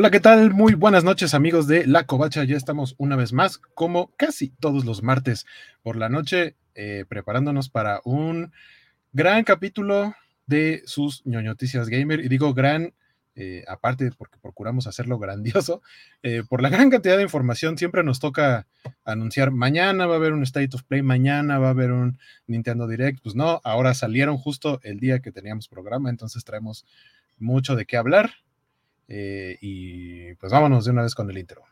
Hola, ¿qué tal? Muy buenas noches amigos de La Covacha. Ya estamos una vez más, como casi todos los martes por la noche, eh, preparándonos para un gran capítulo de sus ñoñoticias gamer. Y digo gran, eh, aparte porque procuramos hacerlo grandioso, eh, por la gran cantidad de información, siempre nos toca anunciar, mañana va a haber un State of Play, mañana va a haber un Nintendo Direct. Pues no, ahora salieron justo el día que teníamos programa, entonces traemos mucho de qué hablar. Eh, y pues vámonos de una vez con el intro.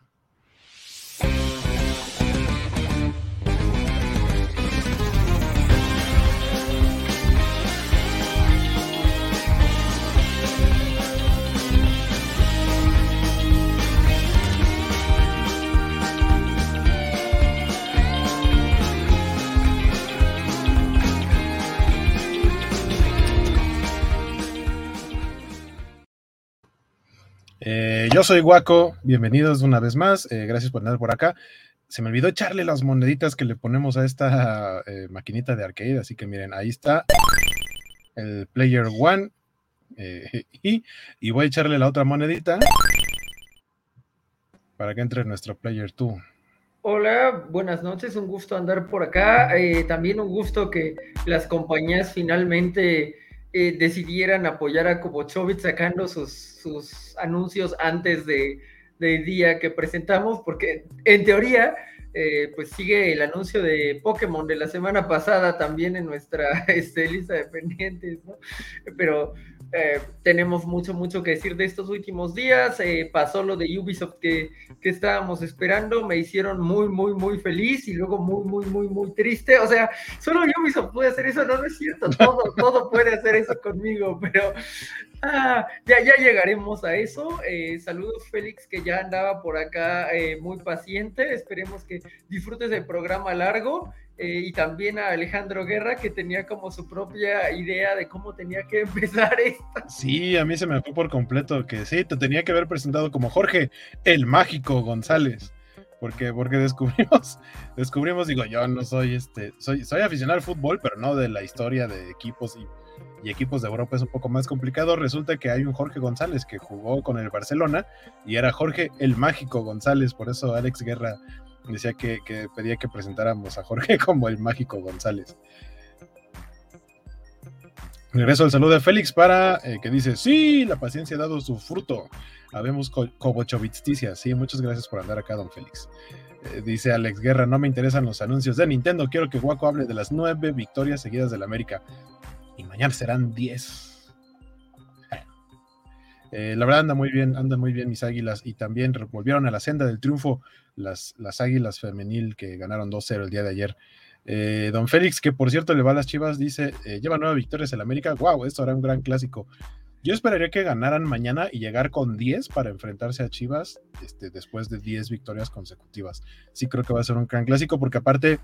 Eh, yo soy Guaco, bienvenidos una vez más, eh, gracias por andar por acá. Se me olvidó echarle las moneditas que le ponemos a esta eh, maquinita de arcade, así que miren, ahí está el Player One y, voy a echarle la otra monedita para que entre nuestro Player 2. Hola, buenas noches, un gusto andar por acá. también un gusto que las compañías finalmente decidieran apoyar a Kobochovic sacando sus, sus anuncios antes de, del día que presentamos, porque en teoría, eh, pues sigue el anuncio de Pokémon de la semana pasada también en nuestra este, lista de pendientes, ¿no? Pero eh, tenemos mucho, mucho que decir de estos últimos días. Eh, pasó lo de Ubisoft que, que, estábamos esperando, me hicieron muy, muy, muy feliz y luego muy, muy, muy, muy triste. O sea, solo Ubisoft puede hacer eso, no, es cierto, todo, todo puede hacer eso conmigo, pero ah, ya, ya llegaremos a eso. Eh, saludos, Félix, que ya andaba por acá muy paciente. Esperemos que disfrutes del programa largo. Eh, y también a Alejandro Guerra, que tenía como su propia idea de cómo tenía que empezar esto. Sí, a mí se me fue por completo que sí, te tenía que haber presentado como Jorge, el mágico González. Porque, porque descubrimos, descubrimos, digo, yo no soy este, soy, soy aficionado al fútbol, pero no de la historia de equipos y, y equipos de Europa es un poco más complicado. Resulta que hay un Jorge González que jugó con el Barcelona y era Jorge el mágico González, por eso Alex Guerra decía que, pedía que presentáramos a Jorge como el mágico González. Regreso al saludo de Félix para eh, que dice, sí, la paciencia ha dado su fruto. Habemos cobochovitsticia. Sí, muchas gracias por andar acá, don Félix. Eh, dice Alex Guerra, no me interesan los anuncios de Nintendo. Quiero que Guaco hable de las nueve victorias seguidas del América. Y mañana serán diez. Eh, la verdad anda muy bien, anda muy bien mis águilas y también volvieron a la senda del triunfo las, las águilas femenil que ganaron 2-0 el día de ayer. Eh, don Félix, que por cierto le va a las chivas, dice, eh, lleva nueve victorias en América. ¡Wow! Esto era un gran clásico. Yo esperaría que ganaran mañana y llegar con 10 para enfrentarse a Chivas este, después de 10 victorias consecutivas. Sí creo que va a ser un gran clásico porque aparte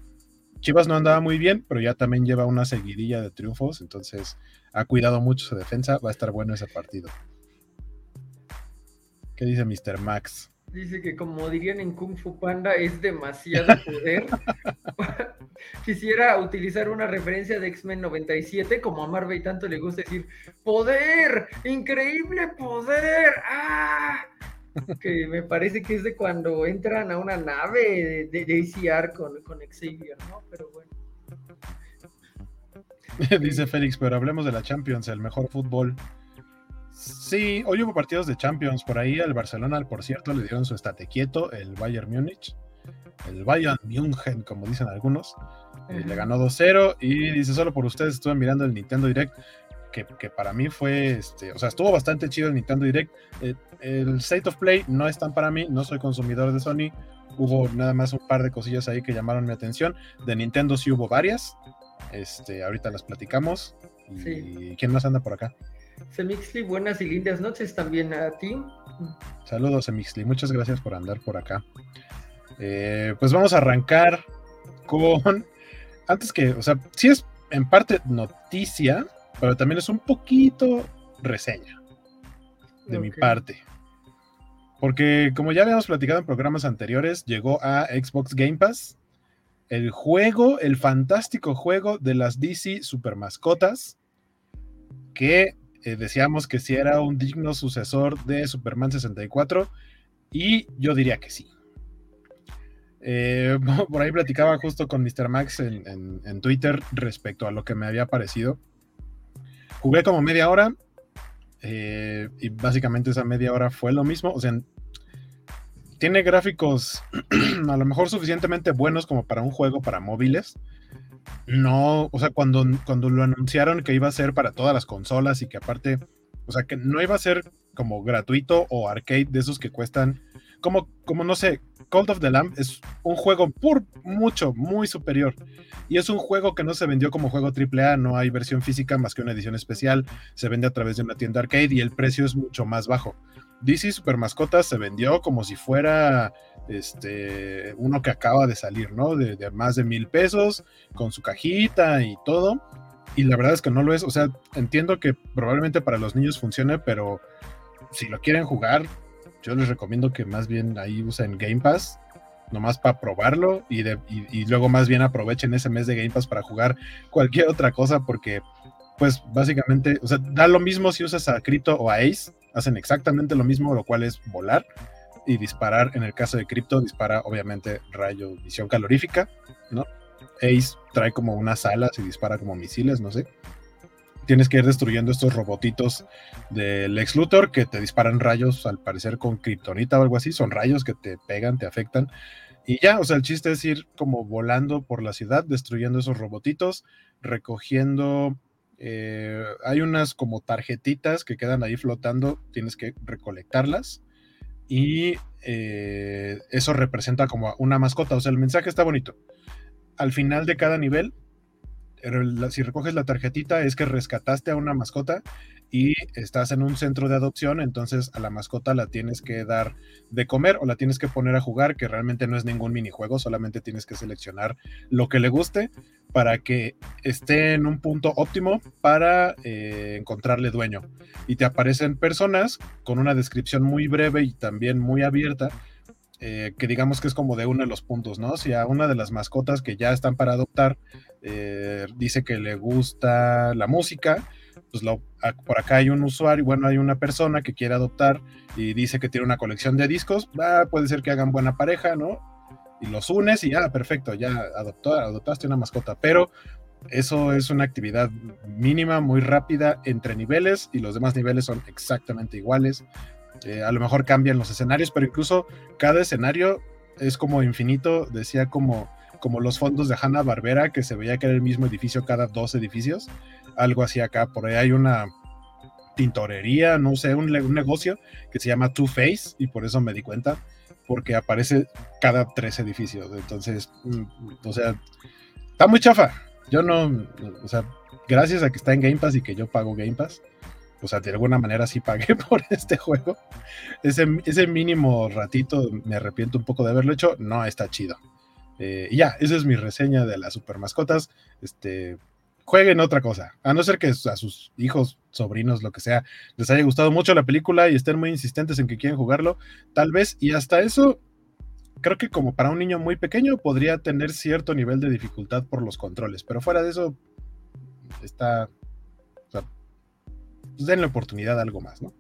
Chivas no andaba muy bien, pero ya también lleva una seguidilla de triunfos, entonces ha cuidado mucho su defensa, va a estar bueno ese partido. ¿Qué dice Mr. Max? Dice que como dirían en Kung Fu Panda, es demasiado poder. Quisiera utilizar una referencia de X-Men 97, como a Marvel tanto le gusta decir, poder, increíble poder. ¡Ah! Que me parece que es de cuando entran a una nave de, de con, con Xavier, ¿no? Pero bueno. Dice Félix, pero hablemos de la Champions, el mejor fútbol. Sí, hoy hubo partidos de Champions por ahí. Al Barcelona, por cierto, le dieron su estate quieto, el Bayern Múnich. El Bayern München, como dicen algunos. Eh, le ganó 2-0 y dice, solo por ustedes estuve mirando el Nintendo Direct. Que, para mí fue, este, o sea, estuvo bastante chido el Nintendo Direct. Eh, el State of Play no es tan para mí, no soy consumidor de Sony. Hubo nada más un par de cosillas ahí que llamaron mi atención. De Nintendo sí hubo varias. Este, ahorita las platicamos. ¿Y quién más anda por acá? Semixli, buenas y lindas noches también a ti. Saludos, Semixli, muchas gracias por andar por acá. Eh, pues vamos a arrancar con. Antes que, o sea, sí es en parte noticia, pero también es un poquito reseña de mi parte. Porque como ya habíamos platicado en programas anteriores, llegó a Xbox Game Pass el juego, el fantástico juego de las DC Super Mascotas, que eh, decíamos que si era un digno sucesor de Superman 64 y yo diría que sí. Eh, por ahí platicaba justo con Mr. Max en, Twitter respecto a lo que me había parecido. Jugué como media hora eh, y básicamente esa media hora fue lo mismo. O sea, tiene gráficos a lo mejor suficientemente buenos como para un juego para móviles. No, o sea, cuando, cuando lo anunciaron que iba a ser para todas las consolas y que aparte, o sea, que no iba a ser como gratuito o arcade de esos que cuestan como, como no sé, Cult of the Lamb es un juego por mucho, muy superior. Y es un juego que no se vendió como juego AAA, no hay versión física más que una edición especial, se vende a través de una tienda arcade y el precio es mucho más bajo. DC Super Mascotas se vendió como si fuera este uno que acaba de salir, ¿no? De, de, más de mil pesos, con su cajita y todo. Y la verdad es que no lo es. O sea, entiendo que probablemente para los niños funcione, pero si lo quieren jugar, yo les recomiendo que más bien ahí usen Game Pass, nomás para probarlo y, y, luego más bien aprovechen ese mes de Game Pass para jugar cualquier otra cosa porque pues básicamente, o sea, da lo mismo si usas a Crypto o a Ace, hacen exactamente lo mismo, lo cual es volar y disparar, en el caso de Crypto, dispara obviamente rayo visión calorífica, ¿no? Ace trae como unas alas y dispara como misiles, no sé tienes que ir destruyendo estos robotitos del ex Luthor que te disparan rayos, al parecer con kriptonita o algo así. Son rayos que te pegan, te afectan. Y ya, o sea, el chiste es ir como volando por la ciudad, destruyendo esos robotitos, recogiendo. Eh, hay unas como tarjetitas que quedan ahí flotando, tienes que recolectarlas. Y eh, eso representa como una mascota. O sea, el mensaje está bonito. Al final de cada nivel si recoges la tarjetita es que rescataste a una mascota y estás en un centro de adopción, entonces a la mascota la tienes que dar de comer o la tienes que poner a jugar, que realmente no es ningún minijuego, solamente tienes que seleccionar lo que le guste para que esté en un punto óptimo para eh, encontrarle dueño. Y te aparecen personas con una descripción muy breve y también muy abierta eh, que digamos que es como de uno de los puntos, ¿no? Si a una de las mascotas que ya están para adoptar eh, dice que le gusta la música, pues por acá hay un usuario, bueno, hay una persona que quiere adoptar y dice que tiene una colección de discos, ah, puede ser que hagan buena pareja, ¿no? Y los unes y ya, perfecto, ya adoptó, adoptaste una mascota, pero eso es una actividad mínima, muy rápida entre niveles y los demás niveles son exactamente iguales. Eh, a lo mejor cambian los escenarios, pero incluso cada escenario es como infinito, decía como, como los fondos de Hanna Barbera, que se veía que era el mismo edificio cada dos edificios, algo así acá, por ahí hay una tintorería, no sé, un, negocio que se llama Two Face, y por eso me di cuenta, porque aparece cada tres edificios, entonces, mm, o sea, está muy chafa, yo no, o sea, gracias a que está en Game Pass y que yo pago Game Pass, o sea, de alguna manera sí pagué por este juego. Ese, ese mínimo ratito me arrepiento un poco de haberlo hecho, no está chido. Eh, ya, esa es mi reseña de las super mascotas. Este, jueguen otra cosa, a no ser que a sus hijos, sobrinos, lo que sea, les haya gustado mucho la película y estén muy insistentes en que quieren jugarlo, tal vez, y hasta eso, creo que como para un niño muy pequeño podría tener cierto nivel de dificultad por los controles, pero fuera de eso, está, pues denle oportunidad a algo más, ¿no?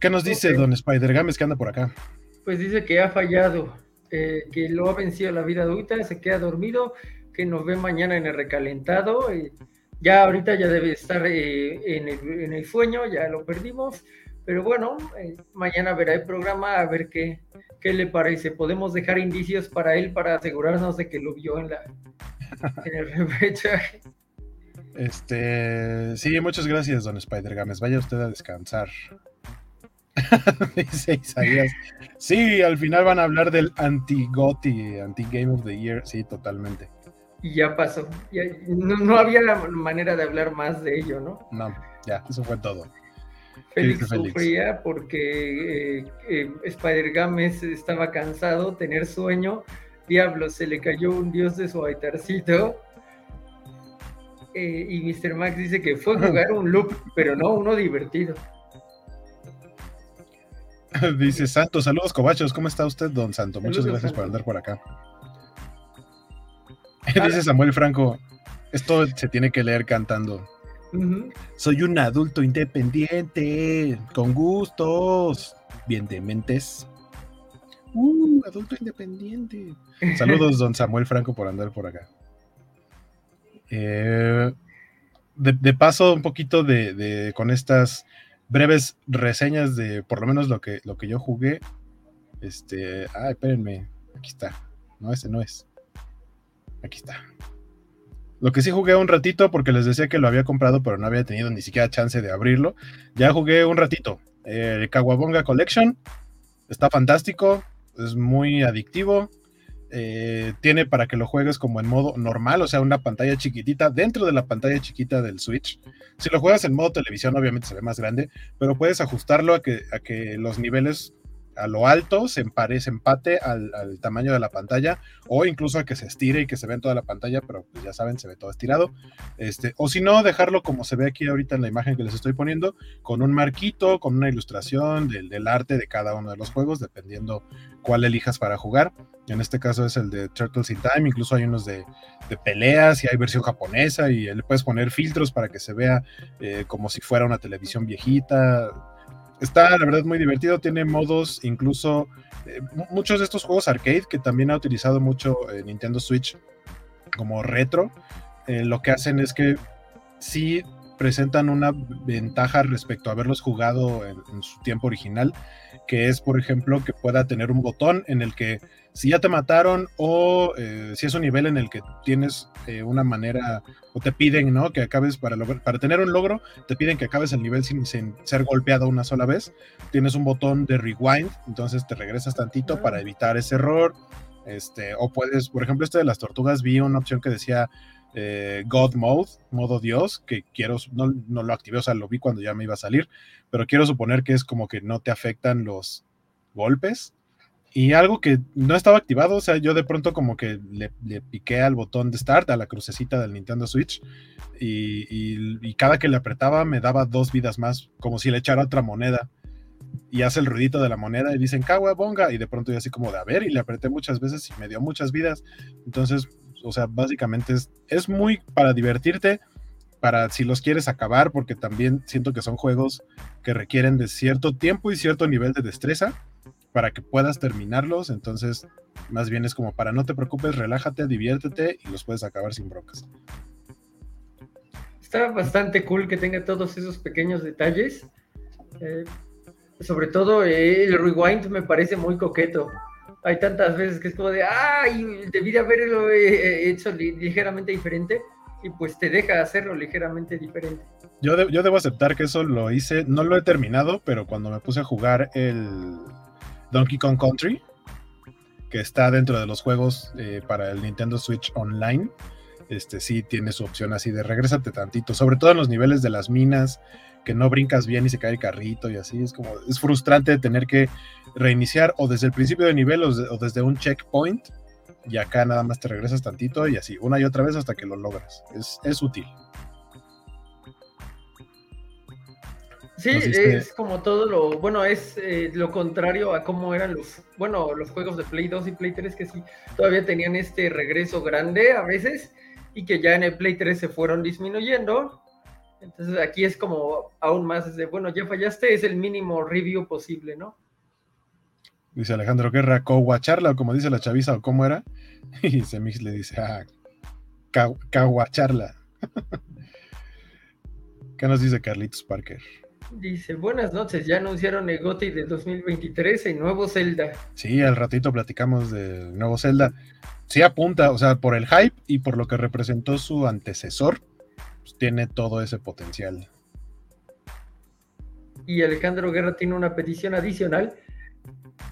¿Qué nos dice don Spider Games que anda por acá? Pues dice que ha fallado, eh, que lo ha vencido la vida adulta, se queda dormido, que nos ve mañana en el recalentado. ya ahorita ya debe estar eh, en, el, sueño, ya lo perdimos. Pero bueno, eh, mañana verá el programa a ver qué, qué le parece. Podemos dejar indicios para él para asegurarnos de que lo vio en, la, en el repechaje. Este, sí, muchas gracias, don Spider Games. Vaya usted a descansar. Dice Isaías. Sí, al final van a hablar del anti-GOTY, anti-Game of the Year. Sí, totalmente. Y ya pasó. no, había la manera de hablar más de ello, ¿no? No, ya, eso fue todo. Félix, sufría porque eh, eh, Spider Games estaba cansado, tener sueño. Diablo, se le cayó un dios de su altarcito eh, y Mr. Max dice que fue jugar un loop, pero no uno divertido. Dice Santo, saludos cobachos, ¿cómo está usted, don Santo? Muchas gracias por andar por acá. Dice Samuel Franco, esto se tiene que leer cantando. Soy un adulto independiente, con gustos, bien dementes. Uh, adulto independiente. Saludos, don Samuel Franco, por andar por acá. Eh, de, paso, un poquito de, con estas breves reseñas de por lo menos lo que, lo que yo jugué. Este, ah, espérenme, aquí está. No, ese no es. Aquí está. Lo que sí jugué un ratito porque les decía que lo había comprado, pero no había tenido ni siquiera chance de abrirlo. Ya jugué un ratito. El Kawabonga Collection está fantástico, es muy adictivo. Eh, tiene para que lo juegues como en modo normal, o sea, una pantalla chiquitita dentro de la pantalla chiquita del Switch. Si lo juegas en modo televisión, obviamente se ve más grande, pero puedes ajustarlo a que, a que los niveles a lo alto se, empate al, tamaño de la pantalla o incluso a que se estire y que se ve en toda la pantalla, pero pues ya saben, se ve todo estirado. Este, o si no, dejarlo como se ve aquí ahorita en la imagen que les estoy poniendo, con un marquito, con una ilustración del, del arte de cada uno de los juegos, dependiendo cuál elijas para jugar. En este caso es el de Turtles in Time, incluso hay unos de, de peleas y hay versión japonesa y le puedes poner filtros para que se vea eh, como si fuera una televisión viejita Está, la verdad, muy divertido. Tiene modos, incluso eh, muchos de estos juegos arcade que también ha utilizado mucho eh, Nintendo Switch como retro. Eh, lo que hacen es que sí presentan una ventaja respecto a haberlos jugado en, su tiempo original, que es, por ejemplo, que pueda tener un botón en el que si ya te mataron o eh, si es un nivel en el que tienes eh, una manera o te piden, ¿no? Que acabes para para tener un logro, te piden que acabes el nivel sin, ser golpeado una sola vez. Tienes un botón de rewind, entonces te regresas tantito para evitar ese error. Este, o puedes, por ejemplo, este de las tortugas, vi una opción que decía eh, God Mode, modo Dios, que quiero, no, no, lo activé, o sea, lo vi cuando ya me iba a salir, pero quiero suponer que es como que no te afectan los golpes. Y algo que no estaba activado, o sea, yo de pronto como que le, piqué al botón de start, a la crucecita del Nintendo Switch, y, cada que le apretaba me daba dos vidas más, como si le echara otra moneda. Y hace el ruidito de la moneda y dicen, bonga, y de pronto yo así como de a ver, y le apreté muchas veces y me dio muchas vidas. Entonces o sea, básicamente es, es muy para divertirte, para si los quieres acabar, porque también siento que son juegos que requieren de cierto tiempo y cierto nivel de destreza para que puedas terminarlos. Entonces, más bien es como para no te preocupes, relájate, diviértete y los puedes acabar sin broncas. Está bastante cool que tenga todos esos pequeños detalles. Eh, sobre todo eh, el rewind me parece muy coqueto hay tantas veces que es como de, ay, debí de haberlo hecho ligeramente diferente y pues te deja hacerlo ligeramente diferente. Yo, yo debo aceptar que eso lo hice, no lo he terminado, pero cuando me puse a jugar el Donkey Kong Country, que está dentro de los juegos eh, para el Nintendo Switch Online, este sí tiene su opción así de regrésate tantito, sobre todo en los niveles de las minas, que no brincas bien y se cae el carrito y así, es como, es frustrante tener que reiniciar o desde el principio de nivel o, desde un checkpoint y acá nada más te regresas tantito y así, una y otra vez hasta que lo logras. Es, útil. Sí, es como todo lo, bueno, es eh, lo contrario a cómo eran los, bueno, los juegos de Play 2 y Play 3 que sí, todavía tenían este regreso grande a veces y que ya en el Play 3 se fueron disminuyendo. Entonces aquí es como aún más de, bueno, ya fallaste, es el mínimo review posible, ¿no? Dice Alejandro Guerra, Coguacharla, o como dice la chaviza, o cómo era. Y Semix le dice, ah, Caguacharla. ¿Qué nos dice Carlitos Parker? Dice, buenas noches, ya anunciaron el GOTY de 2023 y nuevo Zelda. Sí, al ratito platicamos del nuevo Zelda. Sí apunta, o sea, por el hype y por lo que representó su antecesor, pues tiene todo ese potencial. Y Alejandro Guerra tiene una petición adicional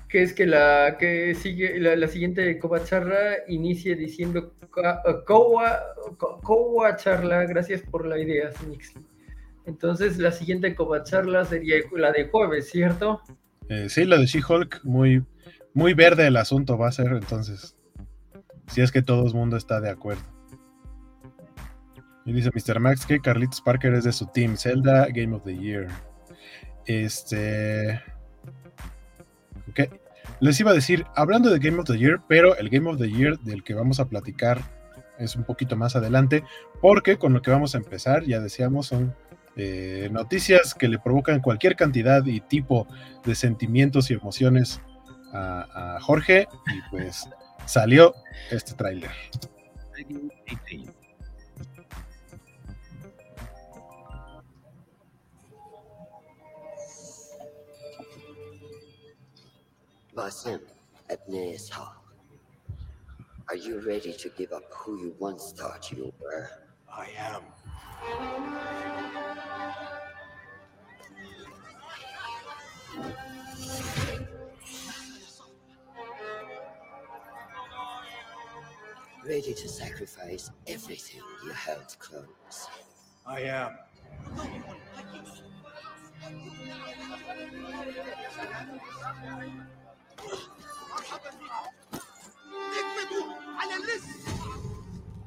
que es que la que sigue la, siguiente charla inicie diciendo Cowa charla, gracias por la idea, Nix. Entonces la siguiente charla sería la de jueves, ¿cierto? Eh, sí, la de She-Hulk, muy, muy verde el asunto va a ser entonces. Si es que todo el mundo está de acuerdo. Y dice Mr. Max que Carlitos Parker es de su team, Zelda Game of the Year. Este. Les iba a decir, hablando de Game of the Year, pero el Game of the Year del que vamos a platicar es un poquito más adelante, porque con lo que vamos a empezar, ya decíamos, son eh, noticias que le provocan cualquier cantidad y tipo de sentimientos y emociones a, a Jorge, y pues salió este tráiler. Basim Ebne's Are you ready to give up who you once thought you were? I am. Ready to sacrifice everything you held close. I am.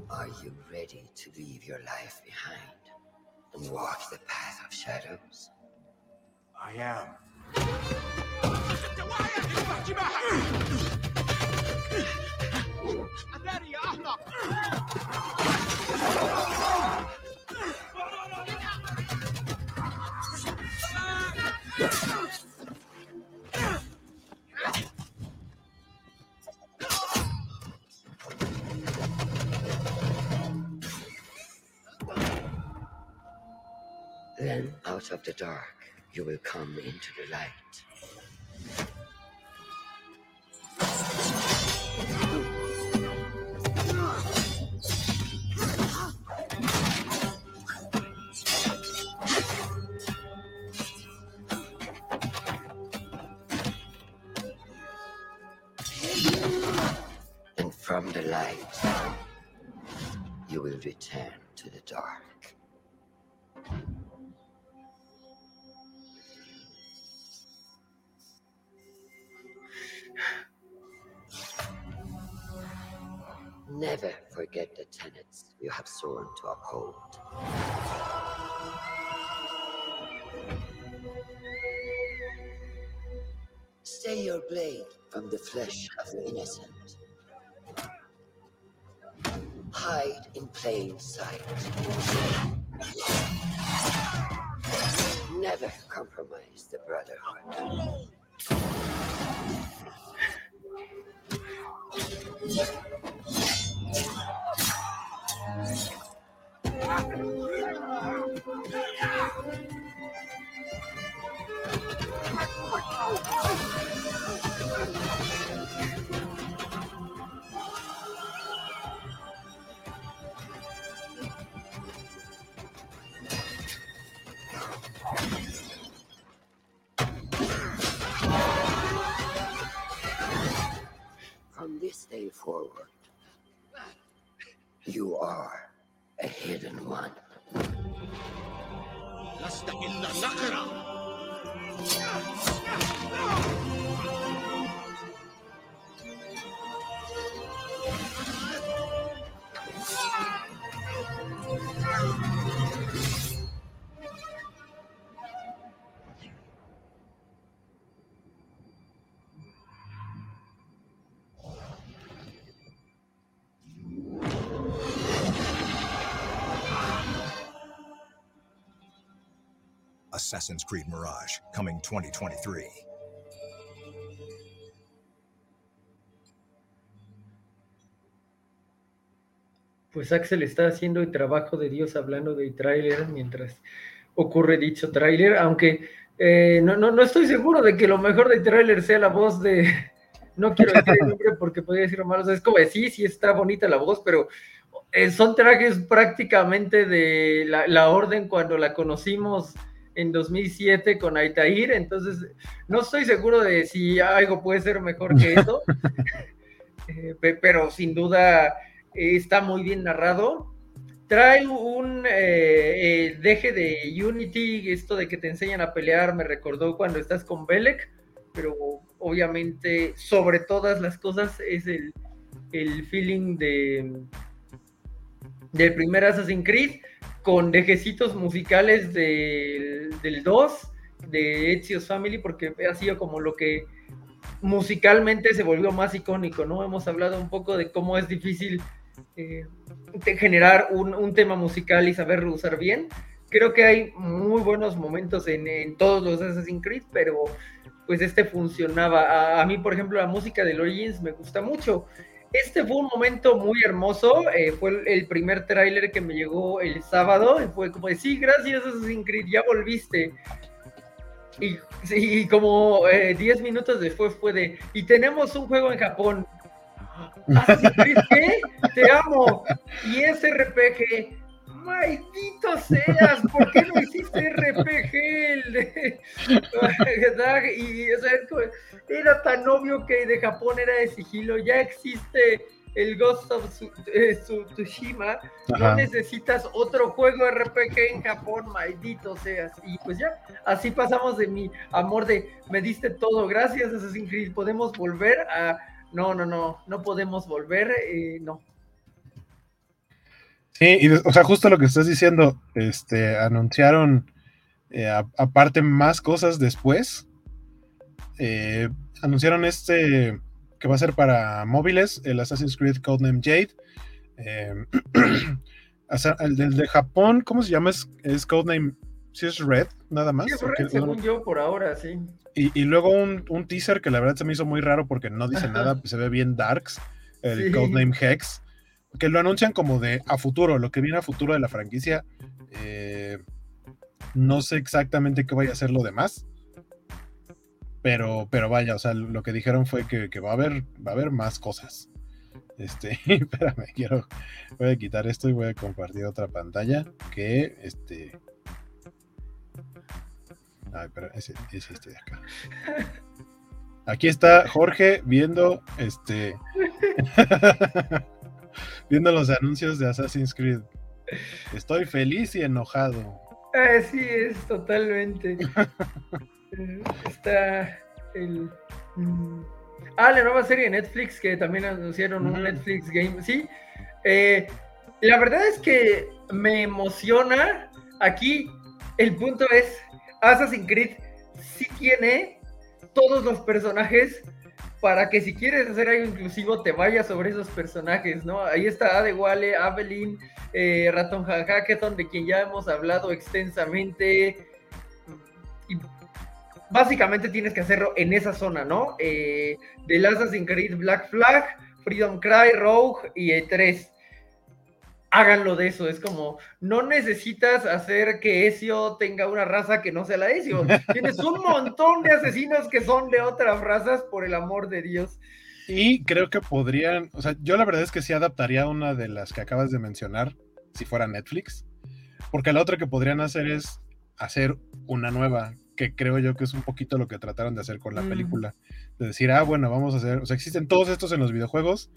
Are you ready to leave your life behind and walk the path of shadows? I am. Then out of the dark, you will come into the light. And from the light, you will return to the dark. Never forget the tenets you have sworn to uphold. Stay your blade from the flesh of the innocent. Hide in plain sight. Never compromise the brotherhood. From this day forward, you are a hidden one. لست إلا نقرة Assassin's Creed Mirage, coming 2023. Pues Axel está haciendo el trabajo de Dios hablando del tráiler mientras ocurre dicho tráiler, aunque eh, no, no, no estoy seguro de que lo mejor del tráiler sea la voz de... No quiero decir el nombre porque podría decir malo, es como de sí, sí está bonita la voz, pero eh, son trajes prácticamente de la, la orden cuando la conocimos en 2007 con Aitair, entonces no estoy seguro de si algo puede ser mejor que eso, eh, pe- pero sin duda eh, está muy bien narrado. Trae un eh, eh, deje de Unity, esto de que te enseñan a pelear, me recordó cuando estás con Belek, pero obviamente sobre todas las cosas es el, el feeling de del primer Assassin's Creed con dejecitos musicales del, del 2 de Ezio's Family porque ha sido como lo que musicalmente se volvió más icónico, ¿no? Hemos hablado un poco de cómo es difícil eh, generar un, un, tema musical y saberlo usar bien. Creo que hay muy buenos momentos en, en todos los Assassin's Creed, pero pues este funcionaba. A, a, mí, por ejemplo, la música de Origins me gusta mucho. Este fue un momento muy hermoso, eh, fue el, el primer tráiler que me llegó el sábado y fue como de, sí, gracias Assassin's Creed, ya volviste. Y, y como 10 eh, minutos después fue de, y tenemos un juego en Japón. Assassin's Creed, ¿qué? Te amo. Y ese RPG, maldito seas, ¿por qué no hiciste RPG? y o sea, era tan obvio que de Japón era de sigilo, ya existe el Ghost of eh, Tsushima, no necesitas otro juego RPG en Japón, maldito seas. Y pues ya, así pasamos de mi amor de me diste todo, gracias Assassin's Creed, podemos volver a... No, no, no, no podemos volver, eh, no, Sí, y, o sea, justo lo que estás diciendo, este, anunciaron eh, aparte más cosas después. Eh, anunciaron este que va a ser para móviles, el Assassin's Creed Codename Jade. Eh, el del de Japón, ¿cómo se llama? Es, es Codename, si es Red, nada más. Sí, Red, según yo, por ahora, sí. Y, y luego un, un, teaser que la verdad se me hizo muy raro porque no dice nada, se ve bien darks, el sí. Codename Hex que lo anuncian como de a futuro, lo que viene a futuro de la franquicia. Eh, no sé exactamente qué vaya a ser lo demás. Pero, pero vaya, o sea, lo que dijeron fue que, que va a haber, va a haber más cosas. Este, espérame, quiero, voy a quitar esto y voy a compartir otra pantalla que este. Ay, pero ese, ese este de acá. Aquí está Jorge viendo este. viendo los anuncios de Assassin's Creed. Estoy feliz y enojado. Así es, totalmente. Está el. Mm, ah, la nueva serie de Netflix que también anunciaron un Netflix Game. Sí. Eh, la verdad es que me emociona. Aquí el punto es: Assassin's Creed sí tiene todos los personajes para que si quieres hacer algo inclusivo te vayas sobre esos personajes, ¿no? Ahí está Adewale, Avelin, eh, Raton Hackathon, de quien ya hemos hablado extensamente. Básicamente tienes que hacerlo en esa zona, ¿no? Eh, del Assassin's Creed Black Flag, Freedom Cry, Rogue y E3 háganlo de eso. Es como, no necesitas hacer que Ezio tenga una raza que no sea la Ezio. Tienes un montón de asesinos que son de otras razas, por el amor de Dios. Y creo que podrían, o sea, yo la verdad es que sí adaptaría una de las que acabas de mencionar, si fuera Netflix, porque la otra que podrían hacer es hacer una nueva, que creo yo que es un poquito lo que trataron de hacer con la mm. película, de decir, ah, bueno, vamos a hacer, o sea, existen todos estos en los videojuegos,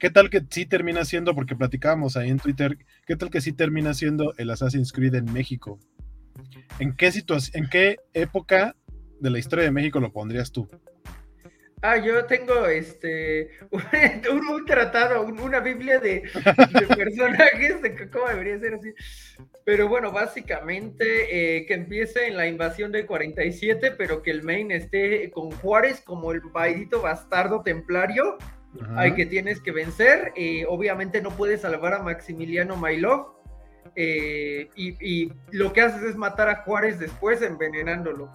¿Qué tal que sí termina siendo, porque platicábamos ahí en Twitter, qué tal que sí termina siendo el Assassin's Creed en México? ¿En qué situación, en qué época de la historia de México lo pondrías tú? Ah, yo tengo este un, un tratado, una biblia de, de personajes de cómo debería ser así. Pero bueno, básicamente eh, que empiece en la invasión del 47, pero que el main esté con Juárez como el paidito bastardo templario hay que tienes que vencer. Eh, obviamente no puedes salvar a Maximiliano Mailov. Eh, y, lo que haces es matar a Juárez después envenenándolo.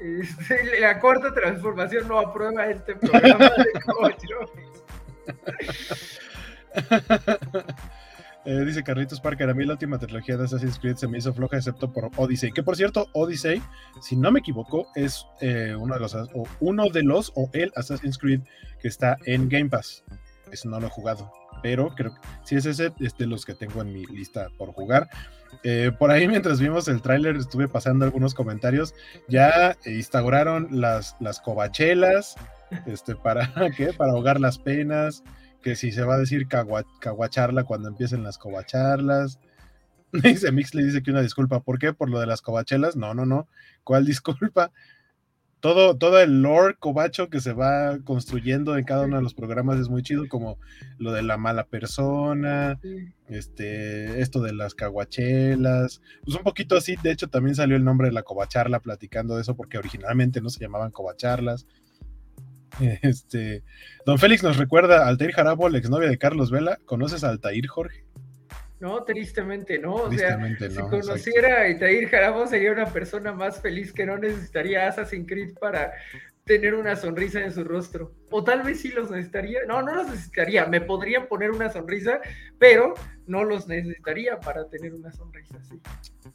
Este, la corta transformación no aprueba este programa de Eh, dice Carlitos Parker, a mí la última trilogía de Assassin's Creed se me hizo floja excepto por Odyssey, que por cierto, Odyssey, si no me equivoco, es eh, uno, de los, o uno de los o el Assassin's Creed que está en Game Pass. Eso no lo he jugado, pero creo que si es ese, es de los que tengo en mi lista por jugar. Eh, por ahí mientras vimos el tráiler estuve pasando algunos comentarios. Ya instauraron las, las covachelas este, para, ¿qué? para ahogar las penas que si se va a decir caguacharla cuando empiecen las covacharlas. Dice Mix le dice que una disculpa. ¿Por qué? Por lo de las covachelas. No, no, no. ¿Cuál disculpa? Todo, todo el lore covacho que se va construyendo en cada uno de los programas es muy chido, como lo de la mala persona, este, esto de las caguachelas, pues un poquito así, de hecho también salió el nombre de la covacharla platicando de eso, porque originalmente no se llamaban covacharlas. Este, don Félix nos recuerda Altair Jarabo, la exnovia de Carlos Vela. ¿Conoces a Altair, Jorge? No, tristemente no. O sea, no, si exacto. conociera a Itair Jarabo sería una persona más feliz que no necesitaría Assassin's Creed para tener una sonrisa en su rostro. O tal vez sí los necesitaría. No, no los necesitaría. Me podrían poner una sonrisa, pero no los necesitaría para tener una sonrisa así.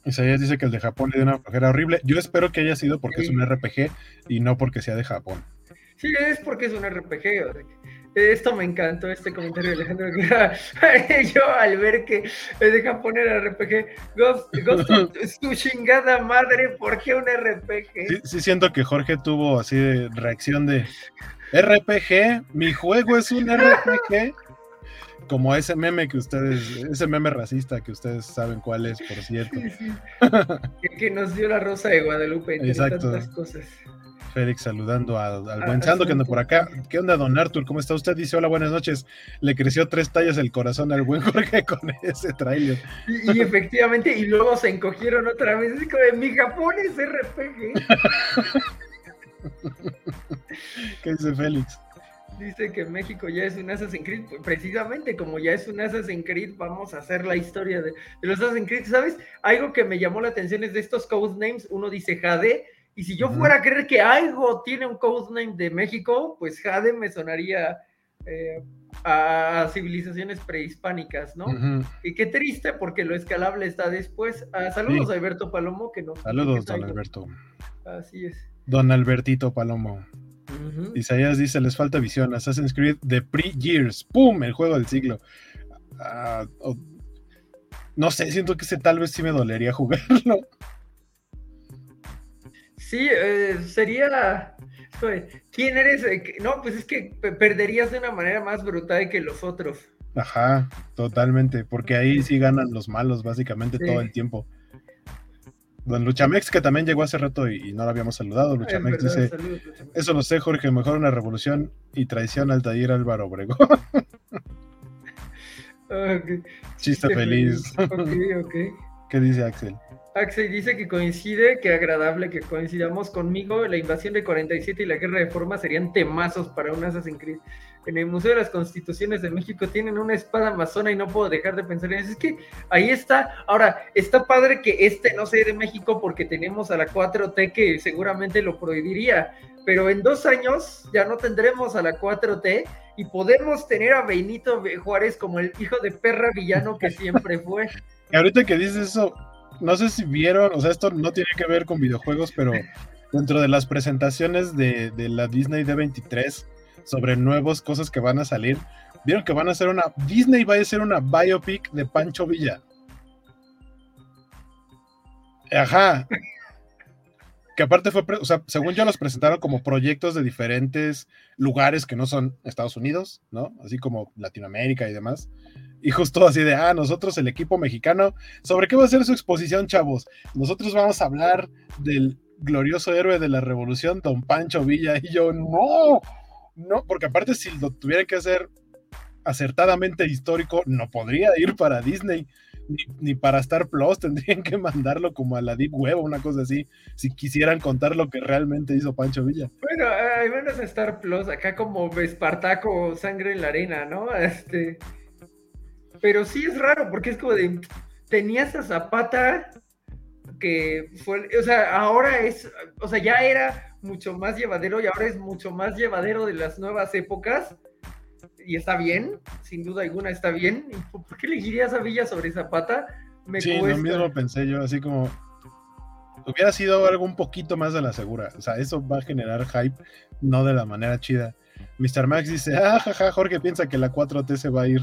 Isaías dice que el de Japón le dio una flojera horrible. Yo espero que haya sido porque es un RPG y no porque sea de Japón. Sí, es porque es un RPG. o sea, que- Esto me encantó, este comentario de Alejandro. Yo al ver que me dejan poner RPG, Ghost, Ghost, su chingada madre, ¿por qué un RPG? Sí, sí siento que Jorge tuvo así de reacción de RPG, mi juego es un RPG. Como ese meme que ustedes, ese meme racista que ustedes saben cuál es, por cierto. Sí, sí. que, que nos dio la rosa de Guadalupe, entre Exacto. tantas cosas. Félix saludando al, al Ah, buen Sando que anda por acá. ¿Qué onda, don Arthur? ¿Cómo está usted? Dice, hola, buenas noches. Le creció tres tallas el corazón al buen Jorge con ese tráiler. Y, y efectivamente, y luego se encogieron otra vez. Es como, de, mi Japón es RPG. ¿Qué dice Félix? Dice que México ya es un Assassin's Creed. Precisamente como ya es un Assassin's Creed, vamos a hacer la historia de, de los Assassin's Creed. ¿Sabes? Algo que me llamó la atención es de estos codenames. Uno dice Jade. Y si yo fuera a creer que algo tiene un codename de México, pues Jade me sonaría eh, a civilizaciones prehispánicas, ¿no? Y qué triste porque lo escalable está después. Ah, saludos Sí. a Alberto Palomo, que no. Saludos, que don Alberto. Así es. Don Albertito Palomo. Isaías dice, les falta visión. Assassin's Creed The Pre-Years. ¡Pum! El juego del siglo. Ah, no sé, siento que ese tal vez sí me dolería jugarlo. Sí, eh, sería. ¿Quién eres? Eh, No, pues es que pe- perderías de una manera más brutal que los otros. Ajá, totalmente. Porque ahí sí ganan los malos básicamente Sí. todo el tiempo. Don Luchamex, que también llegó hace rato y, y no lo habíamos saludado. Luchamex dice, Luchamex. eso lo sé, Jorge, mejor una revolución y traición al taller Álvaro Obregón. Chiste feliz. ¿Qué dice Axel? Axel dice que coincide, que agradable que coincidamos conmigo. La invasión de 47 y la guerra de forma serían temazos para un Assassin's Creed. En el Museo de las Constituciones de México tienen una espada amazona y no puedo dejar de pensar en eso. Es que ahí está. Ahora, está padre que este no sea de México porque tenemos a la 4T que seguramente lo prohibiría. Pero en dos años ya no tendremos a la 4T y podemos tener a Benito Juárez como el hijo de perra villano que siempre fue. Y ahorita que dices eso, no sé si vieron, o sea, esto no tiene que ver con videojuegos, pero dentro de las presentaciones de, de la Disney D23 sobre nuevas cosas que van a salir, vieron que van a hacer una, Disney va a hacer una biopic de Pancho Villa. Ajá. Que aparte fue, o sea, según yo los presentaron como proyectos de diferentes lugares que no son Estados Unidos, ¿no? Así como Latinoamérica y demás. Y justo así de, ah, nosotros el equipo mexicano, ¿sobre qué va a ser su exposición, chavos? Nosotros vamos a hablar del glorioso héroe de la revolución, don Pancho Villa. Y yo, no, no, porque aparte si lo tuviera que hacer acertadamente histórico, no podría ir para Disney. Ni, para Star Plus tendrían que mandarlo como a la Deep Web o una cosa así, si quisieran contar lo que realmente hizo Pancho Villa. Bueno, al menos Star Plus, acá como Espartaco, sangre en la arena, ¿no? Este. Pero sí es raro, porque es como de. Tenías a Zapata que fue. O sea, ahora es. O sea, ya era mucho más llevadero y ahora es mucho más llevadero de las nuevas épocas. Y está bien, sin duda alguna está bien. ¿Y por qué elegirías a Villa sobre Zapata? Me Sí, lo cuesta. mismo pensé yo, así como hubiera sido algo un poquito más de la segura. O sea, eso va a generar hype, no de la manera chida. Mr. Max dice, ah, jaja, Jorge piensa que la 4T se va a ir.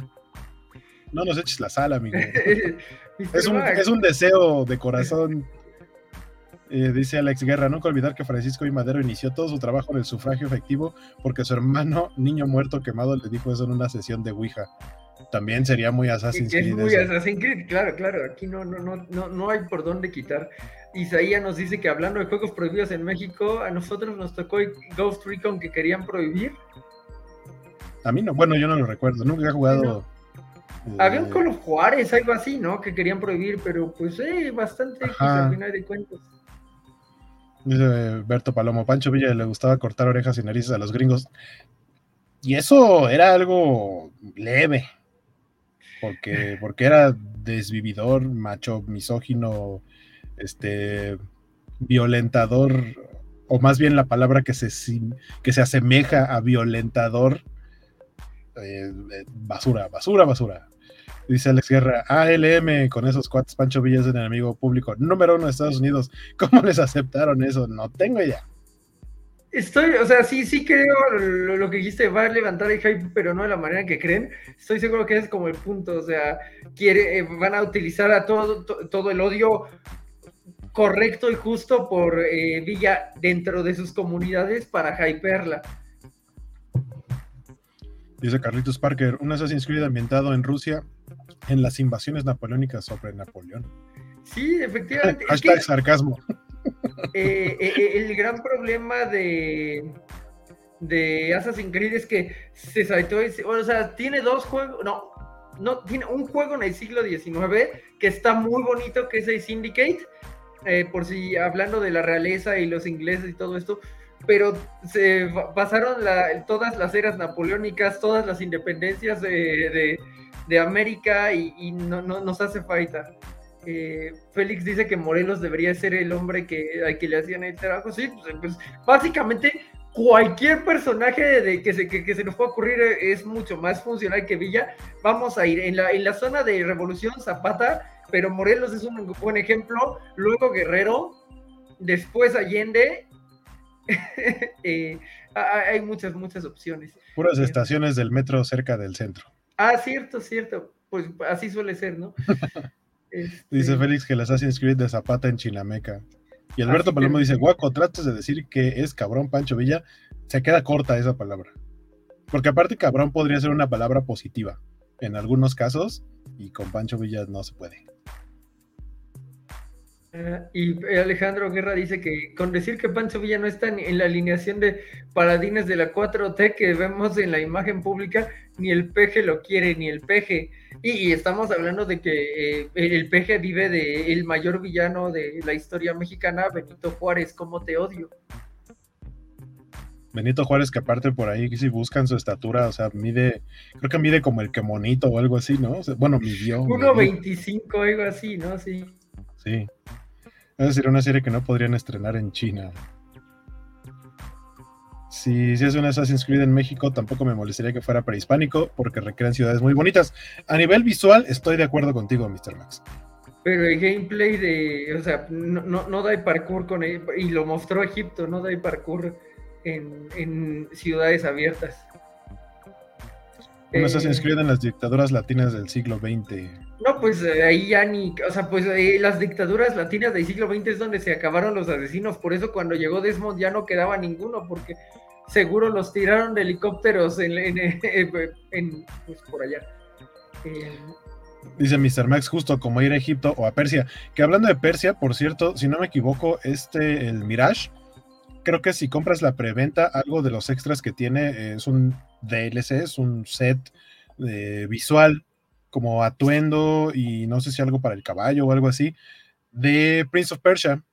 No nos eches la sala, amigo. Es un, es un deseo de corazón. Eh, dice Alex Guerra, nunca olvidar que Francisco I. Madero inició todo su trabajo en el sufragio efectivo porque su hermano, niño muerto quemado, le dijo eso en una sesión de Ouija. También sería muy Assassin's Es Creed. muy eso. Assassin's Creed, claro, claro, aquí no, no, no, no, no hay por dónde quitar. Isaías nos dice que hablando de juegos prohibidos en México, a nosotros nos tocó Ghost Recon que querían prohibir. A mí no, bueno, yo no lo recuerdo, nunca he jugado. eh, Había un Call of Juárez, algo así, ¿no? Que querían prohibir, pero pues eh, bastante X Ajá. al final de cuentas. Dice Berto Palomo, Pancho Villa le gustaba cortar orejas y narices a los gringos. Y eso era algo leve, porque, porque era desvividor, macho, misógino, este, violentador, o más bien la palabra que se, que se asemeja a violentador, eh, eh, basura, basura, basura. Dice Alex Guerra, ALM con esos cuates, Pancho Villa es el enemigo público número uno de Estados Unidos. ¿Cómo les aceptaron eso? No tengo idea. Estoy, o sea, sí, sí creo lo, lo que dijiste, va a levantar el hype, pero no de la manera que creen. Estoy seguro que ese es como el punto, o sea, quiere, eh, van a utilizar a todo, to- todo el odio correcto y justo por eh, Villa dentro de sus comunidades para hypearla. Dice Carlitos Parker, un Assassin's Creed ambientado en Rusia en las invasiones napoleónicas sobre Napoleón. Sí, efectivamente. es Hashtag que, sarcasmo. eh, eh, eh, el gran problema de, de Assassin's Creed es que se saltó, ese- o sea, tiene dos juegos, no, no, tiene un juego en el siglo XIX que está muy bonito, que es el Syndicate, eh, por si hablando de la realeza y los ingleses y todo esto, pero se pasaron la- todas las eras napoleónicas, todas las independencias de, de- de América y, no, no- nos hace falta. Eh, Félix dice que Morelos debería ser el hombre que, al que le hacían el trabajo. Sí, pues, pues, básicamente cualquier personaje de, que, se, que, se nos pueda ocurrir eh, es mucho más funcional que Villa. Vamos a ir en la, en la zona de Revolución Zapata, pero Morelos es un buen ejemplo. Luego Guerrero, después Allende. Eh, ha- hay muchas, muchas opciones. Puras Eh, estaciones del metro cerca del centro. Ah, cierto, cierto. Pues así suele ser, ¿no? Este, Dice Félix que el Assassin's Creed de Zapata en Chinameca. Y Alberto Así Palomo que- dice, guaco, trates de decir que es cabrón Pancho Villa. Se queda corta esa palabra. Porque aparte cabrón podría ser una palabra positiva en algunos casos y con Pancho Villa no se puede. Ah, Y Alejandro Guerra dice que con decir que Pancho Villa no está ni en la alineación de paladines de la 4T que vemos en la imagen pública, ni el peje lo quiere, ni el peje. Y, y estamos hablando de que eh, el peje vive de el mayor villano de la historia mexicana, Benito Juárez, ¿cómo te odio? Benito Juárez, que aparte por ahí, si buscan su estatura, o sea, mide, creo que mide como el que monito o algo así, ¿no? O sea, bueno, midió. 1.25, algo así, ¿no? Sí. Sí. Es decir, una serie que no podrían estrenar en China. Si si es un Assassin's Creed en México, tampoco me molestaría que fuera prehispánico, porque recrean ciudades muy bonitas. A nivel visual, estoy de acuerdo contigo, Mr. Max. Pero el gameplay de, o sea, no, no, no da el parkour con él, y lo mostró Egipto, no da el parkour en, en ciudades abiertas. Un Eh, Assassin's Creed en las dictaduras latinas del siglo XX. No, pues eh, ahí ya ni, o sea, pues eh, las dictaduras latinas del siglo XX es donde se acabaron los asesinos, por eso cuando llegó Desmond ya no quedaba ninguno, porque seguro los tiraron de helicópteros en, pues por allá. Dice Mr. Max, justo como ir a Egipto o a Persia. Que hablando de Persia, por cierto, si no me equivoco, este, el Mirage, creo que si compras la preventa, algo de los extras que tiene eh, es un DLC, es un set eh, visual, como atuendo y no sé si algo para el caballo o algo así, de Prince of Persia,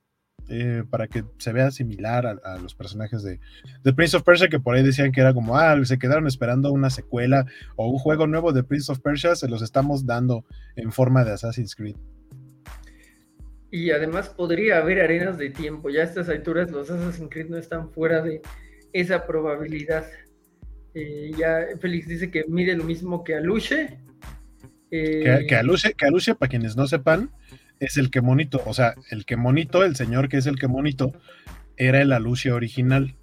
eh, para que se vea similar a, a los personajes de, de Prince of Persia, que por ahí decían que era como, ah, se quedaron esperando una secuela o un juego nuevo de Prince of Persia, se los estamos dando en forma de Assassin's Creed. Y además podría haber arenas de tiempo. Ya a estas alturas los Assassin's Creed no están fuera de esa probabilidad. Eh, ya Félix dice que mide lo mismo que Aluche. Eh, Que, que Aluche, que Aluche, para quienes no sepan, es el que monito, o sea, el que monito, el señor que es el que monito, era el Aluche original,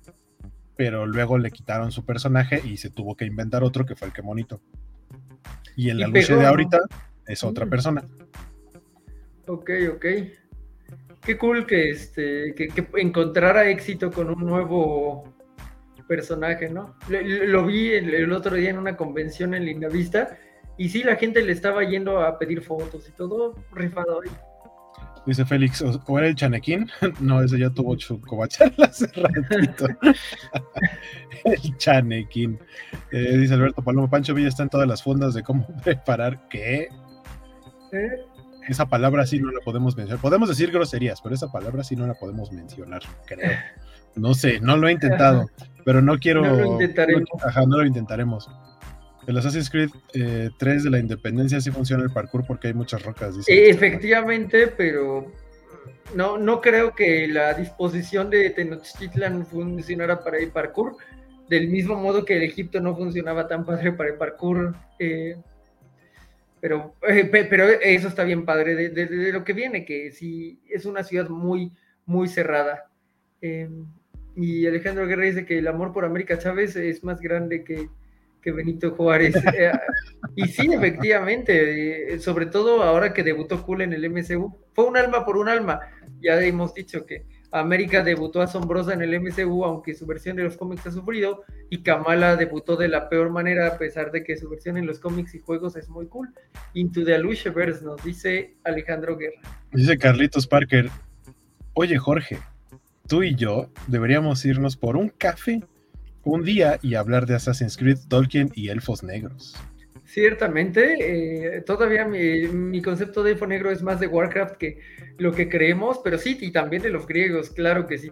pero luego le quitaron su personaje y se tuvo que inventar otro que fue el que monito. Y el pegó, de ahorita es otra Mm. persona. Ok, ok. Qué cool que, este, que, que encontrara éxito con un nuevo personaje, ¿no? Lo, lo vi el, el otro día en una convención en Lindavista y sí, la gente le estaba yendo a pedir fotos y todo rifado ahí. Dice Félix, ¿o, o era el Chanequín? No, ese ya tuvo su hace ratito. el Chanequín. Eh, dice Alberto Palomo, Pancho Villa está en todas las fondas de cómo preparar. ¿Qué? ¿Eh? esa palabra sí no la podemos mencionar. Podemos decir groserías, pero esa palabra sí no la podemos mencionar, creo. No sé, no lo he intentado, pero no quiero. No lo intentaremos. no- ajá, no lo intentaremos. El Assassin's Creed eh, 3 de la Independencia sí funciona el parkour porque hay muchas rocas. dice Eh, efectivamente, pero no, no creo que la disposición de Tenochtitlan funcionara para el parkour, del mismo modo que el Egipto no funcionaba tan padre para el parkour. eh, pero, eh, pe- pero eso está bien padre de, de- de lo que viene, que sí es una ciudad muy, muy cerrada. Y Alejandro Guerra dice que el amor por América Chávez es más grande que, que Benito Juárez. Eh, y sí, efectivamente, eh, sobre todo ahora que debutó Cool en el MCU, fue un alma por un alma. Ya hemos dicho que América debutó asombrosa en el MCU, aunque su versión de los cómics ha sufrido, y Kamala debutó de la peor manera, a pesar de que su versión en los cómics y juegos es muy cool. Into the Alushaverse, nos dice Alejandro Guerra. Dice Carlitos Parker, oye Jorge, tú y yo deberíamos irnos por un café un día y hablar de Assassin's Creed, Tolkien y elfos negros. Ciertamente, eh, todavía mi, concepto de elfo negro es más de Warcraft que lo que creemos, pero sí, y también de los griegos, claro que sí.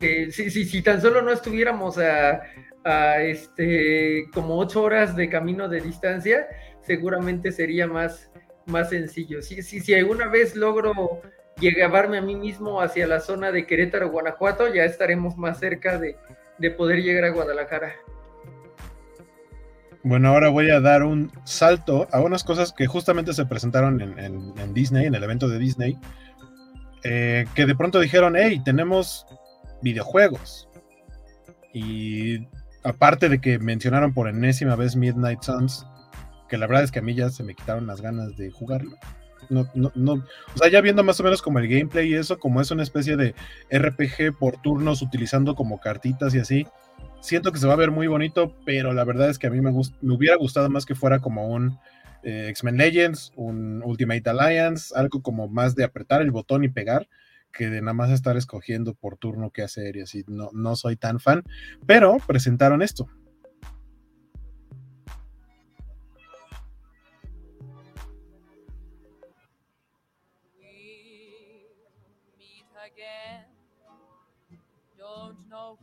Eh, si, si- si tan solo no estuviéramos a, a, este, como ocho horas de camino de distancia, seguramente sería más, más sencillo. Si, si, si alguna vez logro llevarme a mí mismo hacia la zona de Querétaro, Guanajuato, ya estaremos más cerca de, de poder llegar a Guadalajara. Bueno, ahora voy a dar un salto a unas cosas que justamente se presentaron en, Disney, en el evento de Disney, eh, que de pronto dijeron, hey, tenemos videojuegos. Y aparte de que mencionaron por enésima vez Midnight Suns, que la verdad es que a mí ya se me quitaron las ganas de jugarlo. No, no, no, o sea, ya viendo más o menos como el gameplay y eso, como es una especie de RPG por turnos utilizando como cartitas y así, siento que se va a ver muy bonito, pero la verdad es que a mí me, me hubiera gustado más que fuera como un eh, X-Men Legends, un Ultimate Alliance, algo como más de apretar el botón y pegar, que de nada más estar escogiendo por turno qué hacer y así. No, no soy tan fan, pero presentaron esto.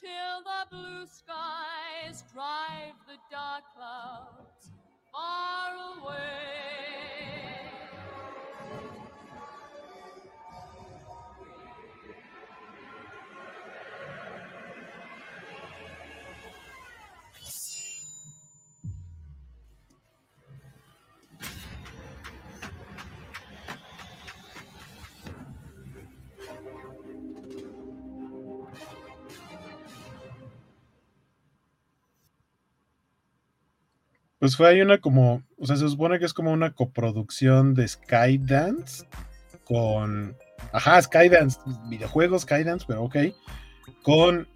till the blue skies drive the dark clouds far away. Pues fue ahí una como, o sea, se supone que es como una coproducción de Skydance con, ajá, Skydance, videojuegos Skydance, pero ok, con,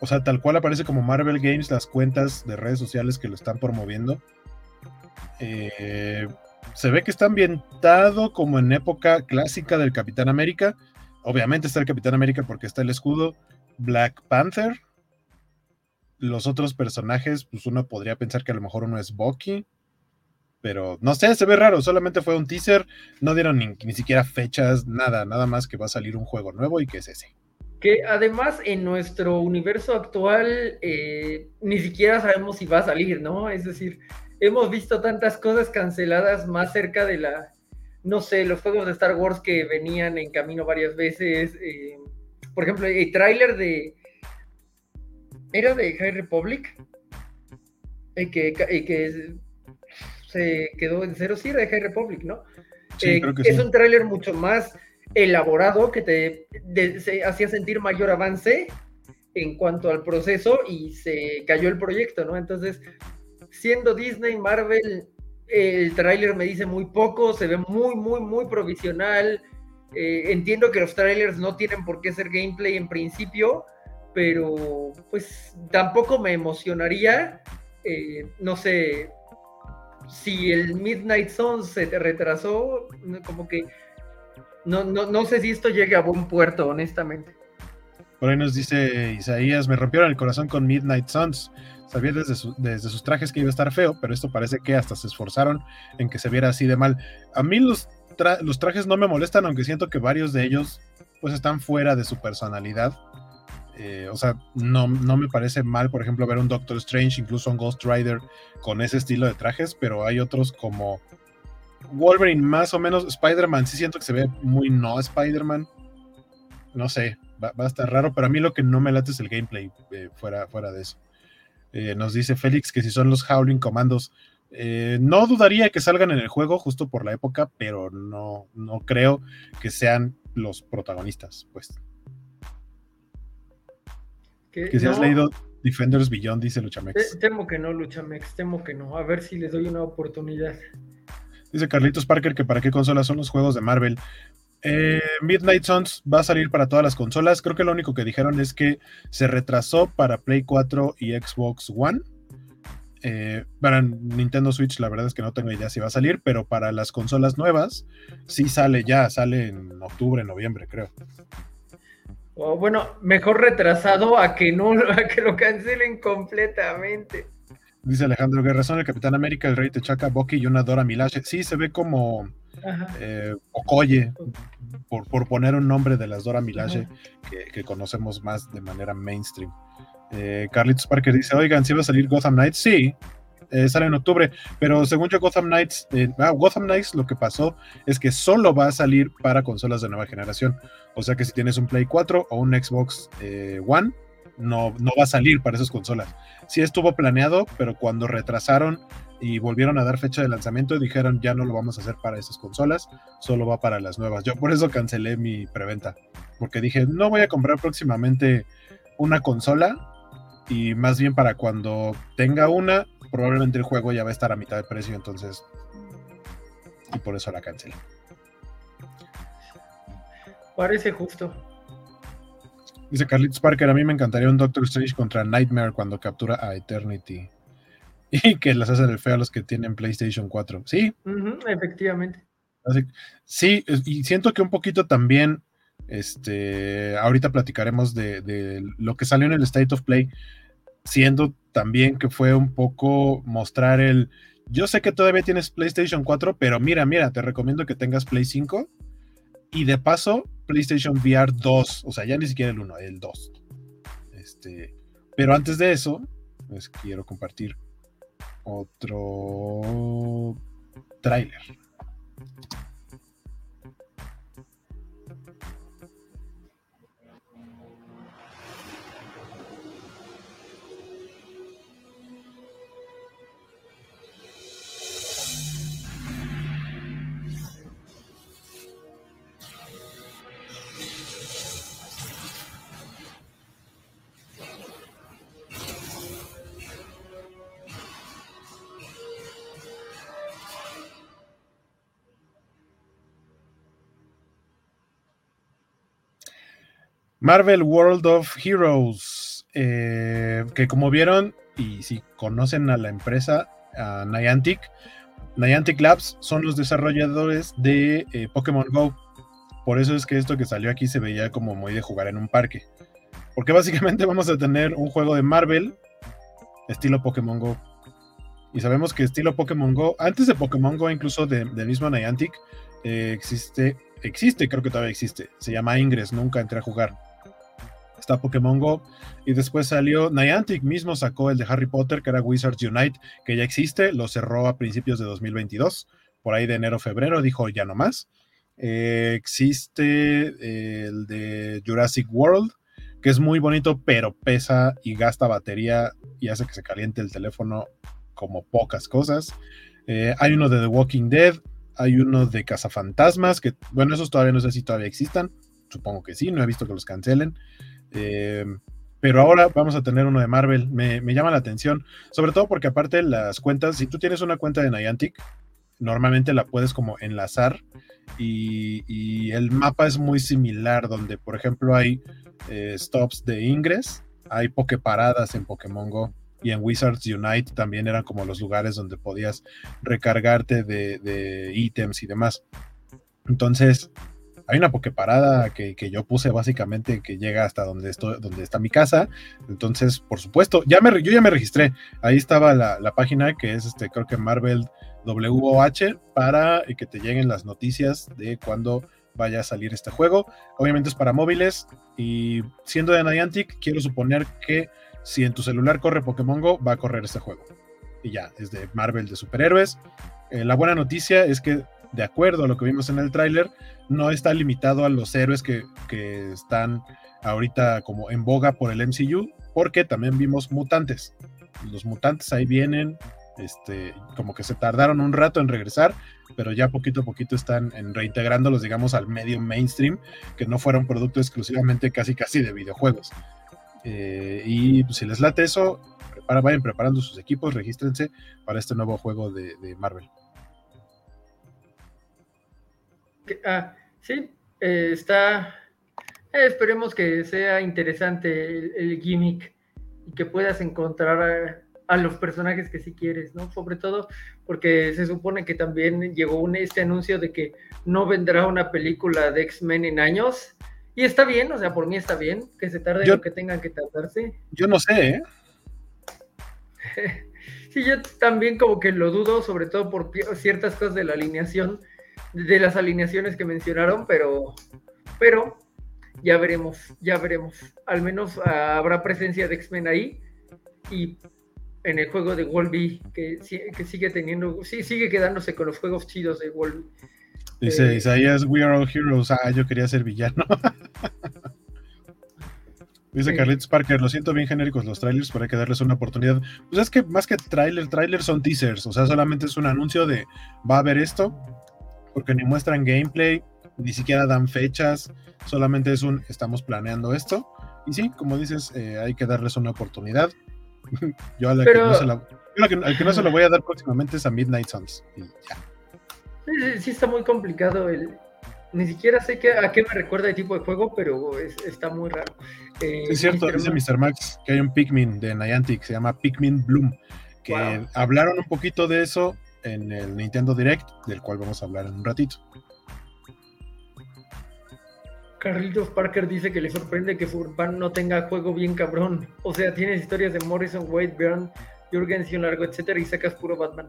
o sea, tal cual aparece como Marvel Games las cuentas de redes sociales que lo están promoviendo. Eh, se ve que está ambientado como en época clásica del Capitán América. Obviamente está el Capitán América porque está el escudo. Black Panther, los otros personajes, pues uno podría pensar que a lo mejor uno es Bucky, pero no sé, se ve raro, solamente fue un teaser, no dieron ni, ni siquiera fechas, nada, nada más que va a salir un juego nuevo y que es ese. Que además en nuestro universo actual eh, ni siquiera sabemos si va a salir, ¿no? Es decir, hemos visto tantas cosas canceladas más cerca de la, no sé, los juegos de Star Wars que venían en camino varias veces. eh, por ejemplo, el tráiler de... ¿Era de High Republic? El que, el que se quedó en cero, sí, era de High Republic, ¿no? Sí, Eh, creo que es sí. un tráiler mucho más elaborado que te de- se hacía sentir mayor avance en cuanto al proceso y se cayó el proyecto, ¿no? Entonces, siendo Disney, Marvel, el tráiler me dice muy poco, se ve muy, muy, muy provisional. Eh, entiendo que los trailers no tienen por qué ser gameplay en principio, pero pues tampoco me emocionaría, eh, no sé, si el Midnight Sun se retrasó, como que no, no, no sé si esto llegue a buen puerto, honestamente. Por ahí nos dice Isaías, me rompieron el corazón con Midnight Suns. Sabía desde, desde sus trajes que iba a estar feo, pero esto parece que hasta se esforzaron en que se viera así de mal. A mí los, los trajes no me molestan, aunque siento que varios de ellos pues están fuera de su personalidad. Eh, o sea, no, no me parece mal, por ejemplo, ver un Doctor Strange, incluso un Ghost Rider con ese estilo de trajes, pero hay otros como Wolverine, más o menos. Spider-Man, sí siento que se ve muy no Spider-Man. No sé, va, a estar raro, pero a mí lo que no me late es el gameplay eh, fuera, fuera de eso. Eh, nos dice Félix que si son los Howling Commandos, no dudaría que salgan en el juego justo por la época, pero no, no creo que sean los protagonistas, pues. Que, Que si has leído Defenders Beyond, dice Luchamex. te- temo que no, Luchamex, temo que no. A ver si les doy una oportunidad. Dice Carlitos Parker que para qué consolas son los juegos de Marvel. Eh, Midnight Suns va a salir para todas las consolas. Creo que lo único que dijeron es que se retrasó para Play 4 y Xbox One. Eh, para Nintendo Switch, la verdad es que no tengo idea si va a salir, pero para las consolas nuevas, sí sale ya, sale en octubre, noviembre, creo. O bueno, mejor retrasado a que no, a que lo cancelen completamente. Dice Alejandro Guerra, son el Capitán América, el Rey Techaca, Bucky y una Dora Milaje. Sí, se ve como eh, Okoye, por, por poner un nombre de las Dora Milaje que, que conocemos más de manera mainstream. Eh, Carlitos Parker dice, oigan, si va a salir Gotham Knights, sí, eh, sale en octubre, pero según yo Gotham Knights, eh, ah, Gotham Knights lo que pasó es que solo va a salir para consolas de nueva generación, o sea que si tienes un Play 4 o un Xbox eh, One, no, no va a salir para esas consolas. Sí estuvo planeado, pero cuando retrasaron y volvieron a dar fecha de lanzamiento, dijeron ya no lo vamos a hacer para esas consolas, solo va para las nuevas. Yo por eso cancelé mi preventa, porque dije, no voy a comprar próximamente una consola y más bien para cuando tenga una, probablemente el juego ya va a estar a mitad de precio, entonces... Y por eso la cancelé. Parece justo. Dice Carlitos Parker, a mí me encantaría un Doctor Strange contra Nightmare cuando captura a Eternity. Y que las hacen el feo a los que tienen PlayStation 4. Sí, efectivamente. Así- sí, y siento que un poquito también, este, ahorita platicaremos de, de lo que salió en el State of Play, siendo también que fue un poco mostrar el, yo sé que todavía tienes PlayStation 4, pero mira, mira, te recomiendo que tengas Play 5 y de paso PlayStation VR 2, o sea, ya ni siquiera el 1, el 2. Este, pero antes de eso, les quiero compartir otro tráiler. Marvel World of Heroes, eh, que como vieron, y si conocen a la empresa, Niantic, Niantic Labs son los desarrolladores de eh, Pokémon Go. Por eso es que esto que salió aquí se veía como muy de jugar en un parque. Porque básicamente vamos a tener un juego de Marvel estilo Pokémon Go. Y sabemos que estilo Pokémon Go, antes de Pokémon Go, incluso de- del mismo Niantic, eh, existe, existe, creo que todavía existe. Se llama Ingress, nunca entré a jugar. Está Pokémon Go. Y después salió Niantic mismo, sacó el de Harry Potter, que era Wizards Unite, que ya existe, lo cerró a principios de 2022, por ahí de enero-febrero, dijo ya no más. Eh, existe eh, el de Jurassic World, que es muy bonito, pero pesa y gasta batería y hace que se caliente el teléfono como pocas cosas. Eh, hay uno de The Walking Dead, hay uno de Cazafantasmas, que bueno, esos todavía no sé si todavía existan, supongo que sí, no he visto que los cancelen. Eh, pero ahora vamos a tener uno de Marvel, me, llama la atención, sobre todo porque aparte las cuentas, si tú tienes una cuenta de Niantic, normalmente la puedes como enlazar y, el mapa es muy similar, donde por ejemplo hay eh, stops de ingres, hay pokeparadas en Pokémon Go y en Wizards Unite también eran como los lugares donde podías recargarte de, de ítems y demás. Entonces, hay una pokeparada que, que yo puse básicamente que llega hasta donde, está mi casa. Entonces, por supuesto, ya me, yo ya me registré. Ahí estaba la, página que es, este, creo que Marvel WOH para que te lleguen las noticias de cuando vaya a salir este juego. Obviamente es para móviles y siendo de Niantic, quiero suponer que si en tu celular corre Pokémon Go, va a correr este juego. Y ya, es de Marvel de superhéroes. Eh, la buena noticia es que, de acuerdo a lo que vimos en el tráiler, no está limitado a los héroes que, que están ahorita como en boga por el MCU, porque también vimos mutantes. Los mutantes ahí vienen, este, como que se tardaron un rato en regresar, pero ya poquito a poquito están en reintegrándolos, digamos, al medio mainstream, que no fuera un producto exclusivamente casi casi de videojuegos. Eh, y pues, si les late eso, prepara- vayan preparando sus equipos, regístrense para este nuevo juego de Marvel. Ah, sí, eh, está. eh, esperemos que sea interesante el, el gimmick y que puedas encontrar a, a los personajes que sí quieres, ¿no? Sobre todo porque se supone que también llegó un, este anuncio de que no vendrá una película de X-Men en años. Y está bien, o sea, por mí está bien que se tarde Yo- lo que tengan que tardarse. Yo no sé, ¿eh? Sí, yo también como que lo dudo, sobre todo por ciertas cosas de la alineación, de las alineaciones que mencionaron, pero, pero ya veremos, ya veremos. Al menos ah, habrá presencia de X-Men ahí y en el juego de Wolby que, que sigue teniendo, sí, sigue quedándose con los juegos chidos de Wolby. Dice Eh, Isaías, We are all heroes. Ah, yo quería ser villano. Dice. Carlitos Parker, lo siento bien genéricos los trailers, pero hay que darles una oportunidad. Pues es que más que trailer, trailers son teasers, o sea, solamente es un anuncio de va a haber esto, porque ni muestran gameplay, ni siquiera dan fechas, solamente es un estamos planeando esto. Y sí, como dices, eh, hay que darles una oportunidad. yo a la Pero- que no se la, que- al que no se lo voy a dar próximamente es a Midnight Suns. Y ya. Sí, sí, sí está muy complicado el... Ni siquiera sé qué, a qué me recuerda el tipo de juego, pero es- está muy raro. Eh, Sí, es cierto, Mr. dice Max- Mr. Max que hay un Pikmin de Niantic, se llama Pikmin Bloom, que Wow. hablaron un poquito de eso en el Nintendo Direct, del cual vamos a hablar en un ratito. Carlitos Parker dice que le sorprende que Furban no tenga juego bien cabrón. O sea, tienes historias de Morrison, Wade, Bjorn, Jürgensen Largo, etcétera, y sacas puro Batman.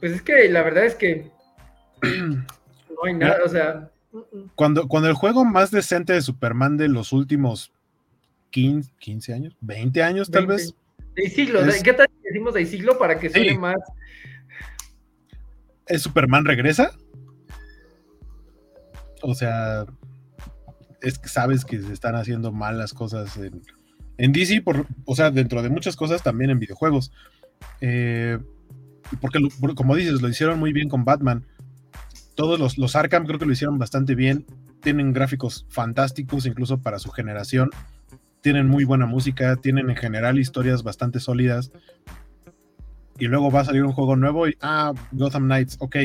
Pues es que la verdad es que no hay nada, o sea. Cuando, cuando el juego más decente de Superman de los últimos 15, 15 años, 20 años tal 20. vez, De siglo, Es- ¿qué tal decimos de siglo para que suene Sí. más? es Superman regresa. O sea, es que sabes que se están haciendo malas cosas en, en DC, por, o sea, dentro de muchas cosas también en videojuegos. Eh, porque, lo- como dices, lo hicieron muy bien con Batman. Todos los, los Arkham creo que lo hicieron bastante bien. Tienen gráficos fantásticos, incluso para su generación. Tienen muy buena música, tienen en general historias bastante sólidas. Y luego va a salir un juego nuevo y, ah, Gotham Knights, ok.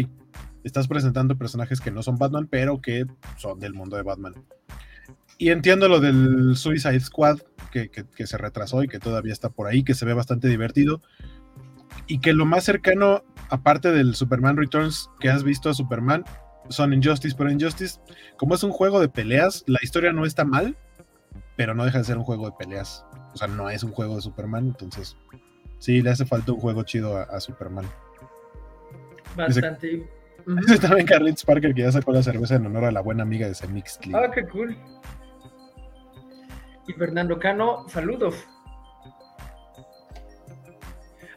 Estás presentando personajes que no son Batman, pero que son del mundo de Batman. Y entiendo lo del Suicide Squad, que, que- que se retrasó y que todavía está por ahí, que se ve bastante divertido. Y que lo más cercano, aparte del Superman Returns, que has visto a Superman, son Injustice, pero Injustice, como es un juego de peleas, la historia no está mal, pero no deja de ser un juego de peleas. O sea, no es un juego de Superman, entonces sí, le hace falta un juego chido a, a Superman. Bastante. Ujú. Dice también Carlitos Parker que ya sacó la cerveza en honor a la buena amiga de Semixtli. Ah, qué cool. Y Fernando Cano, saludos.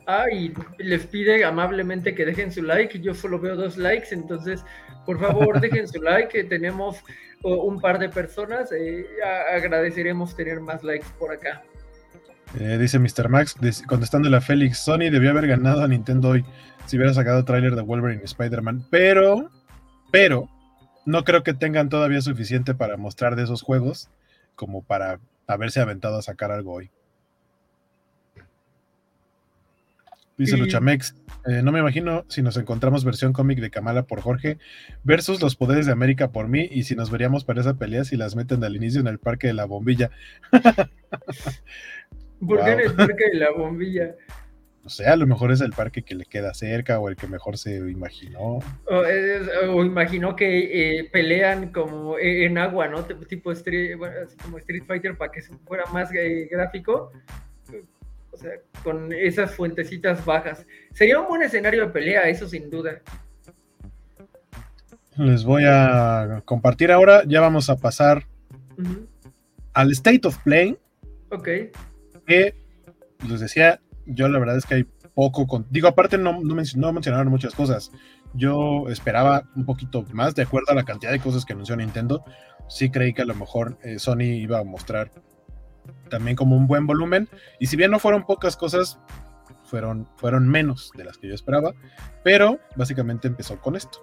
Ah, y les pide amablemente que dejen su like. Yo solo veo dos likes, entonces, por favor, dejen su like. que Tenemos un par de personas. eh, agradeceremos tener más likes por acá. Eh, dice Mr. Max, contestándole a Félix, Sony debió haber ganado a Nintendo hoy si hubiera sacado tráiler de Wolverine y Spider-Man, pero, pero, no creo que tengan todavía suficiente para mostrar de esos juegos como para haberse aventado a sacar algo hoy. Dice Y- Luchamex, Eh, no me imagino si nos encontramos versión cómic de Kamala por Jorge versus los poderes de América por mí y si nos veríamos para esa pelea si las meten al inicio en el parque de la bombilla. ¿Por qué en el parque de la bombilla? O sea, a lo mejor es el parque que le queda cerca o el que mejor se imaginó. O, es- o imaginó que eh, pelean como eh, en agua, ¿no? Tipo- Street, bueno, así como Street Fighter para que fuera más eh, gráfico. O sea, con esas fuentecitas bajas. Sería un buen escenario de pelea, eso sin duda. Les voy a compartir ahora. Ya vamos a pasar al State of Play. Ok. Que les decía, yo la verdad es que hay poco, con, digo, aparte no, no mencionaron muchas cosas. Yo esperaba un poquito más de acuerdo a la cantidad de cosas que anunció Nintendo. Sí creí que a lo mejor eh, Sony iba a mostrar también como un buen volumen. Y si bien no fueron pocas cosas, fueron, fueron menos de las que yo esperaba. Pero básicamente empezó con esto.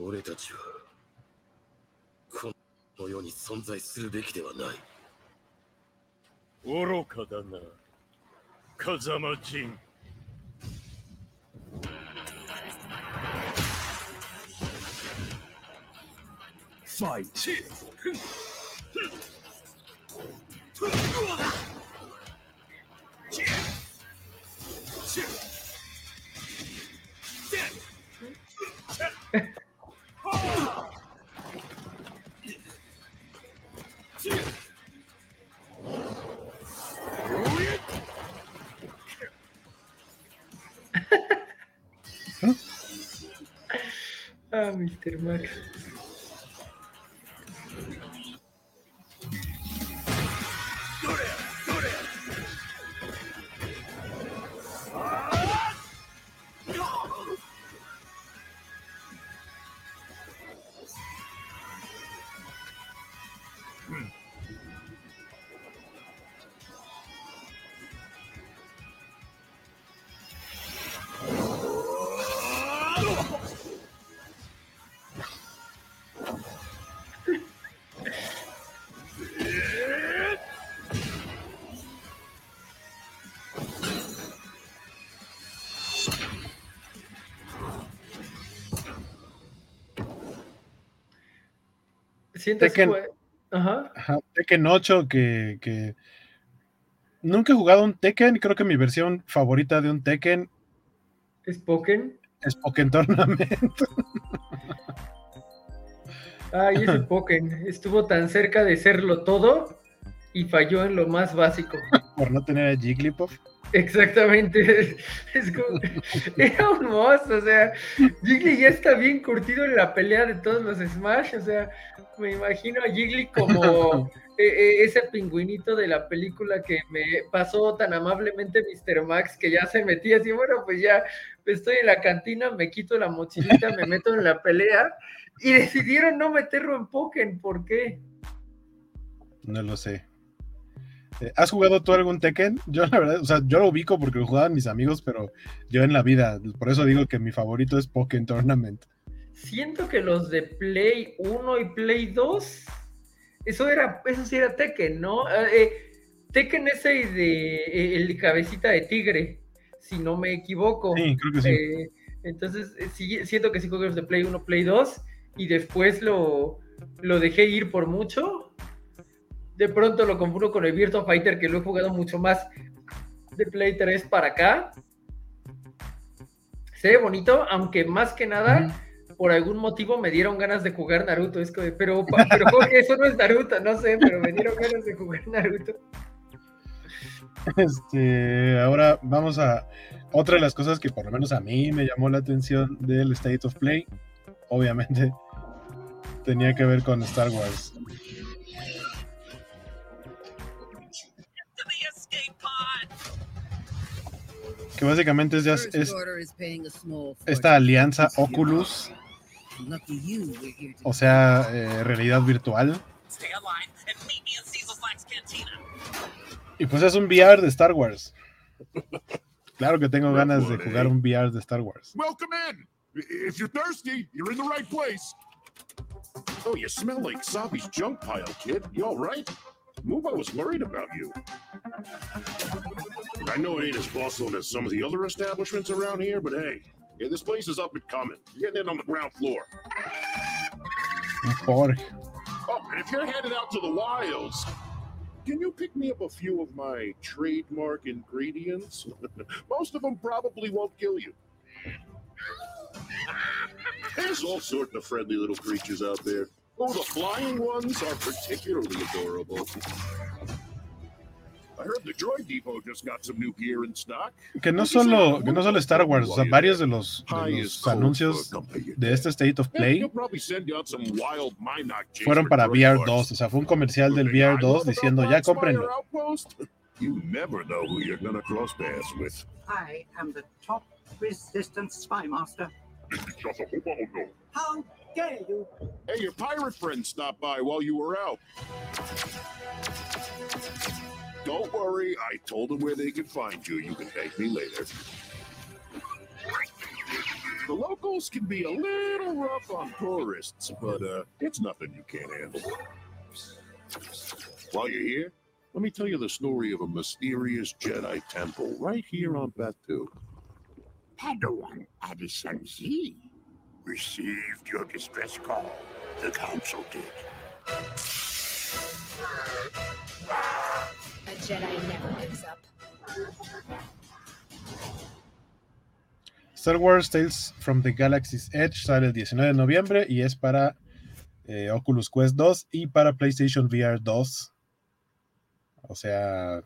俺たちはこの世に存在するべきではない。愚かだな。風間陣 Fight! Ah, Mr. Max. Sientes Tekken. fue- Ajá. Ajá, Tekken 8, que, que nunca he jugado un Tekken. Creo que mi versión favorita de un Tekken Spoken. es Pokémon Tournament. Ay, ese Pokémon estuvo tan cerca de serlo todo y falló en lo más básico. por no tener a Jigglypuff. Exactamente. Es como- era un monstruo, o sea, Jiggly ya está bien curtido en la pelea de todos los Smash, o sea, me imagino a Jiggly como eh, eh, ese pingüinito de la película que me pasó tan amablemente Mr. Max, que ya se metía así, bueno, pues ya estoy en la cantina, me quito la mochilita, me meto en la pelea, y decidieron no meterlo en Pokémon, ¿por qué? No lo sé. Eh, ¿Has jugado tú algún Tekken? Yo la verdad, o sea, yo lo ubico porque lo jugaban mis amigos, pero yo en la vida, por eso digo que mi favorito es Pokémon Tournament. Siento que los de Play 1 y Play 2, eso era, eso sí era Tekken, ¿no? Ah, eh, Tekken ese de eh, el de cabecita de tigre, si no me equivoco. Sí, creo que sí. Eh, entonces, eh, sí, siento que sí jugué los de Play 1, Play 2, y después lo, lo dejé ir por mucho. De pronto lo confundo con el Virtua Fighter, que lo he jugado mucho más de Play 3 para acá. Se ve bonito, aunque más que nada, por algún motivo me dieron ganas de jugar Naruto. Es que, pero, pero Jorge, eso no es Naruto, no sé, pero me dieron ganas de jugar Naruto. Este, ahora vamos a otra de las cosas que por lo menos a mí me llamó la atención del State of Play. Obviamente tenía que ver con Star Wars. Que básicamente es, ya- es Order is paying a small esta alianza Oculus, o sea, eh, realidad virtual. Stay alive and meet me in Cecil Flank's cantina. Y pues es un VR de Star Wars. Claro que tengo ganas de jugar un VR de Star Wars. Welcome in. If you're thirsty, you're in the right place. Oh, you smell like Sabi's junk pile, kid. You all right? Muba was worried about you. I know it ain't as bustling as some of the other establishments around here, but hey, yeah, this place is up and coming. You're getting in on the ground floor. Oh, and if you're headed out to the wilds, can you pick me up a few of my trademark ingredients? Most of them probably won't kill you. There's all sorts of friendly little creatures out there. Oh, the flying ones are particularly adorable. I heard the Droid Depot just got some new gear in stock. Que no solo, que no solo Star Wars, o sea, varios de los, de los anuncios de este State of Play fueron para droid VR2, parts. o sea, fue un comercial del VR2 diciendo ya cómprenlo. Outpost? You never know who you're gonna cross paths with. I am the top resistance spy master. How? Hey, your pirate friend stopped by while you were out. Don't worry, I told them where they can find you. You can thank me later. The locals can be a little rough on tourists, but uh, it's nothing you can't handle. While you're here, let me tell you the story of a mysterious Jedi temple right here on Batu. Padawan Addison Z received your distress call. The council did. A Jedi never gives up. Star Wars Tales from the Galaxy's Edge sale el 19 de noviembre y es para eh, Oculus Quest 2 y para PlayStation VR 2. O sea,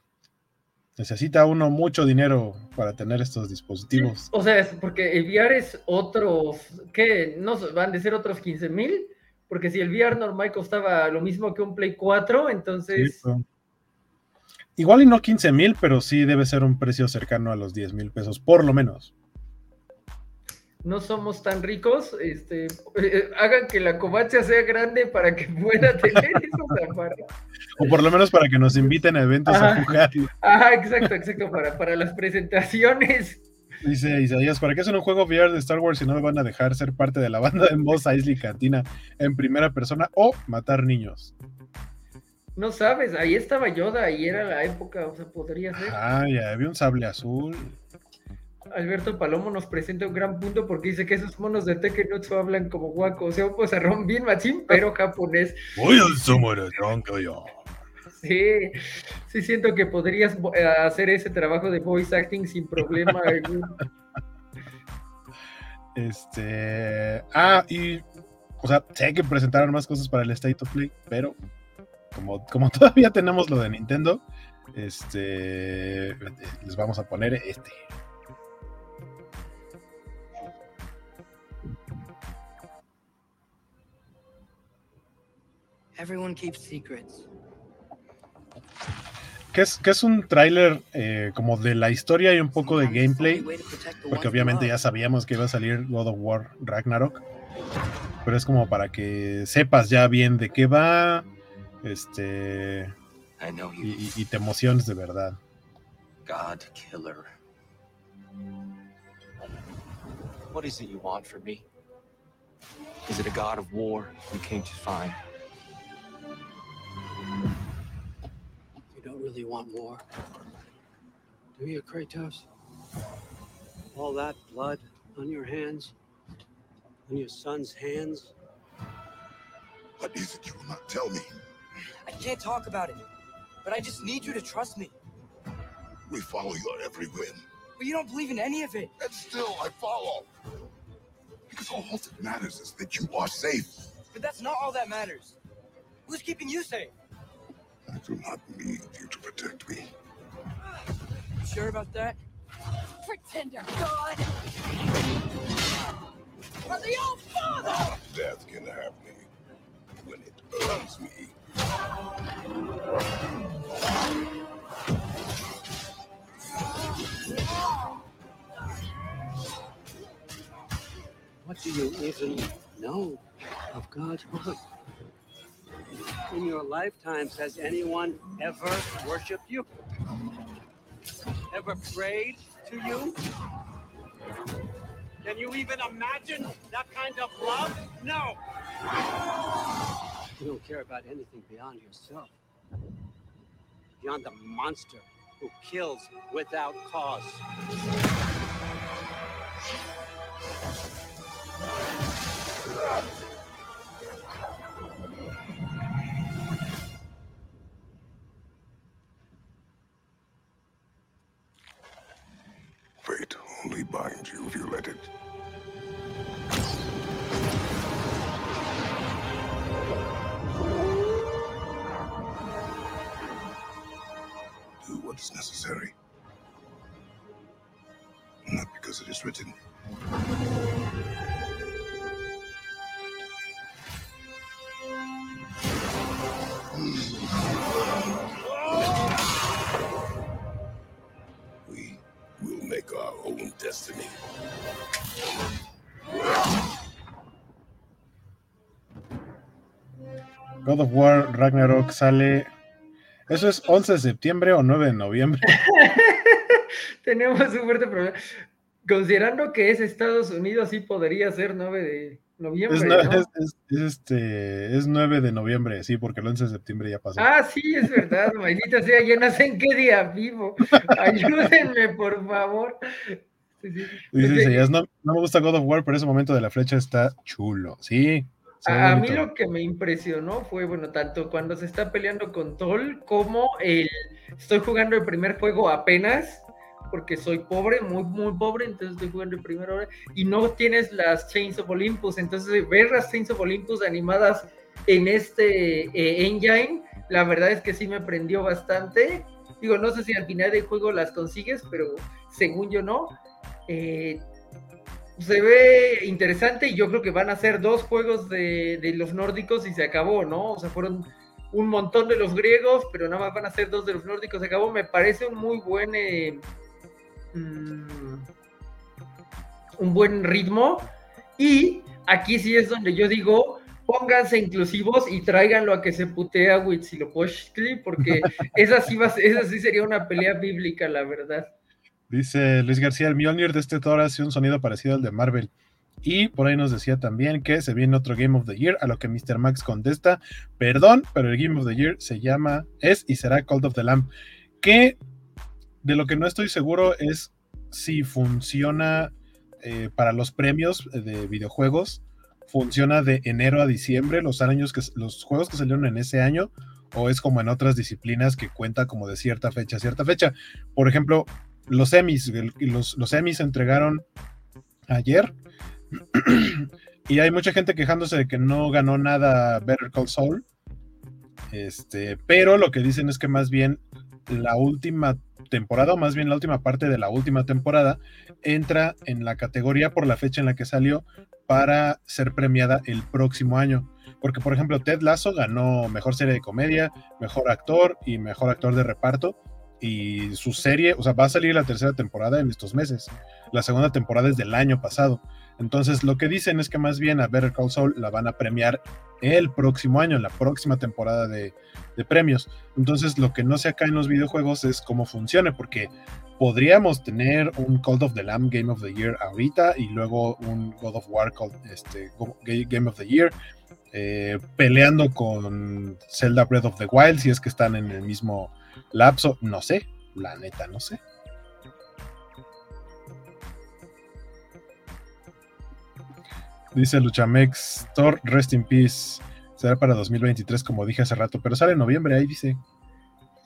necesita uno mucho dinero para tener estos dispositivos. O sea, es porque el VR es otros, ¿qué? ¿No van de ser otros 15 mil? Porque si el VR normal costaba lo mismo que un Play 4, Sí, entonces pero- Igual y no 15 mil, pero sí debe ser un precio cercano a los 10 mil pesos, por lo menos. No somos tan ricos. Este, eh, hagan que la covacha sea grande para que pueda tener esos aparatos. O por lo menos para que nos inviten a eventos a jugar. Ajá, exacto, exacto, para, para las presentaciones. Dice Isaías, ¿para qué hacen un juego VR de Star Wars si no me van a dejar ser parte de la banda de Mos Eisley Cantina en primera persona o matar niños? No sabes, ahí estaba Yoda y era la época, o sea, podría ser. Ah, ya había un sable azul. Alberto Palomo nos presenta un gran punto porque dice que esos monos de Tekenutsu hablan como guaco, o sea, un pozarrón bien machín, pero japonés. Sí, sí siento que podrías eh, hacer ese trabajo de voice acting sin problema alguno. Este. Ah, y. O sea, sé que presentaron más cosas para el State of Play, pero como, como todavía tenemos lo de Nintendo, este. Les vamos a poner este. Everyone keeps secrets. Que es, que es un tráiler eh, como de la historia y un poco de gameplay. Porque obviamente ya sabíamos que iba a salir God of War Ragnarok. Pero es como para que sepas ya bien de qué va. Este. Y- y te emociones de verdad. God Killer. What is it you want from me? Is it a god of war you came to find? You don't really want war. Do you, Kratos? All that blood on your hands? On your son's hands? What is it you will not tell me? I can't talk about it, but I just need you to trust me. We follow your every whim. But you don't believe in any of it. And still I follow. Because all that matters is that you are safe. But that's not all that matters. Who's keeping you safe? I do not need you to protect me. You sure about that? Pretender God! For the old father! Death can have me when it earns me. What do you even know of God's word? In your lifetimes, has anyone ever worshipped you? Ever prayed to you? Can you even imagine that kind of love? No. You don't care about anything beyond yourself. Beyond the monster who kills without cause. Not because it is written. We will make our own destiny. God of War Ragnarok sale. ¿Eso es 11 de septiembre o 9 de noviembre? Tenemos un fuerte problema. Considerando que es Estados Unidos, sí podría ser 9 de noviembre. Es, ¿no? nue- es- es- es este, es 9 de noviembre, sí, porque el 11 de septiembre ya pasó. Ah, sí, es verdad, maldita sea, yo no sé en qué día vivo. Ayúdenme, por favor. Sí, sí. Dice Oye, Isaías, no, no me gusta God of War, pero ese momento de la flecha está chulo. Sí. A, mí lo que me impresionó fue, bueno, tanto cuando se está peleando con Toll como el... Estoy jugando el primer juego apenas, porque soy pobre, muy, muy pobre, entonces estoy jugando el primer hora, y no tienes las Chains of Olympus, entonces ver las Chains of Olympus animadas en este eh, engine, la verdad es que sí me prendió bastante. Digo, no sé si al final del juego las consigues, pero según yo no. Eh, se ve interesante y yo creo que van a ser dos juegos de, de los nórdicos y se acabó, ¿no? O sea, fueron un montón de los griegos, pero nada más van a ser dos de los nórdicos, se acabó. Me parece un muy buen... eh, mm, un buen ritmo y aquí sí es donde yo digo pónganse inclusivos y tráiganlo a que se putea Huitzilopochtli porque esa sí, va, esa sí sería una pelea bíblica, la verdad. Dice Luis García, el Mjolnir de este Thor hace un sonido parecido al de Marvel. Y por ahí nos decía también que se viene otro Game of the Year, a lo que Mr. Max contesta, perdón, pero el Game of the Year se llama, es y será Call of the Lamb. Que de lo que no estoy seguro es si funciona eh, para los premios de videojuegos, funciona de enero a diciembre, los años que los juegos que salieron en ese año, o es como en otras disciplinas que cuenta como de cierta fecha a cierta fecha. Por ejemplo, los Emmys, los, los Emmys se entregaron ayer y hay mucha gente quejándose de que no ganó nada Better Call Saul. Este, pero lo que dicen es que más bien la última temporada, o más bien la última parte de la última temporada, entra en la categoría por la fecha en la que salió para ser premiada el próximo año. Porque, por ejemplo, Ted Lasso ganó mejor serie de comedia, mejor actor y mejor actor de reparto. Y su serie, o sea, va a salir la tercera temporada en estos meses. La segunda temporada es del año pasado. Entonces, lo que dicen es que más bien a Better Call Saul la van a premiar el próximo año, en la próxima temporada de, premios. Entonces, lo que no sé acá en los videojuegos es cómo funcione, porque podríamos tener un Call of the Lamb Game of the Year ahorita y luego un God of War Call- este, Game of the Year, eh, peleando con Zelda Breath of the Wild, si es que están en el mismo lapso, no sé, la neta, no sé. Dice Luchamex, Thor, Rest in Peace. Será para 2023, como dije hace rato, pero sale en noviembre, ahí dice.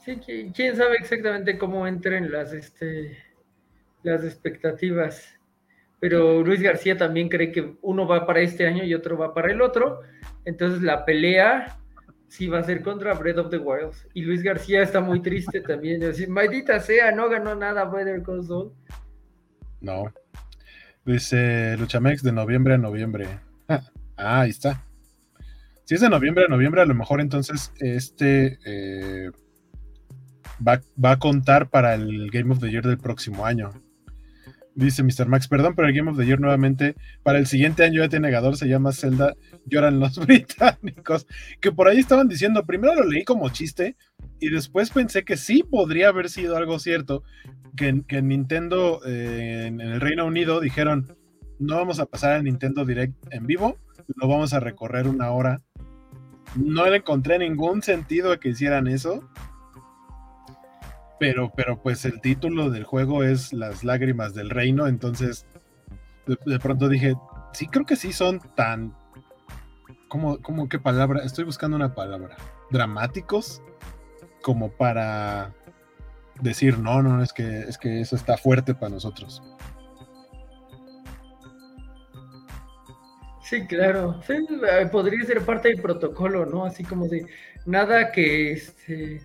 Sí, qui- quién sabe exactamente cómo entren las, este, las expectativas. Pero Luis García también cree que uno va para este año y otro va para el otro. Entonces la pelea sí va a ser contra Breath of the Wild. Y Luis García está muy triste también. de decir, maldita sea, no ganó nada Better Call Saul. No. Dice Luchamex de noviembre a noviembre. Ah, ah, ahí está. Si es de noviembre a noviembre, a lo mejor entonces este eh, va, va a contar para el Game of the Year del próximo año. Dice Mr. Max, perdón, pero el Game of the Year nuevamente para el siguiente año ya tiene negador, se llama Zelda, lloran los británicos. Que por ahí estaban diciendo, primero lo leí como chiste y después pensé que sí podría haber sido algo cierto, que, que Nintendo eh, en, en el Reino Unido dijeron, no vamos a pasar a Nintendo Direct en vivo, lo vamos a recorrer una hora. No le encontré ningún sentido a que hicieran eso. Pero, pero pues el título del juego es Las lágrimas del reino, entonces de, de pronto dije, sí, creo que sí son tan... ¿Cómo, cómo qué palabra? Estoy buscando una palabra. Dramáticos como para decir, no, no, es que, es que eso está fuerte para nosotros. Sí, claro. Sí, eh, podría ser parte del protocolo, ¿no? Así como de nada que este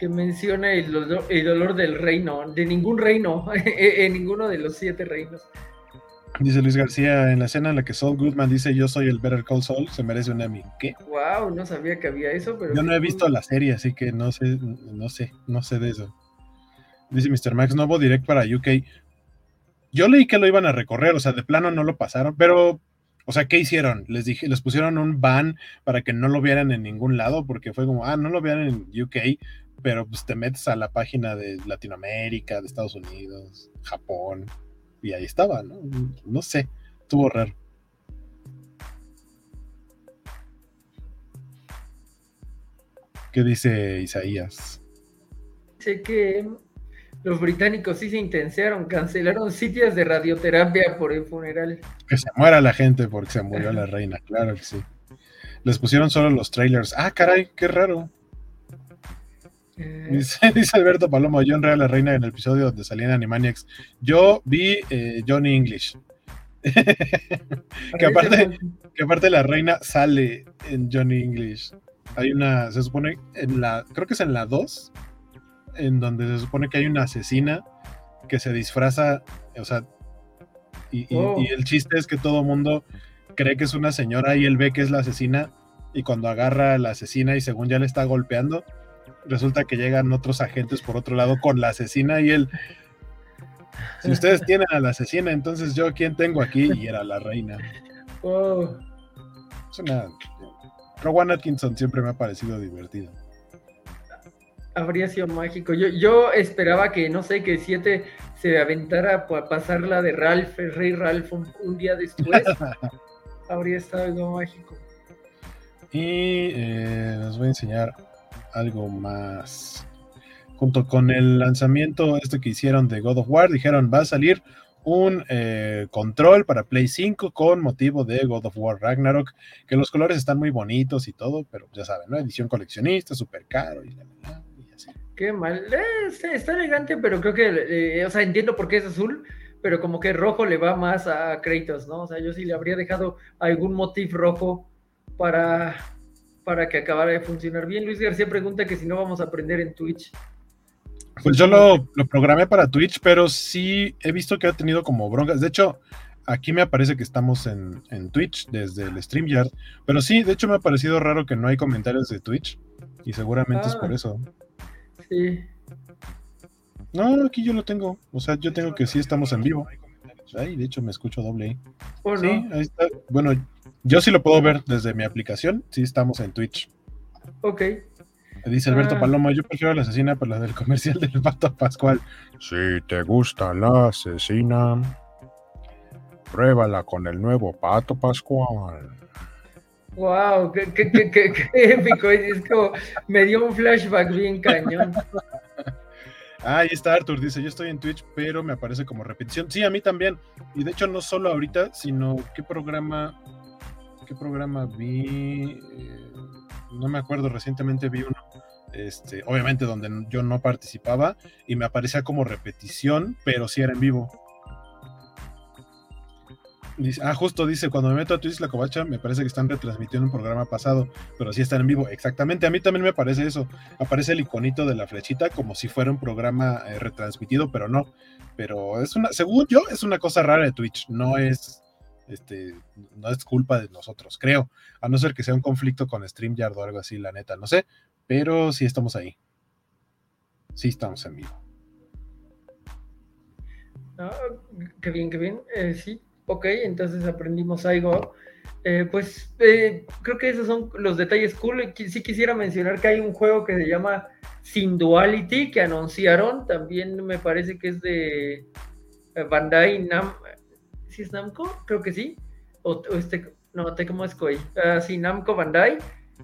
que mencione el dolor, el dolor del reino, de ningún reino, en ninguno de los siete reinos. Dice Luis García, en la escena en la que Saul Goodman dice yo soy el Better Call Saul, se merece un Emmy. ¿Qué? Wow, no sabía que había eso, pero Yo no he visto la serie, así que no sé, no sé, no sé de eso. Dice Mr. Max, no hubo direct para UK. Yo leí que lo iban a recorrer, o sea, de plano no lo pasaron, pero, o sea, ¿qué hicieron? Les dije, les pusieron un ban para que no lo vieran en ningún lado, porque fue como, ah, no lo vieran en UK, pero pues te metes a la página de Latinoamérica, de Estados Unidos, Japón, y ahí estaba, ¿no? No sé, estuvo raro. ¿Qué dice Isaías? sé que los británicos sí se intensearon, cancelaron sitios de radioterapia por el funeral. Que se muera la gente porque se murió la reina, claro que sí. Les pusieron solo los trailers. Ah, caray, qué raro. Eh, Dice, dice Alberto Palomo, yo en Real la Reina en el episodio donde salían Animaniacs. Yo vi eh, Johnny English. que, aparte, que aparte la reina sale en Johnny English. Hay una, se supone, en la, creo que es en la 2, en donde se supone que hay una asesina que se disfraza, o sea, y, y- Oh. y el chiste es que todo mundo cree que es una señora y él ve que es la asesina y cuando agarra a la asesina y según ya le está golpeando, resulta que llegan otros agentes por otro lado con la asesina y él, si ustedes tienen a la asesina, entonces yo quién tengo aquí y era la reina. oh, Es una... Rowan Atkinson siempre me ha parecido divertido. habría sido mágico. Yo, yo esperaba que, no sé, que 7 se aventara para pasar la de Ralph, el rey Ralph, un, un día después. habría estado algo mágico. Y eh, les voy a enseñar algo más. Junto con el lanzamiento este que hicieron de God of War, dijeron va a salir un eh, control para Play 5 con motivo de God of War Ragnarok, que los colores están muy bonitos y todo, pero ya saben, ¿no? Edición coleccionista, súper caro. Qué mal. Eh, está, está elegante, pero creo que, eh, o sea, entiendo por qué es azul, pero como que rojo le va más a Kratos, ¿no? O sea, yo sí le habría dejado algún motif rojo para, para que acabara de funcionar bien. Luis García pregunta que si no vamos a aprender en Twitch. Pues yo lo, lo programé para Twitch, pero sí he visto que ha tenido como broncas. De hecho, aquí me aparece que estamos en, en Twitch desde el StreamYard. Pero sí, de hecho me ha parecido raro que no hay comentarios de Twitch. Y seguramente es Ah. por eso. Sí. No, aquí yo lo tengo. O sea, yo tengo que sí estamos en vivo. Ay, de hecho me escucho doble. ¿O Sí, no? ahí está. Bueno, yo sí lo puedo ver desde mi aplicación. Sí, estamos en Twitch. Ok. Dice Alberto Ah. Palomo, yo prefiero a la asesina por la del comercial del Pato Pascual. Si te gusta la asesina, pruébala con el nuevo Pato Pascual. Wow, qué, qué, qué, qué- qué épico. Es como, me dio un flashback bien cañón. Ah, ahí está Arthur, dice, yo estoy en Twitch, pero me aparece como repetición. Sí, a mí también. Y de hecho no solo ahorita, sino qué programa, qué programa vi, Eh, no me acuerdo, recientemente vi uno, este, obviamente donde yo no participaba y me aparecía como repetición, pero sí era en vivo. Ah, justo dice, cuando me meto a Twitch la covacha, me parece que están retransmitiendo un programa pasado, pero sí están en vivo. Exactamente, a mí también me parece eso. Aparece el iconito de la flechita como si fuera un programa eh, retransmitido, pero no. Pero es una, según yo, es una cosa rara de Twitch, no es, este, no es culpa de nosotros, creo. A no ser que sea un conflicto con StreamYard o algo así, la neta, no sé. Pero sí estamos ahí. Sí estamos en vivo. Ah, qué bien, qué bien. Sí, ok, entonces aprendimos algo. Eh, pues eh, creo que esos son los detalles cool. Sí quisiera mencionar que hay un juego que se llama Sin Duality que anunciaron. También me parece que es de eh, Bandai Nam. ¿Sí es Namco? Creo que sí. O, o este, no, Tecmo es Koei. Ah, sí, Namco Bandai.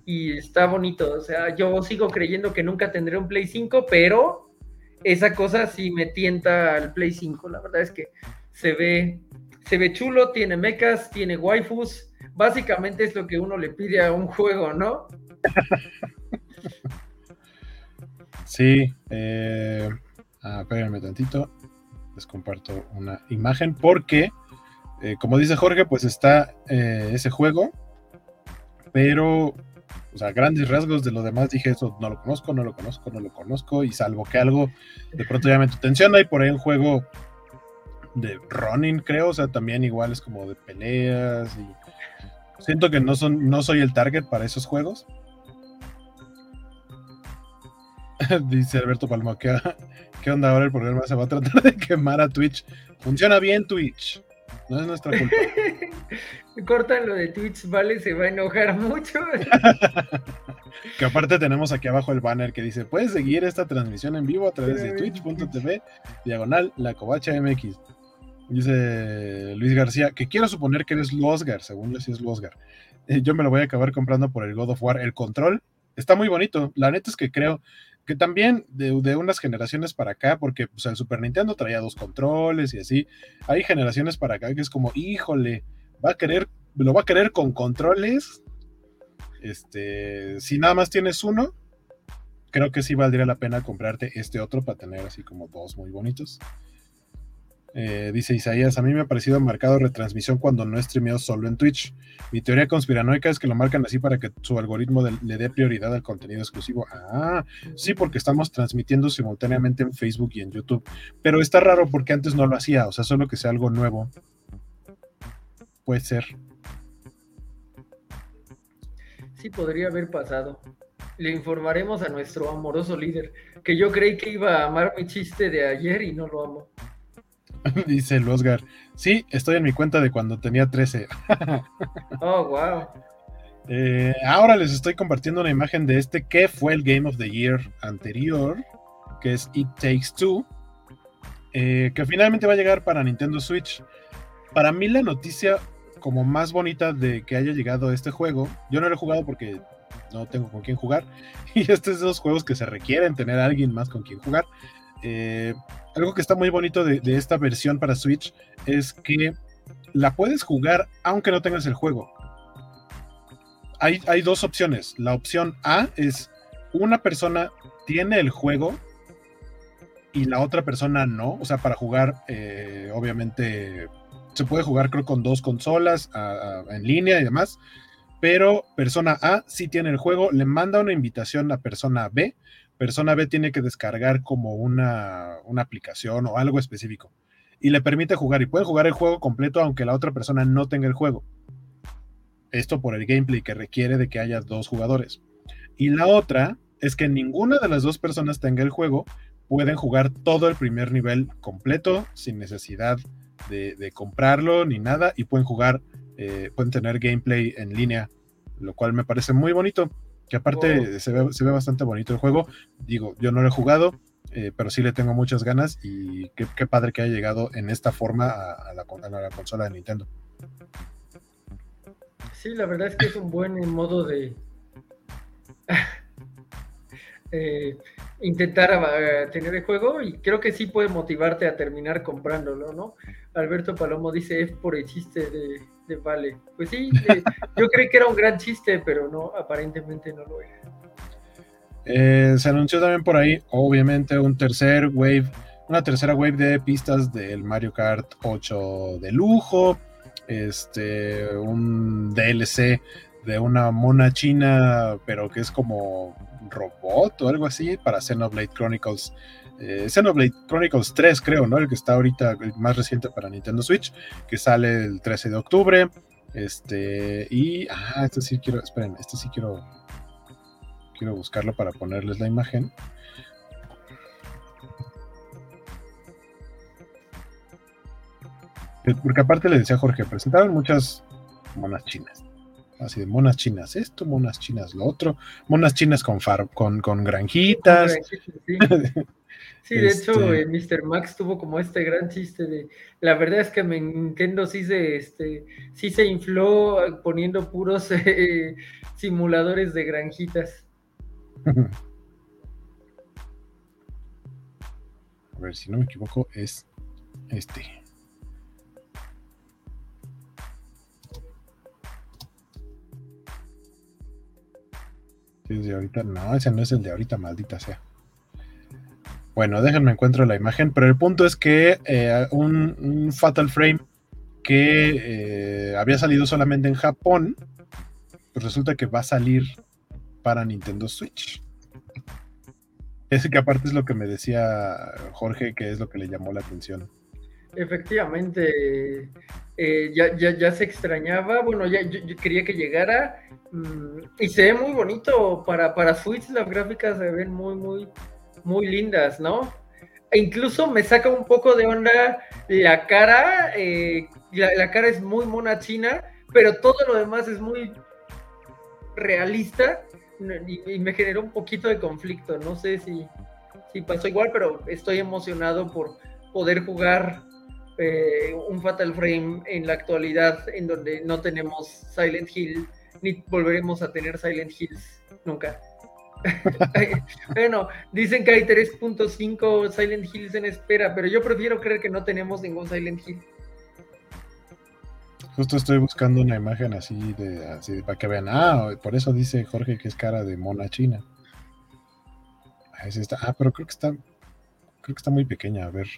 Y está bonito. O sea, yo sigo creyendo que nunca tendré un Play 5, pero esa cosa sí me tienta al Play 5. La verdad es que se ve, se ve chulo, tiene mechas, tiene waifus. Básicamente es lo que uno le pide a un juego, ¿no? Sí, eh, espérenme tantito. Les comparto una imagen porque, eh, como dice Jorge, pues está eh, ese juego, pero, o sea, grandes rasgos de lo demás dije eso, no lo conozco, no lo conozco, no lo conozco, y salvo que algo de pronto llame tu atención, hay por ahí un juego de running, creo, o sea, también igual es como de peleas y siento que no son, no soy el target para esos juegos. Dice Alberto Palma, ¿qué, ¿qué onda ahora el programa? Se va a tratar de quemar a Twitch. Funciona bien Twitch. No es nuestra culpa. Cortan lo de Twitch, vale, se va a enojar mucho. que aparte tenemos aquí abajo el banner que dice, puedes seguir esta transmisión en vivo a través de twitch.tv, diagonal, la covacha MX. Dice Luis García, que quiero suponer que eres Losgar, según yo sí es Losgar. Eh, yo me lo voy a acabar comprando por el God of War. El control está muy bonito. La neta es que creo que también de, unas generaciones para acá, porque pues, el Super Nintendo traía dos controles y así. Hay generaciones para acá que es como, híjole, va a querer, lo va a querer con controles. Este, si nada más tienes uno, creo que sí valdría la pena comprarte este otro para tener así como dos muy bonitos. Eh, dice Isaías, a mí me ha parecido marcado retransmisión cuando no es streameado solo en Twitch. Mi teoría conspiranoica es que lo marcan así para que su algoritmo le dé prioridad al contenido exclusivo. Ah, sí, porque estamos transmitiendo simultáneamente en Facebook y en YouTube. Pero está raro porque antes no lo hacía, o sea, solo que sea algo nuevo. Puede ser. Sí, podría haber pasado. Le informaremos a nuestro amoroso líder, que yo creí que iba a amar mi chiste de ayer y no lo amo. dice el Oscar. Sí, estoy en mi cuenta de cuando tenía 13. Oh, wow. Eh, ahora les estoy compartiendo una imagen de este que fue el Game of the Year anterior, que es It Takes Two, eh, que finalmente va a llegar para Nintendo Switch. Para mí la noticia como más bonita de que haya llegado este juego, yo no lo he jugado porque no tengo con quién jugar, y este es de esos juegos que se requieren tener a alguien más con quien jugar. Eh, algo que está muy bonito de, esta versión para Switch es que la puedes jugar aunque no tengas el juego hay, dos opciones. La opción A es una persona tiene el juego y la otra persona no. O sea, para jugar, eh, obviamente, se puede jugar creo con dos consolas en línea y demás. Pero persona A sí tiene el juego, le manda una invitación a persona B. Persona B tiene que descargar como una, una aplicación o algo específico. Y le permite jugar. Y puede jugar el juego completo aunque la otra persona no tenga el juego. Esto por el gameplay que requiere de que haya dos jugadores. Y la otra es que ninguna de las dos personas tenga el juego, pueden jugar todo el primer nivel completo sin necesidad de, comprarlo ni nada y pueden jugar, eh, pueden tener gameplay en línea, lo cual me parece muy bonito. Que aparte Oh. se, ve, se ve bastante bonito el juego. Digo, yo no lo he jugado, eh, pero sí le tengo muchas ganas y qué, qué padre que haya llegado en esta forma a, a la, con- a la consola de Nintendo. Sí, la verdad es que es un buen modo de eh, intentar eh, tener el juego y creo que sí puede motivarte a terminar comprándolo, ¿no? Alberto Palomo dice es por el chiste de, de Vale. Pues sí, eh, yo creí que era un gran chiste, pero no, aparentemente no lo era. Eh, se anunció también por ahí, obviamente, un tercer wave, una tercera wave de pistas del Mario Kart 8 de lujo, este, un DLC de una mona china, pero que es como robot o algo así, para Xenoblade Chronicles. eh, Xenoblade Chronicles 3, creo, ¿no? El que está ahorita, el más reciente para Nintendo Switch, que sale el 13 de octubre. Este, y, ah, este sí quiero, esperen, este sí quiero quiero buscarlo para ponerles la imagen. Porque aparte le decía a Jorge, presentaron muchas monas chinas. Así de monas chinas esto, monas chinas lo otro, monas chinas con, far- con, con granjitas. Sí. Sí, de hecho, Este- eh, Mr. Max tuvo como este gran chiste de, la verdad es que me- Nintendo sí se, este, sí se infló poniendo puros eh, simuladores de granjitas. A ver, si no me equivoco, es este. Ahorita. No, ese no es el de ahorita, maldita sea. Bueno, déjenme encuentro la imagen, pero el punto es que eh, un, un Fatal Frame que eh, había salido solamente en Japón, pues resulta que va a salir para Nintendo Switch. Ese que aparte es lo que me decía Jorge, que es lo que le llamó la atención. Efectivamente, eh, ya, ya, ya se extrañaba, bueno, ya yo, quería que llegara mm, y se ve muy bonito. Para, para Switch, las gráficas se ven muy, muy, muy lindas, ¿no? E incluso me saca un poco de onda la cara, eh, la, la cara es muy mona china, pero todo lo demás es muy realista y, y me generó un poquito de conflicto, no sé si, si pasó igual, pero estoy emocionado por poder jugar eh, un Fatal Frame en la actualidad en donde no tenemos Silent Hill ni volveremos a tener Silent Hills nunca. bueno, dicen que hay 3.5 Silent Hills en espera, pero yo prefiero creer que no tenemos ningún Silent Hill. Justo estoy buscando una imagen así de así para que vean. Ah, por eso dice Jorge que es cara de mona china. Ah, es esta. Ah, pero creo que está. Creo que está muy pequeña. A ver.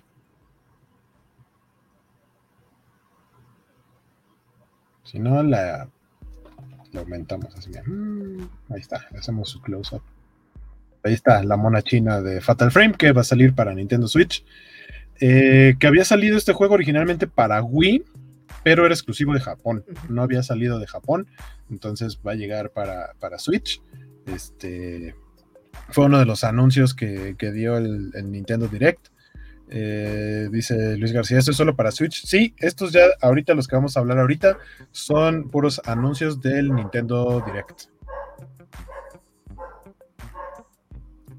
Si no, la, la aumentamos así. mira. Mm, Ahí está. le Hacemos su close-up. Ahí está, la mona china de Fatal Frame que va a salir para Nintendo Switch. Eh, que había salido este juego originalmente para Wii, pero era exclusivo de Japón. No había salido de Japón, entonces va a llegar para, para Switch. Este fue uno de los anuncios que, que dio el, el Nintendo Direct. Eh, dice Luis García, ¿esto es solo para Switch? Sí, estos ya, ahorita los que vamos a hablar ahorita, son puros anuncios del Nintendo Direct.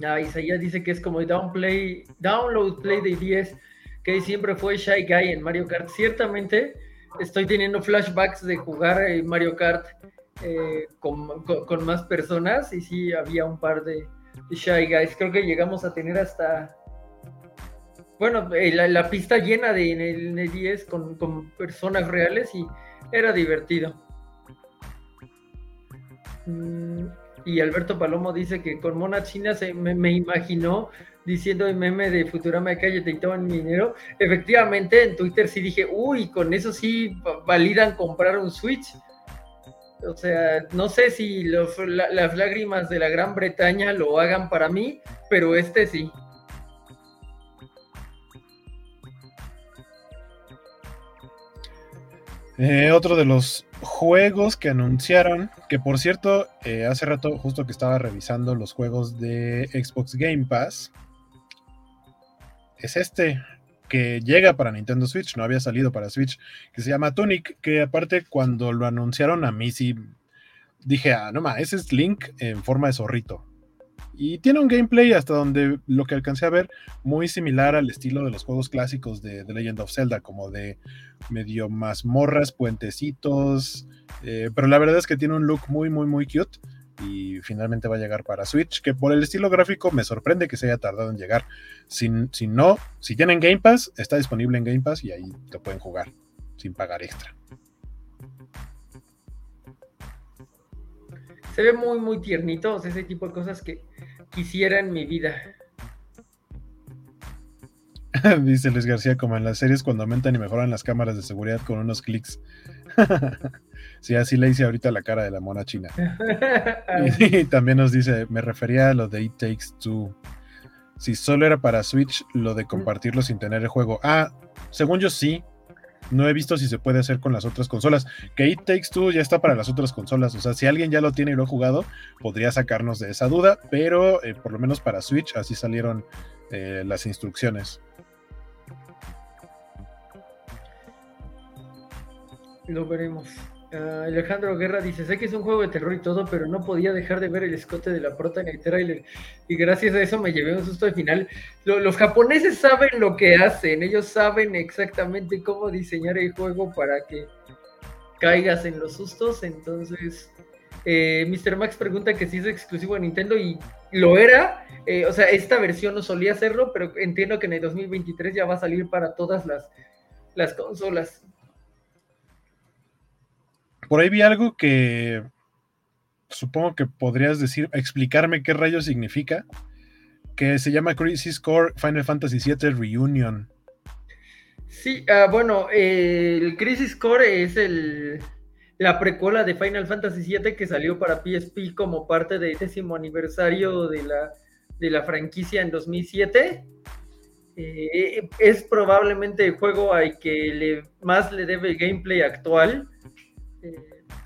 Ah, Isaías dice que es como downplay, download play de 10, que siempre fue Shy Guy en Mario Kart. Ciertamente estoy teniendo flashbacks de jugar eh, Mario Kart eh, con, más personas y sí había un par de Shy Guys. Creo que llegamos a tener hasta, bueno, eh, la, pista llena de 10 con, con personas reales y era divertido. Mm, Y Alberto Palomo dice que con Mona China se me, imaginó diciendo el meme de Futurama cállate y toman mi dinero. Efectivamente, en Twitter sí dije, uy, con eso sí va- validan comprar un Switch. O sea, no sé si las lágrimas de la Gran Bretaña lo hagan para mí, pero este sí. Eh, otro de los juegos que anunciaron, que por cierto, eh, hace rato justo que estaba revisando los juegos de Xbox Game Pass, es este que llega para Nintendo Switch, no había salido para Switch, que se llama Tunic, que aparte cuando lo anunciaron a mí sí dije, ah, no ma, ese es Link en forma de zorrito. Y tiene un gameplay hasta donde lo que alcancé a ver muy similar al estilo de los juegos clásicos de The Legend of Zelda, como de medio mazmorras, puentecitos, eh, pero la verdad es que tiene un look muy, muy, muy cute y finalmente va a llegar para Switch, que por el estilo gráfico me sorprende que se haya tardado en llegar. Si, si no, si tienen Game Pass, está disponible en Game Pass y ahí lo pueden jugar sin pagar extra. Se ve muy, muy tiernito, o sea, ese tipo de cosas que quisiera en mi vida. Dice Luis García, como en las series cuando aumentan y mejoran las cámaras de seguridad con unos clics. sí, así le hice ahorita la cara de la mona china. Y, también nos dice, me refería a lo de It Takes Two. Si solo era para Switch, lo de compartirlo sin tener el juego. Ah, según yo sí. No he visto si se puede hacer con las otras consolas. Que It Takes Two ya está para las otras consolas. O sea, si alguien ya lo tiene y lo ha jugado, podría sacarnos de esa duda. Pero eh, por lo menos para Switch, así salieron eh, las instrucciones. Lo veremos. Ah, Alejandro Guerra dice, sé que es un juego de terror y todo, pero no podía dejar de ver el escote de la prota en el trailer. Y gracias a eso me llevé un susto de final. Lo- los japoneses saben lo que hacen, ellos saben exactamente cómo diseñar el juego para que caigas en los sustos. Entonces, eh, Mr. Max pregunta que si es exclusivo de Nintendo y lo era. Eh, o sea, esta versión no solía hacerlo, pero entiendo que en el 2023 ya va a salir para todas las, las consolas. Por ahí vi algo que supongo que podrías decir, explicarme qué rayos significa, que se llama Crisis Core Final Fantasy VII Reunion. Sí, ah, bueno, el Crisis Core es el, la precuela de Final Fantasy VII que salió para PSP como parte del décimo aniversario de la, de la franquicia en 2007. Eh, es probablemente el juego al que le, más le debe el gameplay actual.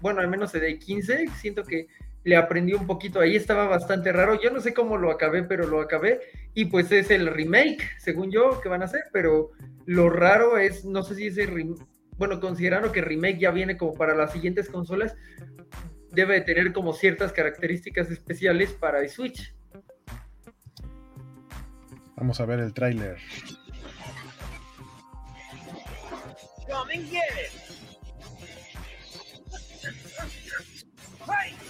Bueno, al menos de 15, siento que le aprendí un poquito ahí, estaba bastante raro. Yo no sé cómo lo acabé, pero lo acabé. Y pues es el remake, según yo, que van a hacer, pero lo raro es, no sé si ese remake, bueno, considerando que remake ya viene como para las siguientes consolas, debe de tener como ciertas características especiales para el Switch. Vamos a ver el tráiler. Come and get it. Hey!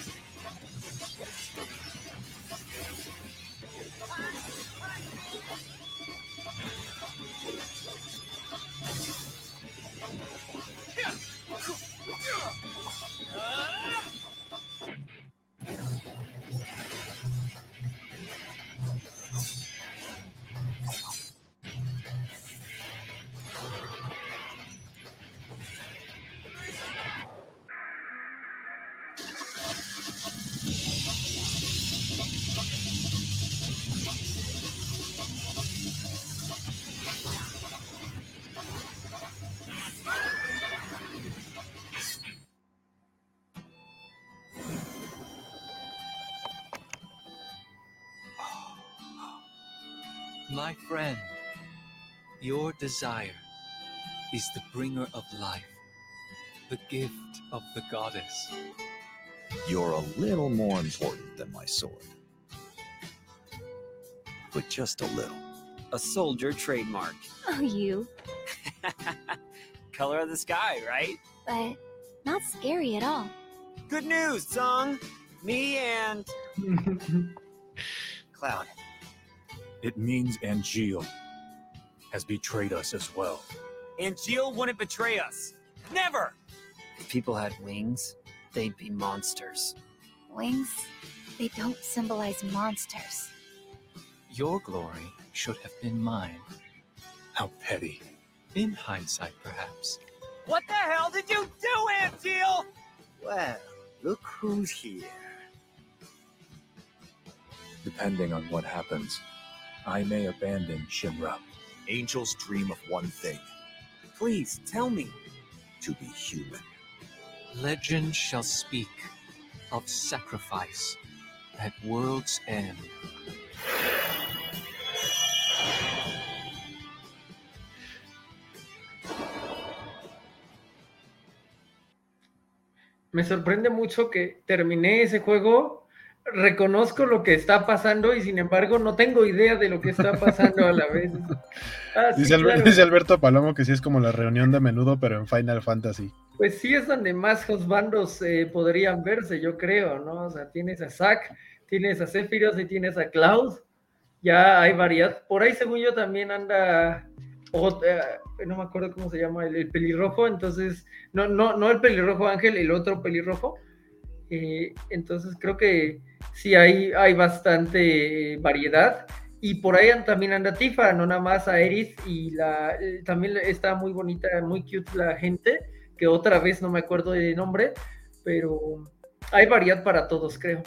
Your desire is the bringer of life, the gift of the goddess. You're a little more important than my sword. But just a little. A soldier trademark. Oh, you. Color of the sky, right? But not scary at all. Good news, Song. Me and Cloud. It means Angeal has betrayed us as well. And Jill wouldn't betray us. Never! If people had wings, they'd be monsters. Wings, they don't symbolize monsters. Your glory should have been mine. How petty. In hindsight, perhaps. What the hell did you do, Angeal? Well, look who's here. Depending on what happens, I may abandon Shinra. Angels dream of one thing Please, tell me. to be human. Legend shall speak of sacrifice at world's end. Me sorprende mucho que terminé ese juego, reconozco lo que está pasando y sin embargo no tengo idea de lo que está pasando a la vez. Ah, sí, Dice, Alber- claro. dice Alberto Palomo que sí es como la reunión de menudo, pero en Final Fantasy. Pues sí es donde más bandos eh, podrían verse, yo creo, ¿no? O sea, tienes a Zack, tienes a Sephiroth y tienes a Cloud. Ya hay variedad. Por ahí, según yo, también anda, eh, no me acuerdo cómo se llama, el, el pelirrojo. Entonces, no, no, no el pelirrojo Ángel, el otro pelirrojo. Eh, entonces, creo que sí hay, hay bastante eh, variedad. Y por ahí también anda Tifa, no nada más a Eris. Y la, eh, también está muy bonita, muy cute la gente que otra vez no me acuerdo de nombre, pero hay variedad para todos, creo.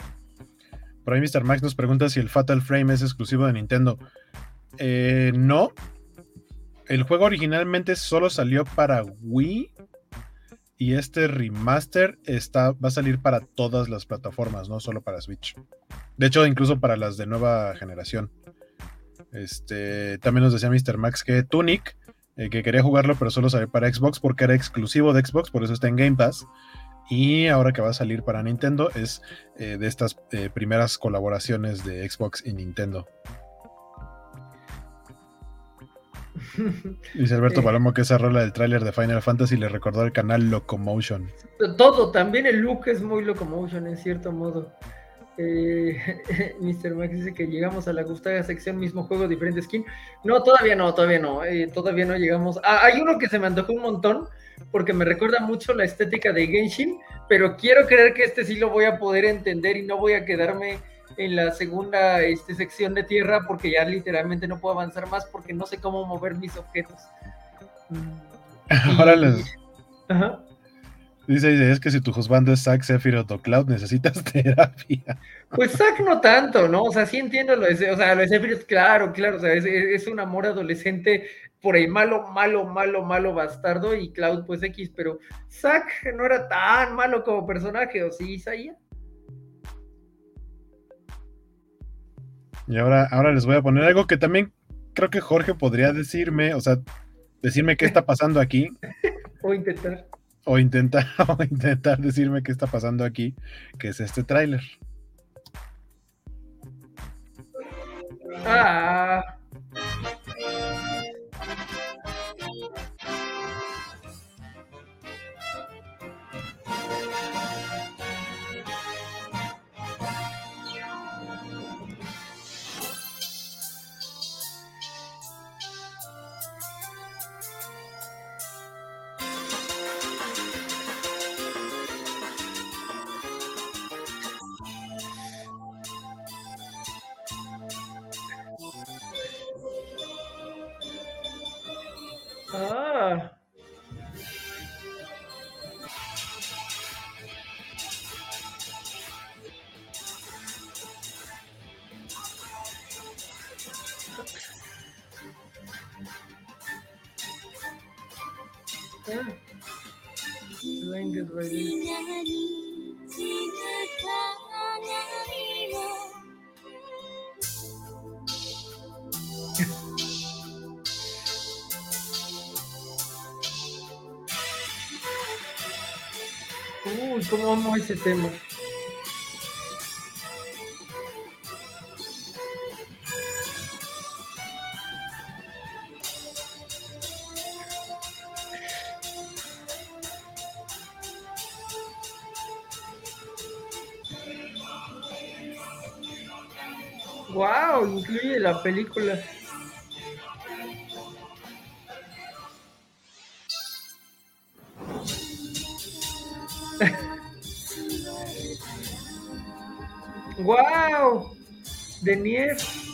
Por ahí Mr. Max nos pregunta si el Fatal Frame es exclusivo de Nintendo. Eh, no. El juego originalmente solo salió para Wii. Y este remaster está, va a salir para todas las plataformas, no solo para Switch. De hecho, incluso para las de nueva generación. Este, también nos decía Mr. Max que Tunic, eh, que quería jugarlo, pero solo salió para Xbox porque era exclusivo de Xbox, por eso está en Game Pass. Y ahora que va a salir para Nintendo es eh, de estas eh, primeras colaboraciones de Xbox y Nintendo. Dice Alberto Eh. Palomo que esa rola del tráiler de Final Fantasy le recordó al canal Locomotion. Todo, también el look es muy locomotion en cierto modo. Eh, Mr. Max dice que llegamos a la gustada sección, mismo juego, diferente skin. No, todavía no, todavía no, eh, todavía no llegamos. Ah, hay uno que se me antojó un montón porque me recuerda mucho la estética de Genshin, pero quiero creer que este sí lo voy a poder entender y no voy a quedarme en la segunda este, sección de tierra porque ya literalmente no puedo avanzar más porque no sé cómo mover mis objetos. Ahora les Ajá. dice, dice, es que si tu husbando es Zack, Sephiroth o Cloud, necesitas terapia. Pues Zack no tanto, ¿no? O sea, sí entiendo lo de, o sea, lo de Sephiroth, claro, claro, o sea, es, es un amor adolescente por el malo, malo, malo, malo bastardo y Cloud pues X, pero Zack no era tan malo como personaje, ¿o sí, Isaías? Y ahora, ahora les voy a poner algo que también creo que Jorge podría decirme, o sea, decirme qué está pasando aquí, O intentar. o intentar, o intentar decirme qué está pasando aquí, que es este tráiler. Ah, ah. Wow, incluye la película. Wow, de nieve.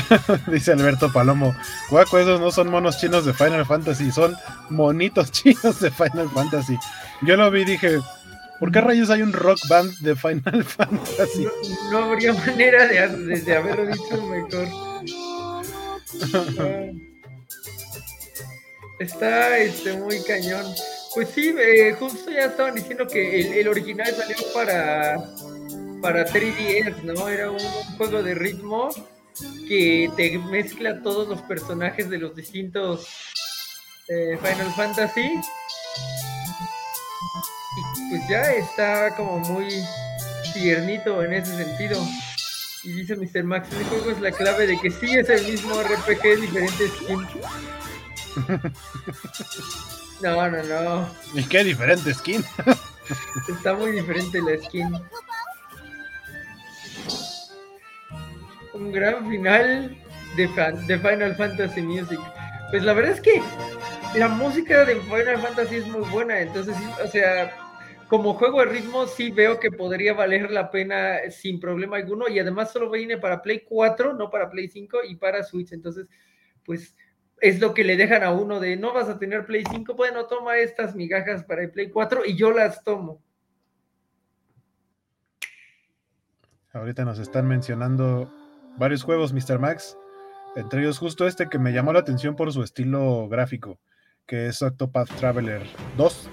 Dice Alberto Palomo, guaco, esos no son monos chinos de Final Fantasy, son monitos chinos de Final Fantasy. Yo lo vi y dije, ¿por qué rayos hay un rock band de Final Fantasy? No habría manera de, de- haberlo dicho mejor. Está este, muy cañón. Pues sí, eh, justo ya estaban diciendo que el, el original salió para, para 3DS, ¿no? Era un, juego de ritmo que te mezcla todos los personajes de los distintos eh, Final Fantasy. Y pues ya está como muy tiernito en ese sentido. Y dice Mr. Max, ese juego es la clave de que sí es el mismo RPG, diferente skin. No, no, no. Y qué diferente skin. Está muy diferente la skin. Un gran final de, Final Fantasy Music. Pues la verdad es que la música de Final Fantasy es muy buena. Entonces, o sea, como juego de ritmo, sí veo que podría valer la pena sin problema alguno. Y además solo viene para Play 4, no para Play 5 y para Switch. Entonces, pues es lo que le dejan a uno de no vas a tener Play 5, bueno, toma estas migajas para el Play 4 y yo las tomo. Ahorita nos están mencionando varios juegos, Mr. Max. Entre ellos justo este que me llamó la atención por su estilo gráfico, que es Octopath Traveler 2.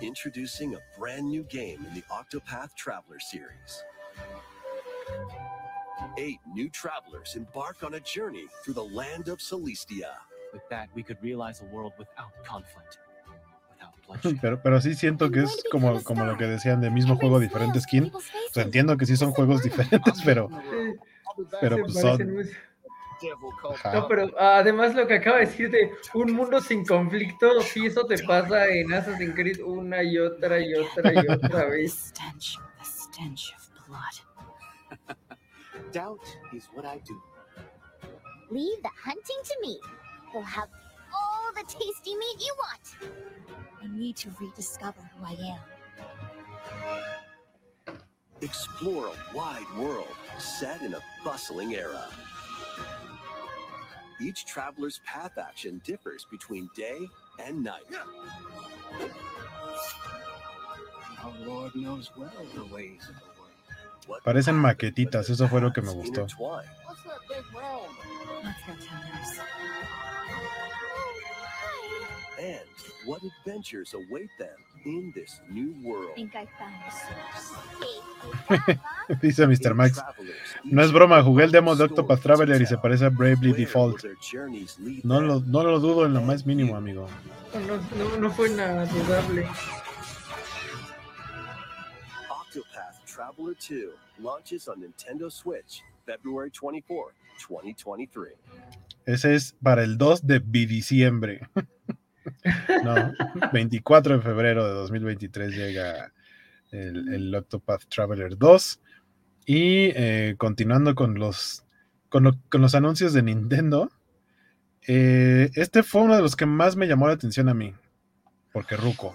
Introducing a brand new game in the Octopath Traveler series. Eight new travelers embark on a journey through the land of Celestia. With that, we could realize a world without conflict, without bloodshed. Pero, pero sí siento que es como, como lo que decían de mismo juego, diferente skin. O sea, entiendo que sí son juegos diferentes, pero, pero pues son. No, pero además lo que acaba de decir de un mundo sin conflicto, sí, eso te pasa en Assassin's Creed una y otra y otra y otra vez. Doubt is what I do. Leave the hunting to me. We'll have all the tasty meat you want. I need to rediscover who I am. Explore a wide world set in a bustling era. Each traveler's path action differs between day and night. Our Lord knows well the ways of the world. What Parecen maquetitas, eso fue lo que me gustó. What's that big realm? Let's go tell nurse. And what adventures await them in this new world? Dice Mr. Max. No es broma, jugué el demo de Octopath Traveler y se parece a Bravely Default. No lo, no lo dudo en lo más mínimo, amigo. No, no, no fue nada dudable. Octopath Traveler 2 launches on Nintendo Switch February 24, 2023. Ese es para el 2 de diciembre. No, 24 de febrero de 2023 llega el, el Octopath Traveler 2. Y eh, continuando con los, con, lo- con los anuncios de Nintendo, eh, este fue uno de los que más me llamó la atención a mí. Porque Ruco.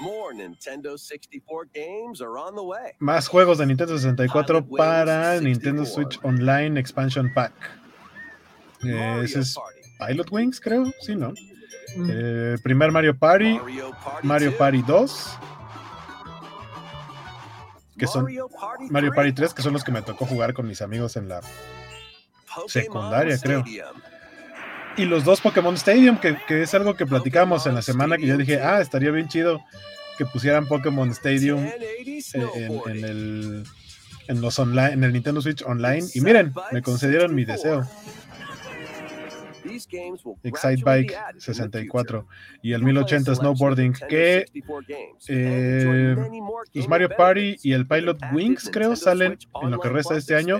More Nintendo 64 games are on the way. Más juegos de Nintendo 64 para Nintendo Switch Online Expansion Pack. Eh, ese es Pilot Wings, creo. Sí, ¿no? Eh, primer Mario Party, Mario Party 2, que son Mario Party 3, que son los que me tocó jugar con mis amigos en la secundaria, creo. Y los dos Pokémon Stadium, que, que es algo que platicamos en la semana, que yo dije, ah, estaría bien chido que pusieran Pokémon Stadium eh, en, en el en los online, en el Nintendo Switch Online. Y miren, me concedieron mi deseo. The 64 y el 1080 Snowboarding que eh, los Mario Party y el Pilot Wings creo salen en lo que resta de este año.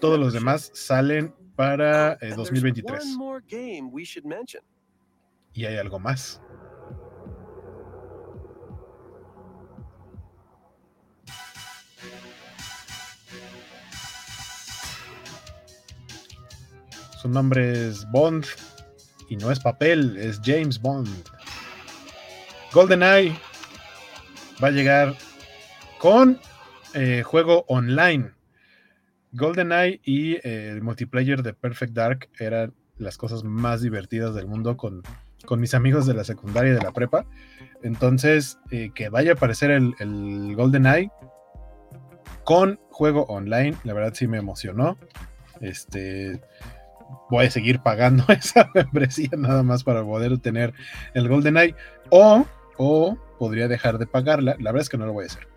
todos los demás salen para eh, And there's 2023 One more game we should mention. y hay algo más nombre es Bond y no es papel, es James Bond. GoldenEye va a llegar con eh, juego online. GoldenEye y eh, el multiplayer de Perfect Dark eran las cosas más divertidas del mundo con, con mis amigos de la secundaria y de la prepa. Entonces, eh, que vaya a aparecer el, el GoldenEye con juego online, la verdad sí me emocionó. Este, voy a seguir pagando esa membresía nada más para poder tener el GoldenEye. O, o podría dejar de pagarla. La verdad es que no lo voy a hacer.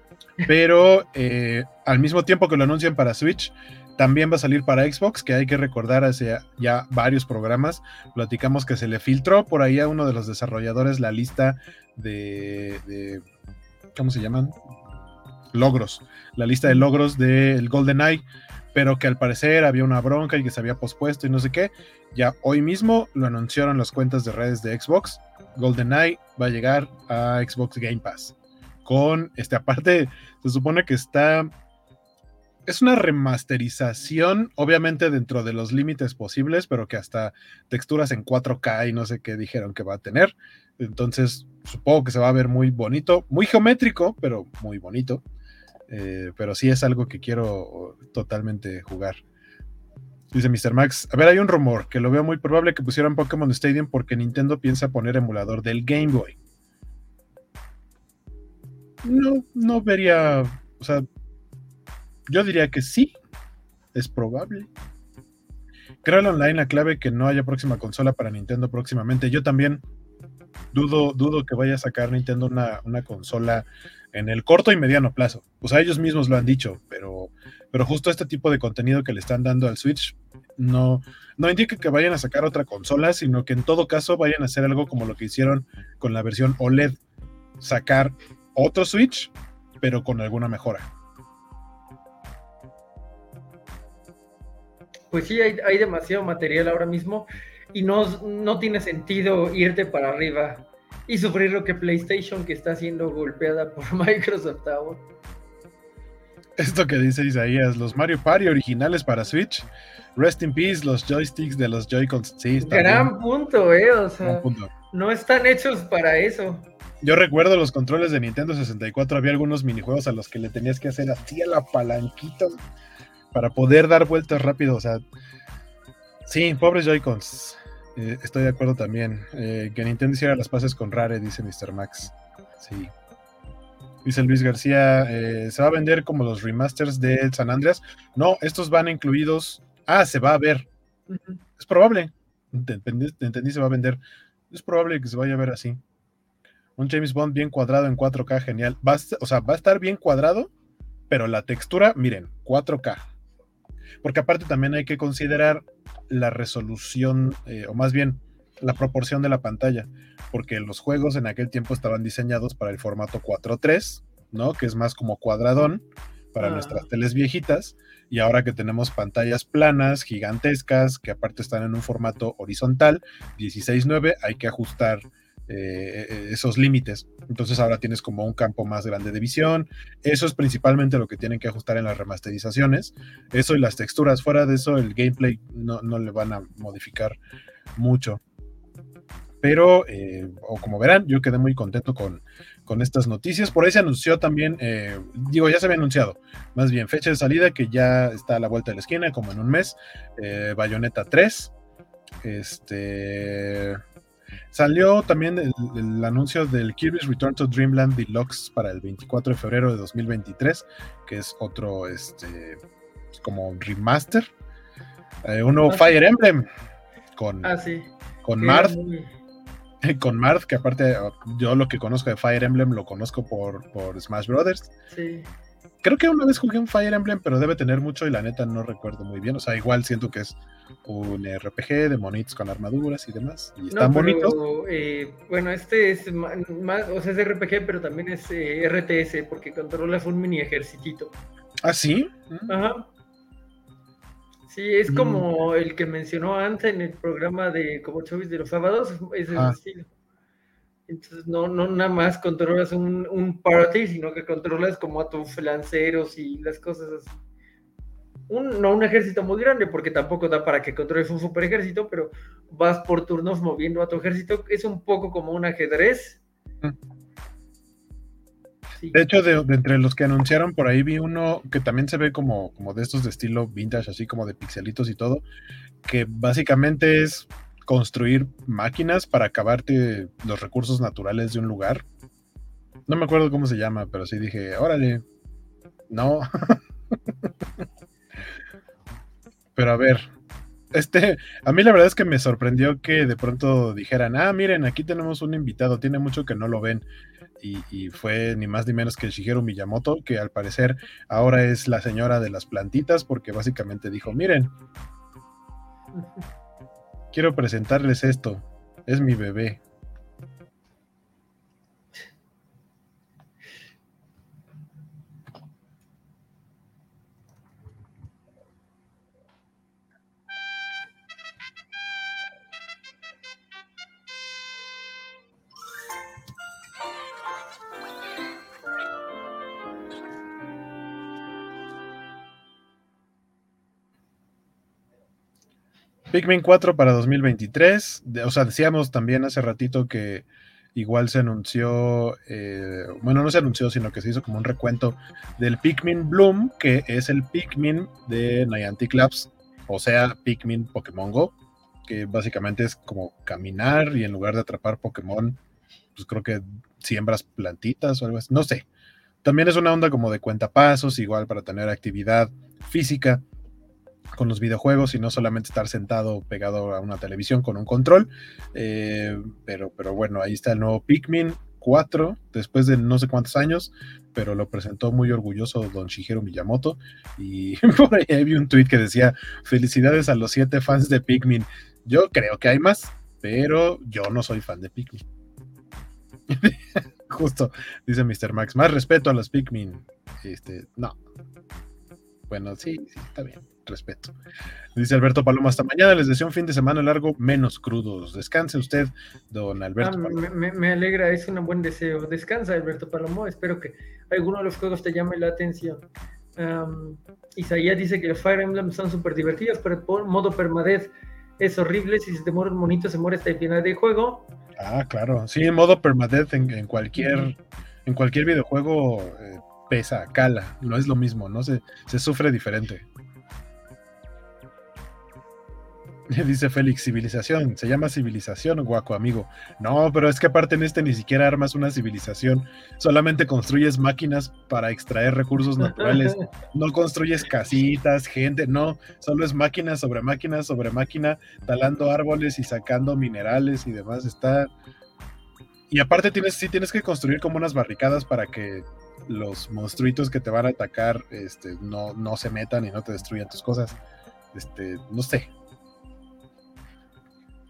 Pero eh, al mismo tiempo que lo anuncian para Switch, también va a salir para Xbox, que hay que recordar hace ya varios programas. Platicamos que se le filtró por ahí a uno de los desarrolladores la lista de, de ¿cómo se llaman? Logros. La lista de logros del GoldenEye pero que al parecer había una bronca y que se había pospuesto y no sé qué. Ya hoy mismo lo anunciaron las cuentas de redes de Xbox. GoldenEye va a llegar a Xbox Game Pass. Con este, aparte, se supone que está. Es una remasterización, obviamente dentro de los límites posibles, pero que hasta texturas en 4K y no sé qué dijeron que va a tener. Entonces, supongo que se va a ver muy bonito, muy geométrico, pero muy bonito. Eh, pero sí es algo que quiero totalmente jugar. Dice Mr. Max, a ver, hay un rumor que lo veo muy probable que pusieran Pokémon Stadium porque Nintendo piensa poner emulador del Game Boy. No, no vería, o sea, yo diría que sí, es probable. Creo online la clave que no haya próxima consola para Nintendo próximamente. Yo también dudo, dudo que vaya a sacar Nintendo una, una consola en el corto y mediano plazo. O sea, ellos mismos lo han dicho, pero, pero justo este tipo de contenido que le están dando al Switch no, no indica que vayan a sacar otra consola, sino que en todo caso vayan a hacer algo como lo que hicieron con la versión OLED, sacar otro Switch, pero con alguna mejora. Pues sí, hay, hay demasiado material ahora mismo y no, no tiene sentido irte para arriba y sufrir lo que PlayStation, que está siendo golpeada por Microsoft ahora. Esto que dice Isaías, los Mario Party originales para Switch, rest in peace, los joysticks de los Joy-Cons. Sí, Gran bien. punto, eh, o sea, punto. no están hechos para eso. Yo recuerdo los controles de Nintendo 64, había algunos minijuegos a los que le tenías que hacer así a la palanquita para poder dar vueltas rápido, o sea, sí, pobres Joy-Cons. Eh, estoy de acuerdo también. Eh, que Nintendo hiciera las paces con Rare, dice Mr. Max. Sí. Dice Luis García, eh, ¿se va a vender como los remasters de San Andreas? No, estos van incluidos. Ah, se va a ver. Es probable. Te entendí, te entendí, se va a vender. Es probable que se vaya a ver así. Un James Bond bien cuadrado en 4K, genial. Va a, o sea, va a estar bien cuadrado, pero la textura, miren, 4K. Porque aparte también hay que considerar la resolución, eh, o más bien la proporción de la pantalla, porque los juegos en aquel tiempo estaban diseñados para el formato 4.3, ¿no? Que es más como cuadradón para Ah. nuestras teles viejitas, y ahora que tenemos pantallas planas, gigantescas, que aparte están en un formato horizontal, 16.9, hay que ajustar eh, esos límites. Entonces ahora tienes como un campo más grande de visión. Eso es principalmente lo que tienen que ajustar en las remasterizaciones. Eso y las texturas. Fuera de eso, el gameplay no, no le van a modificar mucho. Pero, eh, o como verán, yo quedé muy contento con, con estas noticias. Por ahí se anunció también, eh, digo, ya se había anunciado, más bien fecha de salida que ya está a la vuelta de la esquina, como en un mes. Bayonetta 3. Este. Salió también el, el anuncio del Kirby's Return to Dreamland Deluxe para el 24 de febrero de 2023, que es otro, este, como remaster. Eh, uno Ah. Fire Emblem con, Ah, sí. con Marth, muy- con Marth, que aparte yo lo que conozco de Fire Emblem lo conozco por, por Smash Brothers. Sí. Creo que una vez jugué un Fire Emblem, pero debe tener mucho y la neta no recuerdo muy bien. O sea, igual siento que es un RPG de monitos con armaduras y demás. Y están No, bonitos. eh, bueno, este es más, o sea, es RPG, pero también es eh, RTS, porque controlas un mini ejercitito. ¿Ah, sí? Ajá. Sí, es Mm. como el que mencionó antes en el programa de Como Chovis de los sábados, es, es el Ah. estilo. Entonces, no, no nada más controlas un, un party, sino que controlas como a tus lanceros y las cosas así. Un, no un ejército muy grande, porque tampoco da para que controles un super ejército, pero vas por turnos moviendo a tu ejército. Es un poco como un ajedrez. De hecho, de, de entre los que anunciaron por ahí vi uno que también se ve como, como de estos de estilo vintage, así como de pixelitos y todo, que básicamente es construir máquinas para acabarte los recursos naturales de un lugar. No me acuerdo cómo se llama, pero sí dije, órale, no. pero a ver, este, a mí la verdad es que me sorprendió que de pronto dijeran, ah, miren, aquí tenemos un invitado, tiene mucho que no lo ven. Y, fue ni más ni menos que Shigeru Miyamoto, que al parecer ahora es la señora de las plantitas, porque básicamente dijo, miren, quiero presentarles esto, es mi bebé. Pikmin 4 para 2023. De- o sea, decíamos también hace ratito que igual se anunció, eh, bueno, no se anunció, sino que se hizo como un recuento del Pikmin Bloom, que es el Pikmin de Niantic Labs o sea Pikmin Pokémon Go, que básicamente es como caminar y en lugar de atrapar Pokémon, pues creo que siembras plantitas o algo así, no sé. También es una onda como de cuentapasos, igual para tener actividad física con los videojuegos y no solamente estar sentado pegado a una televisión con un control. Eh, pero, pero bueno, ahí está el nuevo Pikmin 4, después de no sé cuántos años, pero lo presentó muy orgulloso don Shigeru Miyamoto. Y por ahí vi un tweet que decía: Felicidades a los siete fans de Pikmin. Yo creo que hay más, pero yo no soy fan de Pikmin. Justo, dice Mr. Max. Más respeto a los Pikmin. Este, no. Bueno, sí, sí, está bien. Respeto. Dice Alberto Paloma, hasta mañana les deseo un fin de semana largo, menos crudos. Descanse usted, don Alberto. Ah, me, me- me alegra, es un buen deseo. Descansa, Alberto Palomo. Espero que alguno de los juegos te llame la atención. Isaías dice que los Fire Emblem son súper divertidos, pero por modo permadez es horrible. Si se te muere un monito, se muere hasta el final del juego. Ah, claro. Sí, en modo permadeath en, en cualquier en cualquier videojuego eh, pesa, cala. No es lo mismo, ¿no? Se, se sufre diferente. Dice Félix, civilización. Se llama civilización, guaco amigo. No, pero es que aparte en este ni siquiera armas una civilización. Solamente construyes máquinas para extraer recursos naturales. No construyes casitas, gente. No, solo es máquina sobre máquina sobre máquina, talando árboles y sacando minerales y demás. Está. Y aparte tienes, sí tienes que construir como unas barricadas para que los monstruitos que te van a atacar este, no, no se metan y no te destruyan tus cosas. Este, no sé.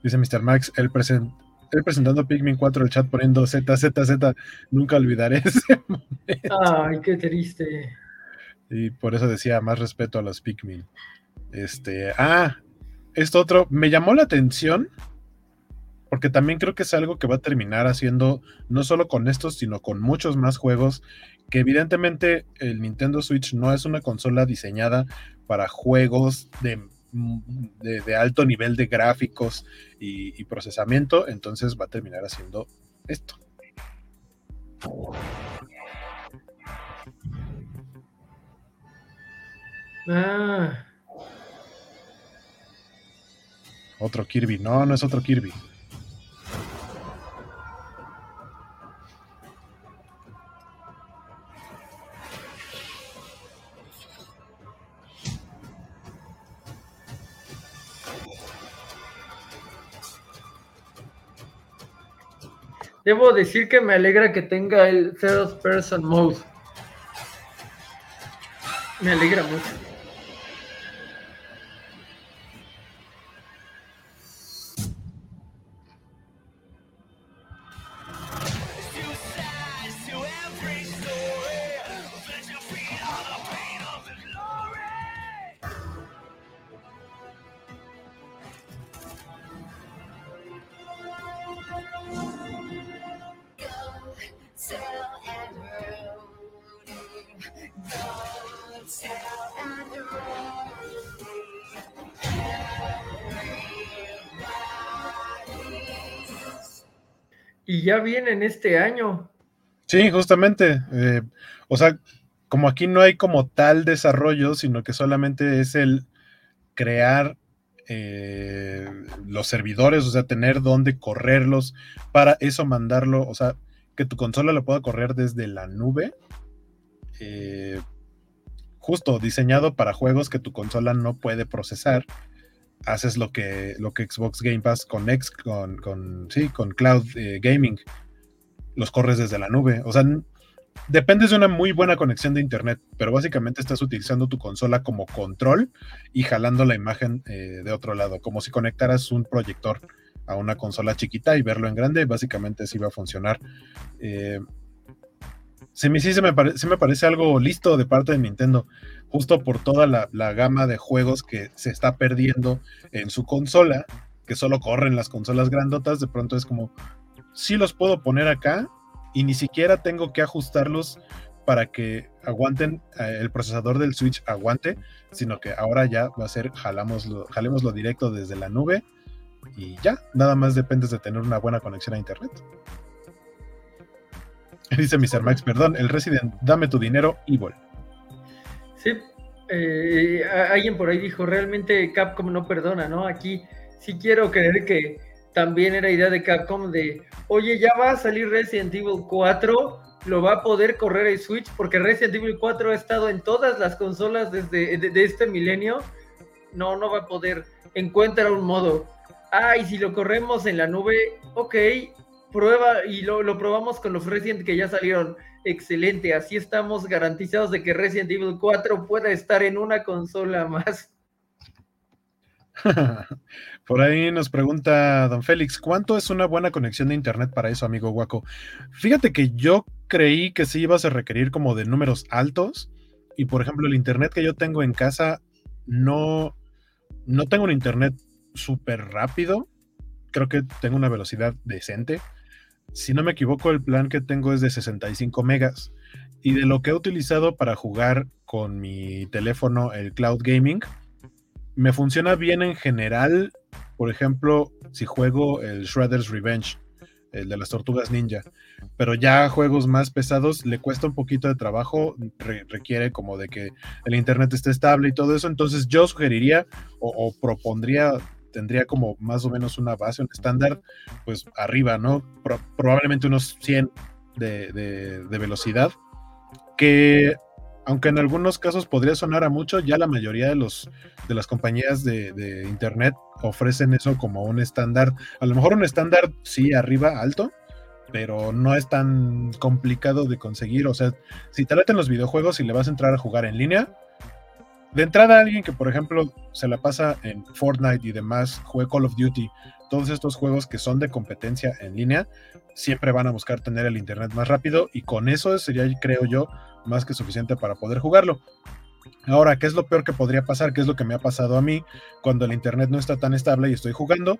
Dice Mr. Max, él, presen- él presentando Pikmin 4 el chat poniendo Z, Z, Z. Nunca olvidaré ese momento. Ay, qué triste. Y por eso decía más respeto a los Pikmin. Este, ah, esto otro, me llamó la atención porque también creo que es algo que va a terminar haciendo no solo con estos, sino con muchos más juegos, que evidentemente el Nintendo Switch no es una consola diseñada para juegos de, de- de alto nivel de gráficos y, y procesamiento, entonces va a terminar haciendo esto. Ah, Otro Kirby, no, no es otro Kirby. Debo decir que me alegra que tenga el third person mode. Me alegra mucho. Viene en este año. Sí, justamente. eh, o sea, como aquí no hay como tal desarrollo, sino que solamente es el crear eh, los servidores, o sea, tener dónde correrlos, para eso mandarlo, o sea, que tu consola lo pueda correr desde la nube. eh, justo diseñado para juegos que tu consola no puede procesar. Haces lo que, lo que Xbox Game Pass con, X, con, con, sí, con Cloud eh, Gaming los corres desde la nube. O sea, dependes de una muy buena conexión de internet, pero básicamente estás utilizando tu consola como control y jalando la imagen eh, de otro lado, como si conectaras un proyector a una consola chiquita y verlo en grande, básicamente así va a funcionar. Eh, se me, sí, se me, me parece algo listo de parte de Nintendo, justo por toda la, la gama de juegos que se está perdiendo en su consola, que solo corren las consolas grandotas, de pronto es como, sí los puedo poner acá y ni siquiera tengo que ajustarlos para que aguanten, eh, el procesador del Switch aguante, sino que ahora ya va a ser jalamoslo, jalémoslo directo desde la nube y ya, nada más dependes de tener una buena conexión a internet. Dice Mr. Max, perdón, el Resident, dame tu dinero, Evil. Sí, Eh, alguien por ahí dijo, realmente Capcom no perdona, ¿no? Aquí sí quiero creer que también era idea de Capcom de, oye, ya va a salir Resident Evil 4, lo va a poder correr el Switch, porque Resident Evil 4 ha estado en todas las consolas desde de, este milenio. No, no va a poder. Encuentra un modo. Ah, y si lo corremos en la nube, ok, prueba y lo, lo probamos con los Resident que ya salieron. Excelente, así estamos garantizados de que Resident Evil 4 pueda estar en una consola más. Por ahí nos pregunta don Félix, ¿cuánto es una buena conexión de internet para eso, amigo Guaco? Fíjate que yo creí que sí ibas a requerir como de números altos y por ejemplo el internet que yo tengo en casa no, no tengo un internet súper rápido, creo que tengo una velocidad decente. Si no me equivoco, el plan que tengo es de 65 megas y de lo que he utilizado para jugar con mi teléfono, el cloud gaming, me funciona bien en general. Por ejemplo, si juego el Shredder's Revenge, el de las tortugas ninja, pero ya juegos más pesados le cuesta un poquito de trabajo, requiere como de que el internet esté estable y todo eso. Entonces, yo sugeriría o, propondría, tendría como más o menos una base, un estándar, pues arriba, ¿no? probablemente unos 100 de, de velocidad, que aunque en algunos casos podría sonar a mucho, ya la mayoría de, los, de las compañías de, Internet ofrecen eso como un estándar. A lo mejor un estándar, sí, arriba, alto, pero no es tan complicado de conseguir. O sea, si te en los videojuegos y le vas a entrar a jugar en línea, de entrada alguien que, por ejemplo, se la pasa en Fortnite y demás, juega Call of Duty, todos estos juegos que son de competencia en línea, siempre van a buscar tener el Internet más rápido y con eso sería, creo yo, más que suficiente para poder jugarlo. Ahora, ¿qué es lo peor que podría pasar? ¿Qué es lo que me ha pasado a mí cuando el internet no está tan estable y estoy jugando?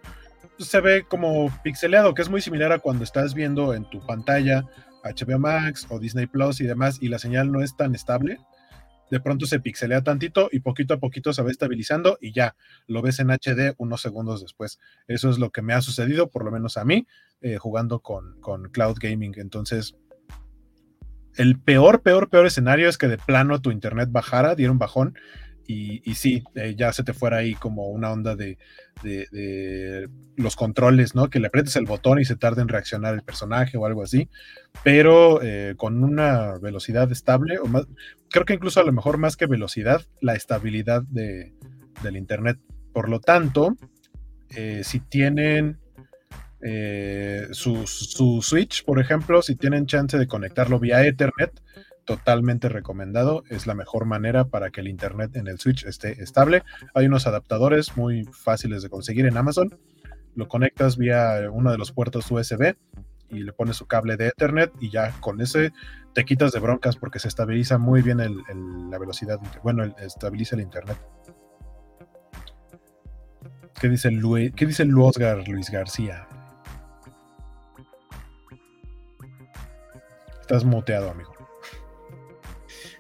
Pues, se ve como pixeleado, que es muy similar a cuando estás viendo en tu pantalla HBO Max o Disney Plus y demás y la señal no es tan estable. De pronto se pixelea tantito y poquito a poquito se va estabilizando y ya lo ves en HD unos segundos después. Eso es lo que me ha sucedido, por lo menos a mí, eh, jugando con, con Cloud Gaming. Entonces, el peor, peor, peor escenario es que de plano tu internet bajara, diera un bajón y, sí, eh, ya se te fuera ahí como una onda de, los controles, ¿no? Que le aprietes el botón y se tarde en reaccionar el personaje o algo así, pero eh, con una velocidad estable, o más, creo que incluso a lo mejor más que velocidad, la estabilidad de, del internet. Por lo tanto, eh, si tienen eh, su, Switch, por ejemplo, si tienen chance de conectarlo vía Ethernet, totalmente recomendado. Es la mejor manera para que el Internet en el Switch esté estable. Hay unos adaptadores muy fáciles de conseguir en Amazon. Lo conectas vía uno de los puertos USB y le pones su cable de Ethernet y ya con ese te quitas de broncas porque se estabiliza muy bien la velocidad. Bueno, estabiliza el Internet. ¿Qué dice, Luis, ¿Qué dice Luis García? Estás muteado, amigo.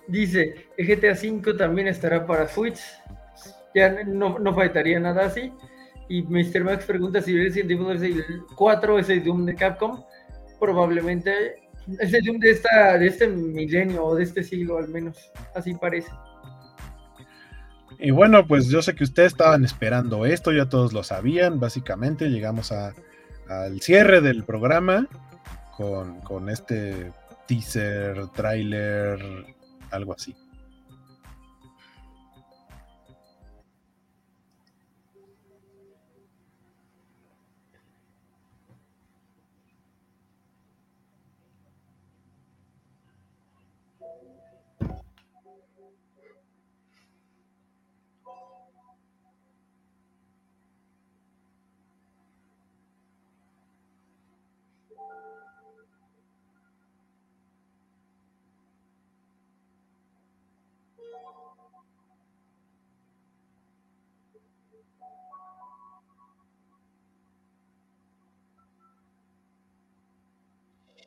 Dice, GTA V también estará para Switch. Ya no, faltaría nada así. Y Mr. Max pregunta si Resident Evil 4 es el Doom de Capcom. Probablemente es el Doom de, esta, de este milenio o de este siglo al menos. Así parece. Y bueno, pues yo sé que ustedes estaban esperando esto, ya todos lo sabían. Básicamente llegamos al cierre del programa con, con este teaser, trailer, algo así.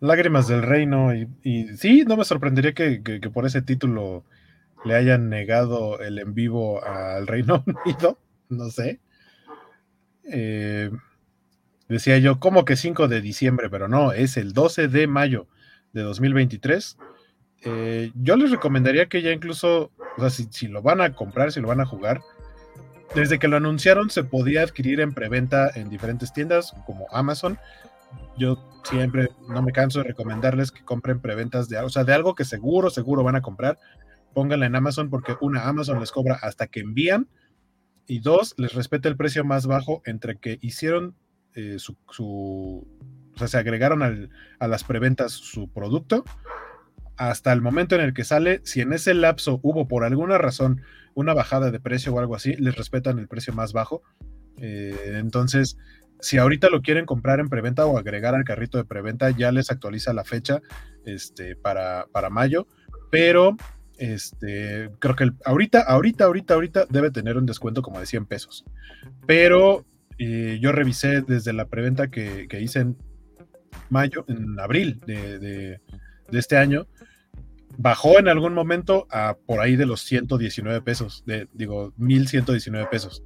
Lágrimas del Reino. Y, y sí, no me sorprendería que, que- por ese título le hayan negado el en vivo al Reino Unido. No sé. Eh, decía yo, ¿cómo que 5 de diciembre? Pero no, es el 12 de mayo de 2023. Eh, yo les recomendaría que ya incluso, o sea, si, si lo van a comprar, si lo van a jugar, desde que lo anunciaron se podía adquirir en preventa en diferentes tiendas como Amazon. Yo siempre no me canso de recomendarles que compren preventas de, de algo que seguro, seguro van a comprar. Pónganla en Amazon porque una, Amazon les cobra hasta que envían y dos, les respeta el precio más bajo entre que hicieron eh, su, su- o sea, se agregaron al- a las preventas su producto hasta el momento en el que sale, si en ese lapso hubo por alguna razón una bajada de precio o algo así, les respetan el precio más bajo. Eh, entonces, si ahorita lo quieren comprar en preventa o agregar al carrito de preventa, ya les actualiza la fecha este, para, para mayo, pero este, creo que el- ahorita, ahorita, ahorita, ahorita debe tener un descuento como de 100 pesos. Pero eh, yo revisé desde la preventa que, que hice en mayo, en abril de, de- de este año, bajó en algún momento a por ahí de los 119 pesos, de, digo, 1119 pesos.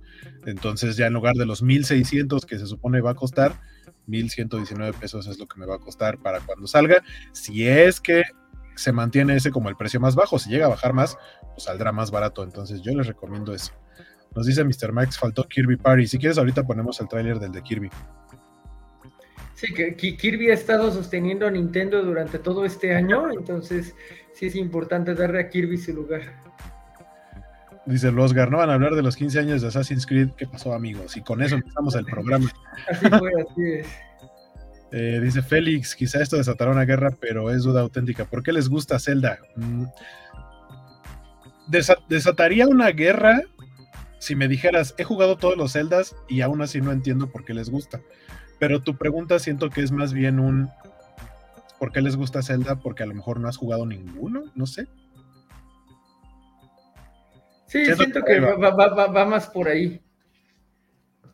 Entonces ya en lugar de los 1600 que se supone va a costar, 1119 pesos es lo que me va a costar para cuando salga. Si es que se mantiene ese como el precio más bajo, si llega a bajar más, pues saldrá más barato. Entonces yo les recomiendo eso. Nos dice Mr. Max, faltó Kirby Party. Si quieres, ahorita ponemos el tráiler del de Kirby. Sí, que Kirby ha estado sosteniendo a Nintendo durante todo este año, entonces sí es importante darle a Kirby su lugar. Dice el Oscar, no van a hablar de los 15 años de Assassin's Creed. ¿Qué pasó, amigos? Y con eso empezamos el programa. Así fue, así es. Eh, dice Félix, quizá esto desatará una guerra, pero es duda auténtica. ¿Por qué les gusta Zelda? Mm, desa- desataría una guerra si me dijeras, he jugado todos los Zeldas y aún así no entiendo por qué les gusta. Pero tu pregunta siento que es más bien un, ¿por qué les gusta Zelda? Porque a lo mejor no has jugado ninguno, no sé. Sí, Siento siento que va. va, va- va- va más por ahí.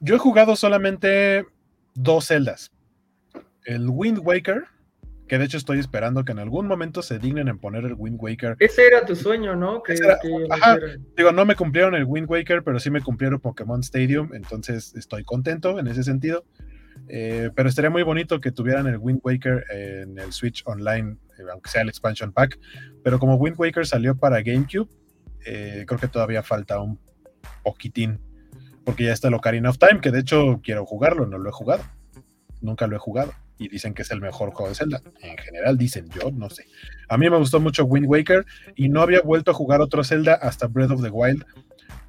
Yo he jugado solamente dos Zeldas. El Wind Waker, que de hecho estoy esperando que en algún momento se dignen en poner el Wind Waker. Ese era tu sueño, ¿no? Que, Ese era- que ajá, digo, no me cumplieron el Wind Waker, pero sí me cumplieron Pokémon Stadium, entonces estoy contento en ese sentido. Eh, pero estaría muy bonito que tuvieran el Wind Waker en el Switch Online, eh, aunque sea el expansion pack. Pero como Wind Waker salió para GameCube, eh, creo que todavía falta un poquitín. Porque ya está el Ocarina of Time, que de hecho quiero jugarlo, no lo he jugado. Nunca lo he jugado. Y dicen que es el mejor juego de Zelda. En general dicen, yo no sé. A mí me gustó mucho Wind Waker y no había vuelto a jugar otro Zelda hasta Breath of the Wild.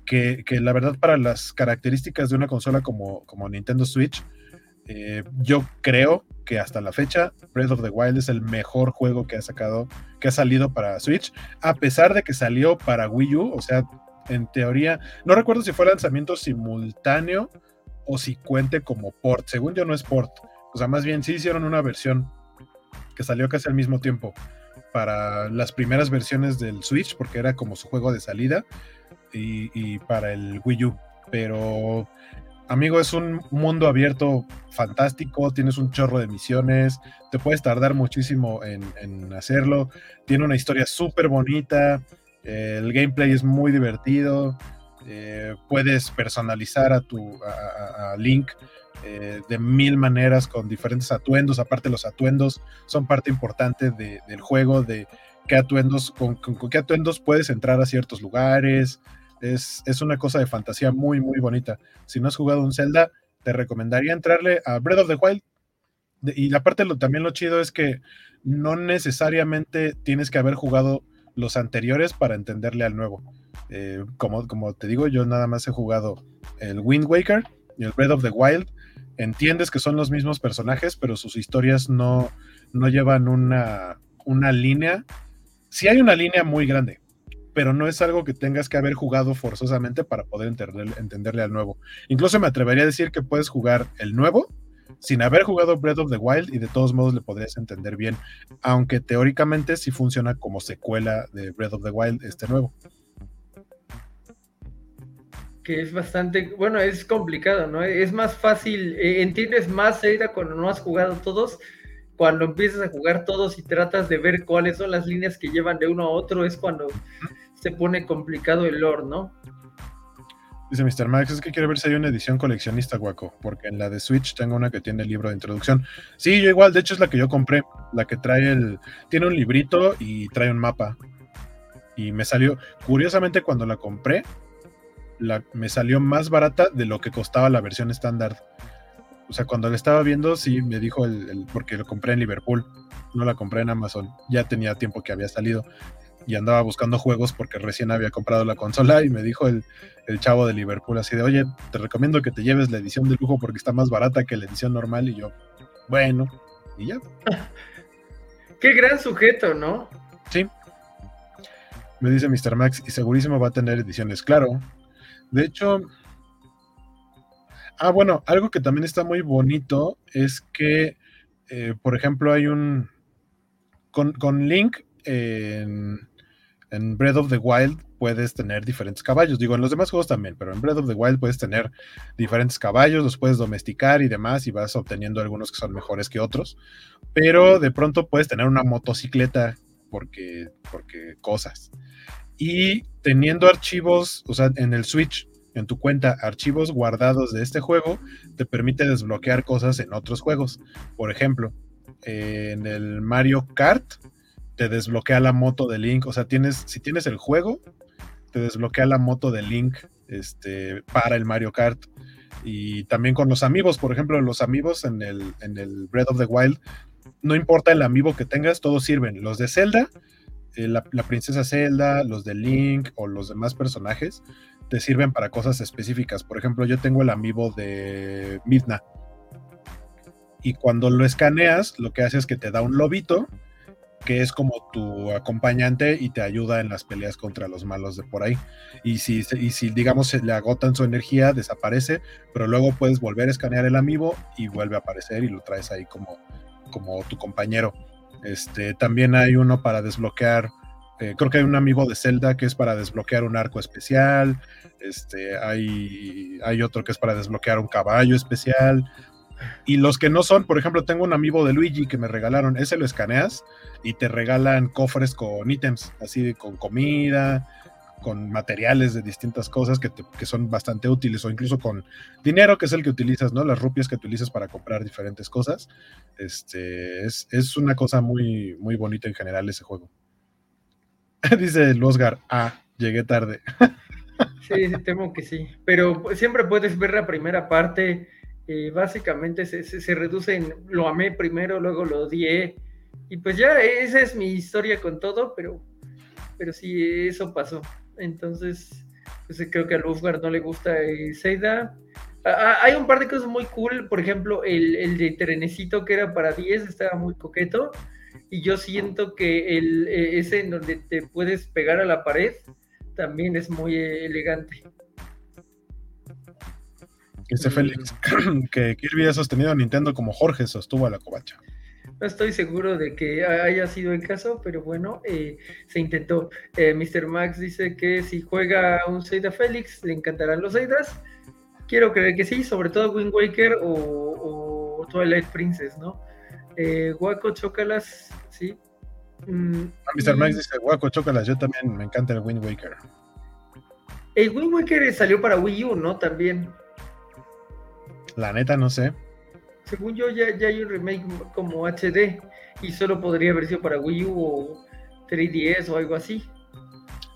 Que, que la verdad para las características de una consola como, como Nintendo Switch, eh, yo creo que hasta la fecha Breath of the Wild es el mejor juego que ha sacado, que ha salido para Switch, a pesar de que salió para Wii U, o sea, en teoría, no recuerdo si fue lanzamiento simultáneo o si cuente como port, según yo no es port, o sea, más bien sí hicieron una versión que salió casi al mismo tiempo para las primeras versiones del Switch, porque era como su juego de salida, y, y para el Wii U, pero amigo, es un mundo abierto fantástico, tienes un chorro de misiones, te puedes tardar muchísimo en, hacerlo, tiene una historia súper bonita, eh, el gameplay es muy divertido, eh, puedes personalizar a tu a, Link eh, de mil maneras con diferentes atuendos, aparte los atuendos son parte importante de- del juego, de qué atuendos, con qué atuendos puedes entrar a ciertos lugares, es, es una cosa de fantasía muy, muy bonita. Si no has jugado un Zelda, te recomendaría entrarle a Breath of the Wild. Y la parte también lo chido es que no necesariamente tienes que haber jugado los anteriores para entenderle al nuevo. Eh, como, como te digo, yo nada más he jugado el Wind Waker y el Breath of the Wild. Entiendes que son los mismos personajes, pero sus historias no, no llevan una, una línea. Sí hay una línea muy grande, pero no es algo que tengas que haber jugado forzosamente para poder entender- entenderle al nuevo. Incluso me atrevería a decir que puedes jugar el nuevo sin haber jugado Breath of the Wild y de todos modos le podrías entender bien, aunque teóricamente sí funciona como secuela de Breath of the Wild este nuevo. que es bastante, bueno, es complicado, ¿no? Es más fácil, eh, entiendes más Zelda cuando no has jugado todos, cuando empiezas a jugar todos y tratas de ver cuáles son las líneas que llevan de uno a otro, es cuando se pone complicado el lore, ¿no? Dice Mr. Max, es que quiero ver si hay una edición coleccionista, guaco, porque en la de Switch tengo una que tiene el libro de introducción. Sí, yo igual, de hecho es la que yo compré, la que trae el... Tiene un librito y trae un mapa. Y me salió, curiosamente cuando la compré, me salió más barata de lo que costaba la versión estándar. O sea, cuando la estaba viendo, sí me dijo el, el, porque lo compré en Liverpool, no la compré en Amazon, ya tenía tiempo que había salido y andaba buscando juegos porque recién había comprado la consola y me dijo el, el, chavo de Liverpool así de, oye, te recomiendo que te lleves la edición de lujo porque está más barata que la edición normal y yo, bueno, y ya. Qué gran sujeto, ¿no? Sí. Me dice Mr. Max y segurísimo va a tener ediciones, claro. De hecho, ah, bueno, algo que también está muy bonito es que, eh, por ejemplo, hay un, con, con Link en en Breath of the Wild puedes tener diferentes caballos. Digo, en los demás juegos también, pero en Breath of the Wild puedes tener diferentes caballos, los puedes domesticar y demás, y vas obteniendo algunos que son mejores que otros. Pero de pronto puedes tener una motocicleta porque, porque cosas. Y teniendo archivos, o sea, en el Switch, en tu cuenta, archivos guardados de este juego, te permite desbloquear cosas en otros juegos. Por ejemplo, en el Mario Kart te desbloquea la moto de Link. O sea, tienes, si tienes el juego, te desbloquea la moto de Link este, para el Mario Kart. Y también con los amigos, por ejemplo, los amigos en el, en el Breath of the Wild, no importa el amigo que tengas, todos sirven. Los de Zelda, eh, la, la, princesa Zelda, los de Link o los demás personajes, te sirven para cosas específicas. Por ejemplo, yo tengo el amigo de Midna. Y cuando lo escaneas, lo que hace es que te da un lobito que es como tu acompañante y te ayuda en las peleas contra los malos de por ahí. Y si, y si digamos, se le agotan su energía, desaparece, pero luego puedes volver a escanear el amigo y vuelve a aparecer y lo traes ahí como, como tu compañero. Este, también hay uno para desbloquear, eh, creo que hay un amigo de Zelda que es para desbloquear un arco especial, este, hay, hay otro que es para desbloquear un caballo especial, y los que no son, por ejemplo, tengo un amigo de Luigi que me regalaron, ese lo escaneas y te regalan cofres con ítems, así con comida, con materiales de distintas cosas que, que, son bastante útiles, o incluso con dinero, que es el que utilizas, ¿no? Las rupias que utilizas para comprar diferentes cosas. Este, es, es una cosa muy, muy bonita en general ese juego. Dice el ah, llegué tarde. sí, temo que sí, pero siempre puedes ver la primera parte eh, básicamente se, se, se, reduce en lo amé primero, luego lo odié. Y pues ya, esa es mi historia con todo, pero, pero sí, eso pasó. Entonces, pues creo que a Lufgar no le gusta eh, Seida. Hay un par de cosas muy cool, por ejemplo, el, el, de trenecito que era para 10 estaba muy coqueto. Y yo siento que el, ese en donde te puedes pegar a la pared también es muy elegante. Dice Félix que Kirby ha sostenido a Nintendo como Jorge sostuvo a la covacha. No estoy seguro de que haya sido el caso, pero bueno, eh, se intentó. Eh, Mr. Max dice que si juega un Zelda Félix, le encantarán los Zeldas. Quiero creer que sí, sobre todo Wind Waker o, o Twilight Princess, ¿no? Eh, Guaco Chócalas, sí. Mm, Mr. Max dice Guaco Chócalas, yo también me encanta el Wind Waker. El Wind Waker salió para Wii U, ¿no? También. La neta, no sé. Según yo, ya, ya, hay un remake como HD y solo podría haber sido para Wii U o 3DS o algo así.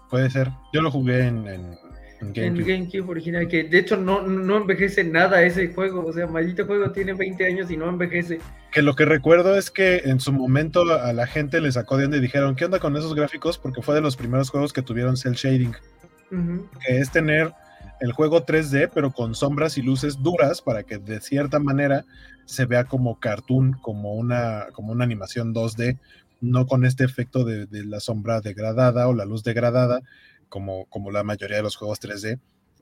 Puede ser. Yo lo jugué en, en, en GameCube. En GameCube original, que de hecho no, no envejece nada ese juego. O sea, maldito juego tiene 20 años y no envejece. Que lo que recuerdo es que en su momento a la gente le sacó de onda y dijeron, ¿qué onda con esos gráficos? Porque fue de los primeros juegos que tuvieron cel shading. Uh -huh. Que es tener el juego 3D, pero con sombras y luces duras para que de cierta manera se vea como cartoon, como una, como una animación 2D, no con este efecto de, de la sombra degradada o la luz degradada, como, como la mayoría de los juegos 3D.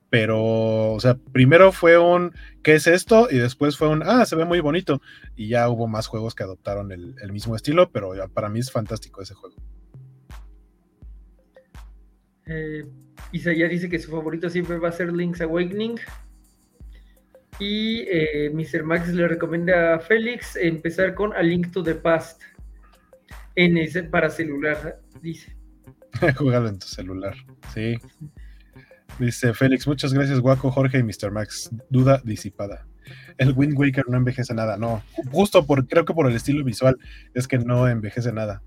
Pero, o sea, primero fue un, ¿qué es esto? Y después fue un, ah, se ve muy bonito. Y ya hubo más juegos que adoptaron el, el mismo estilo, pero para mí es fantástico ese juego. Eh, Isaiah dice que su favorito siempre va a ser Link's Awakening. Y eh, Mr. Max le recomienda a Félix empezar con A Link to the Past en ese, para celular, dice. Júgalo en tu celular, sí. Dice Félix, muchas gracias, Guaco, Jorge y Mr. Max. Duda disipada. El Wind Waker no envejece nada, no. Justo por, creo que por el estilo visual, es que no envejece nada.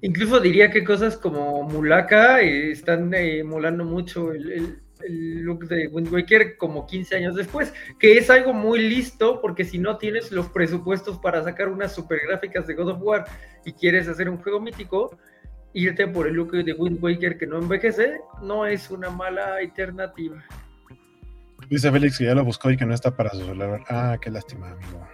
Incluso diría que cosas como Mulaka eh, están eh, molando mucho el, el- el look de Wind Waker como 15 años después, que es algo muy listo porque si no tienes los presupuestos para sacar unas super gráficas de God of War y quieres hacer un juego mítico, irte por el look de Wind Waker que no envejece no es una mala alternativa. Dice Félix que ya lo buscó y que no está para su celular. Ah, qué lástima, amigo.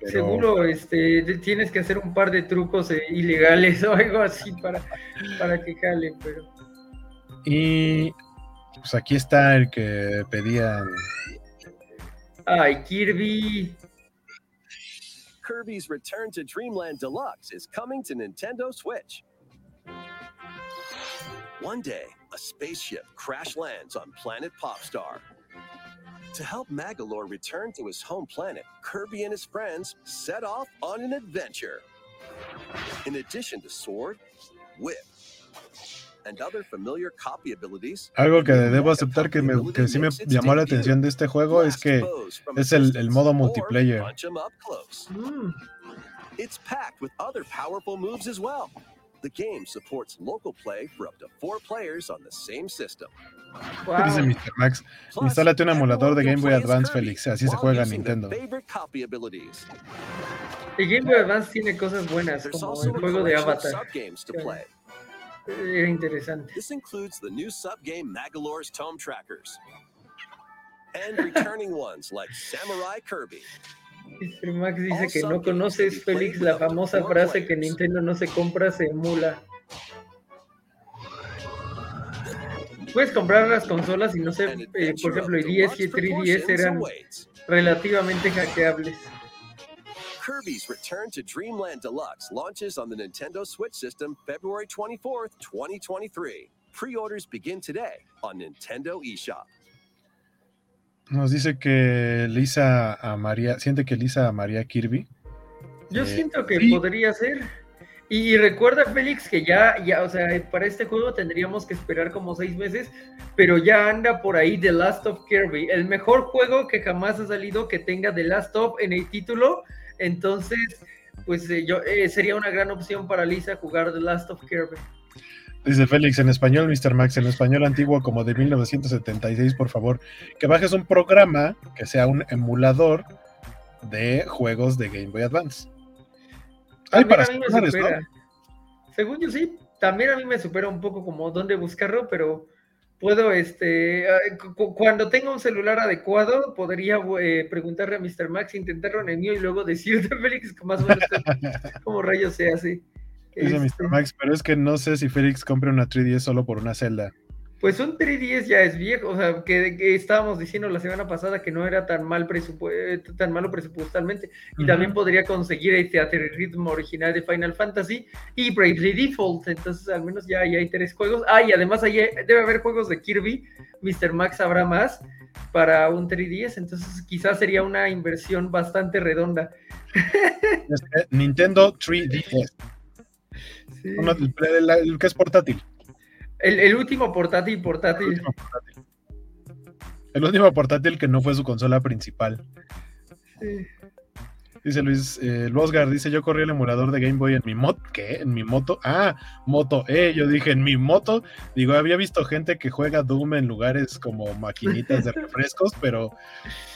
Pero- Seguro este, te- tienes que hacer un par de trucos eh, ilegales o algo así para, para que jale, pero... Y pues aquí está el que pedían. Ay, Kirby. Kirby's Return to Dreamland Deluxe is coming to Nintendo Switch. One day, a spaceship crash lands on planet Popstar. To help Magalore return to his home planet, Kirby and his friends set off on an adventure. In addition to sword, whip, and other familiar copy abilities, Algo que debo aceptar que, me- que sí me llamó la atención de este juego es que es el, el modo multiplayer. punch 'em up close. Mm. It's packed with other powerful moves as well. The game supports local play for up to four players on the same system. Dice Mr. Max, instálate un emulador de Game Boy Advance, Félix. Así se juega en Nintendo. Favorite. El Game Boy Advance tiene cosas buenas, como el juego de Avatar. subgames to que play. Era interesante. This includes the new subgame Magalore's Tome Trackers. And returning ones like Samurai Kirby. Mr. Max dice que no conoces, Félix, la famosa frase que Nintendo no se compra, se emula. Puedes comprar las consolas y no sé, eh, por ejemplo, el 10 y el 3DS eran relativamente hackeables. Kirby's Return to Dreamland Deluxe launches on the Nintendo Switch system February 24th, 2023. Pre-orders begin today on Nintendo eShop. Nos dice que Lisa amaría, siente que Lisa a Kirby. Yo Eh, siento que sí. podría ser. Y, y recuerda, Félix, que ya, ya, o sea, para este juego tendríamos que esperar como seis meses, pero ya anda por ahí The Last of Kirby, el mejor juego que jamás ha salido que tenga The Last of en el título. Entonces, pues eh, yo, eh, sería una gran opción para Lisa jugar The Last of Kirby. Dice Félix, en español, Mr. Max, en español antiguo como de 1976, por favor, que bajes un programa que sea un emulador de juegos de Game Boy Advance. Hay para a mí me celulares, ¿no? supera. Según yo sí, también a mí me supera un poco como dónde buscarlo, pero puedo, este, cu- cuando tenga un celular adecuado, podría eh, preguntarle a Mr. Max, intentarlo en el mío y luego decirte, Félix, que más o menos como rayos se hace. Dice Este, Mr. Max, pero es que no sé si Félix compre una 3DS solo por una celda. Pues un 3DS ya es viejo, o sea, que, que estábamos diciendo la semana pasada que no era tan mal tan malo presupuestalmente, y también podría conseguir Theater ritmo original de Final Fantasy y Bravely Default, entonces al menos ya, ya hay tres juegos. Ah, y además ahí debe haber juegos de Kirby, Mr. Max habrá más para un 3DS, entonces quizás sería una inversión bastante redonda. Es que Nintendo 3DS. Uno- el, el- el que es portátil. El, el último portátil portátil. El último portátil que no fue su consola principal. Sí. Dice Luis, eh, Losgar dice, yo corrí el emulador de Game Boy en mi moto. ¿Qué? ¿En mi moto? Ah, moto. Eh, yo dije, en mi moto. Digo, había visto gente que juega Doom en lugares como maquinitas de refrescos, pero,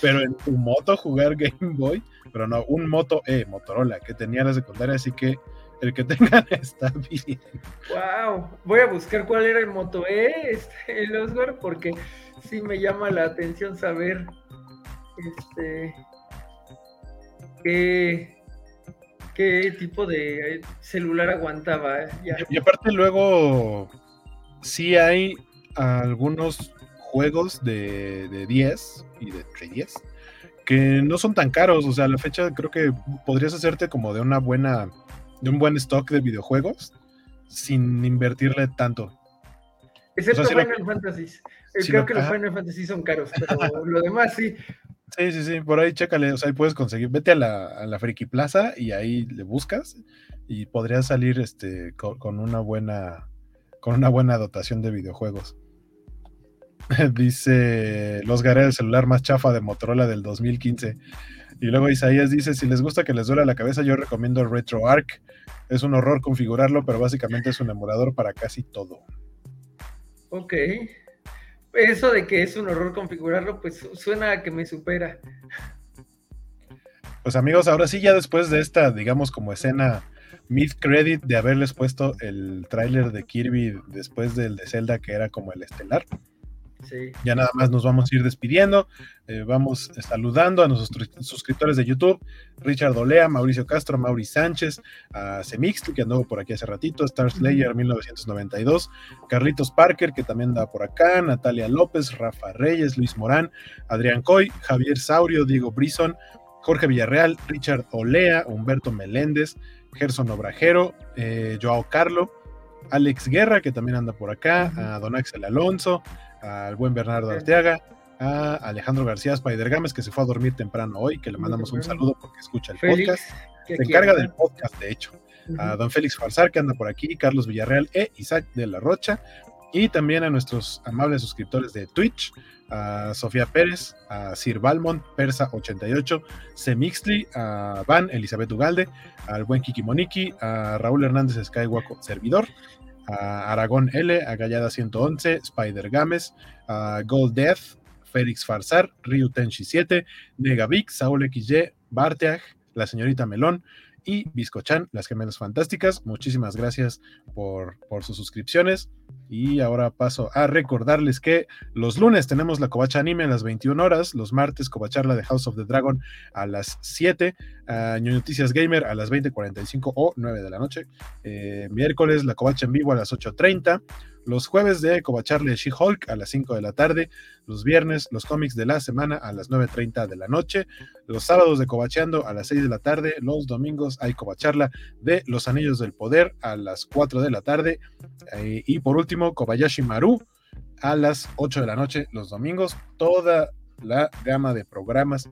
pero en tu moto jugar Game Boy. Pero no, un moto E, Motorola, que tenía la secundaria, así que el que tengan está bien. Wow, voy a buscar cuál era el Moto E, este, el Oscar, porque sí me llama la atención saber este qué, qué tipo de eh, celular aguantaba. eh, ya. Y aparte luego sí hay algunos juegos de, de 10 y de 3DS que no son tan caros. O sea, a la fecha creo que podrías hacerte como de una buena, de un buen stock de videojuegos sin invertirle tanto. Excepto O sea, si lo- Final Fantasy. Eh, si Creo lo- que los. Final Fantasy son caros, pero lo demás sí. Sí, sí, sí, por ahí chécale, o sea, ahí puedes conseguir, vete a la, a la Friki Plaza y ahí le buscas y podrías salir este con, con una buena con una buena dotación de videojuegos. dice los Garé el celular más chafa de Motorola del 2015. Y luego Isaías dice, si les gusta que les duela la cabeza, yo recomiendo RetroArch. Es un horror configurarlo, pero básicamente es un emulador para casi todo. Ok. Eso de que es un horror configurarlo, pues suena a que me supera. Pues amigos, ahora sí, ya después de esta, digamos, como escena mid-credit de haberles puesto el tráiler de Kirby después del de Zelda, que era como el estelar, Ya nada más nos vamos a ir despidiendo. eh, vamos saludando a nuestros suscriptores de YouTube: Richard Olea, Mauricio Castro, Mauri Sánchez, a Semixtl, que anduvo por aquí hace ratito, Star Slayer 1992, Carlitos Parker, que también anda por acá, Natalia López, Rafa Reyes, Luis Morán, Adrián Coy, Javier Saurio, Diego Brison, Jorge Villarreal, Richard Olea, Humberto Meléndez, Gerson Obrajero, eh, Joao Carlo, Alex Guerra, que también anda por acá, a Don Axel Alonso, al buen Bernardo Arteaga, a Alejandro García Spider Games, que se fue a dormir temprano hoy, que le mandamos un saludo porque escucha el Félix, podcast. Se encarga del podcast, de hecho. A don Félix Farsar, que anda por aquí, Carlos Villarreal e Isaac de la Rocha. Y también a nuestros amables suscriptores de Twitch, a Sofía Pérez, a Sir Balmont, Persa88, Semixtli, a Van, Elizabeth Ugalde, al buen Kiki Moniki, a Raúl Hernández Skywalker, servidor, Aragón L, a Gallada 111, Spider Games, Gold Death, Félix Farsar, Ryu Tenshi 7, Negavic, Saúl XY, Barteag, la señorita Melón y Biscochan, las gemelas fantásticas. Muchísimas gracias por, por sus suscripciones. Y ahora paso a recordarles que los lunes tenemos la Covacha Anime a las 21 horas, los martes Covacharla de House of the Dragon a las 7, a Ñoño Noticias Gamer a las 20.45 o 9 de la noche, eh, miércoles la Covacha en vivo a las 8.30, los jueves de Covacharle She-Hulk a las 5 de la tarde, los viernes los cómics de la semana a las 9.30 de la noche, los sábados de Covacheando a las 6 de la tarde, los domingos hay Covacharla de Los Anillos del Poder a las 4 de la tarde, eh, y por último Kobayashi Maru a las 8 de la noche los domingos, toda la gama de programas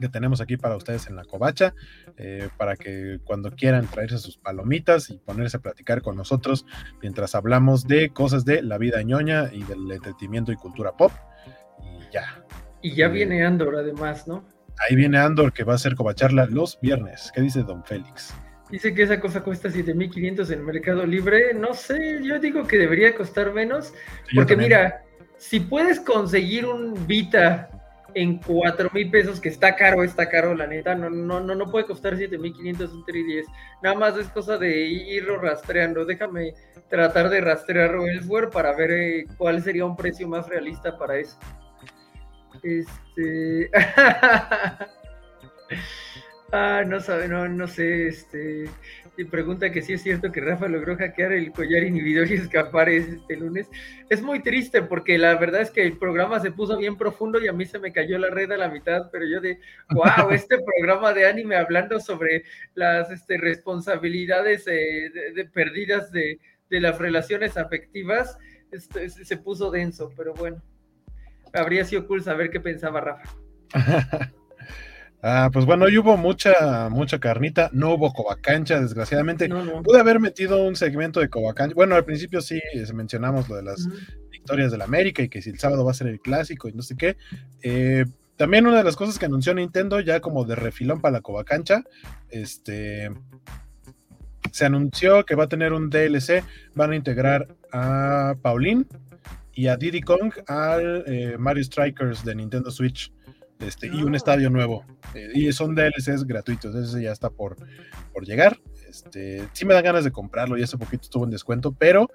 que tenemos aquí para ustedes en la covacha, eh, para que cuando quieran traerse sus palomitas y ponerse a platicar con nosotros mientras hablamos de cosas de la vida ñoña y del entretenimiento y cultura pop. Y ya, Y ya Eh, viene Andor, además, ¿no? ahí viene Andor que va a ser covacharla los viernes. ¿Qué dice Don Félix? Dice que esa cosa cuesta 7500 en el Mercado Libre. No sé, yo digo que debería costar menos. Porque mira, si puedes conseguir un Vita en 4 mil pesos, que está caro, está caro, la neta, no, no, no, no puede costar 7500 un 310. Nada más es cosa de irlo rastreando. Déjame tratar de rastrear Elsewhere para ver eh, cuál sería un precio más realista para eso. Este. Ah, no sabe, no, no sé, este, y pregunta que si es cierto que Rafa logró hackear el collar inhibidor y escapar este lunes. Es muy triste porque la verdad es que el programa se puso bien profundo y a mí se me cayó la red a la mitad, pero yo de, wow, este programa de anime hablando sobre las este, responsabilidades eh, de, de perdidas de, de, las relaciones afectivas, este, se puso denso, pero bueno, habría sido cool saber qué pensaba Rafa. Ah, pues bueno, hoy hubo mucha, mucha carnita, no hubo covacancha, desgraciadamente. No, no. Pude haber metido un segmento de covacancha. Bueno, al principio sí eh, mencionamos lo de las victorias del América y que si el sábado va a ser el clásico y no sé qué. Eh, también una de las cosas que anunció Nintendo, ya como de refilón para la covacancha, este se anunció que va a tener un DLC, van a integrar a Pauline y a Diddy Kong al eh, Mario Strikers de Nintendo Switch. Este, y un estadio nuevo. Eh, y son DLCs gratuitos, ese ya está por, por llegar. Este, sí me dan ganas de comprarlo, y hace poquito estuvo en descuento, pero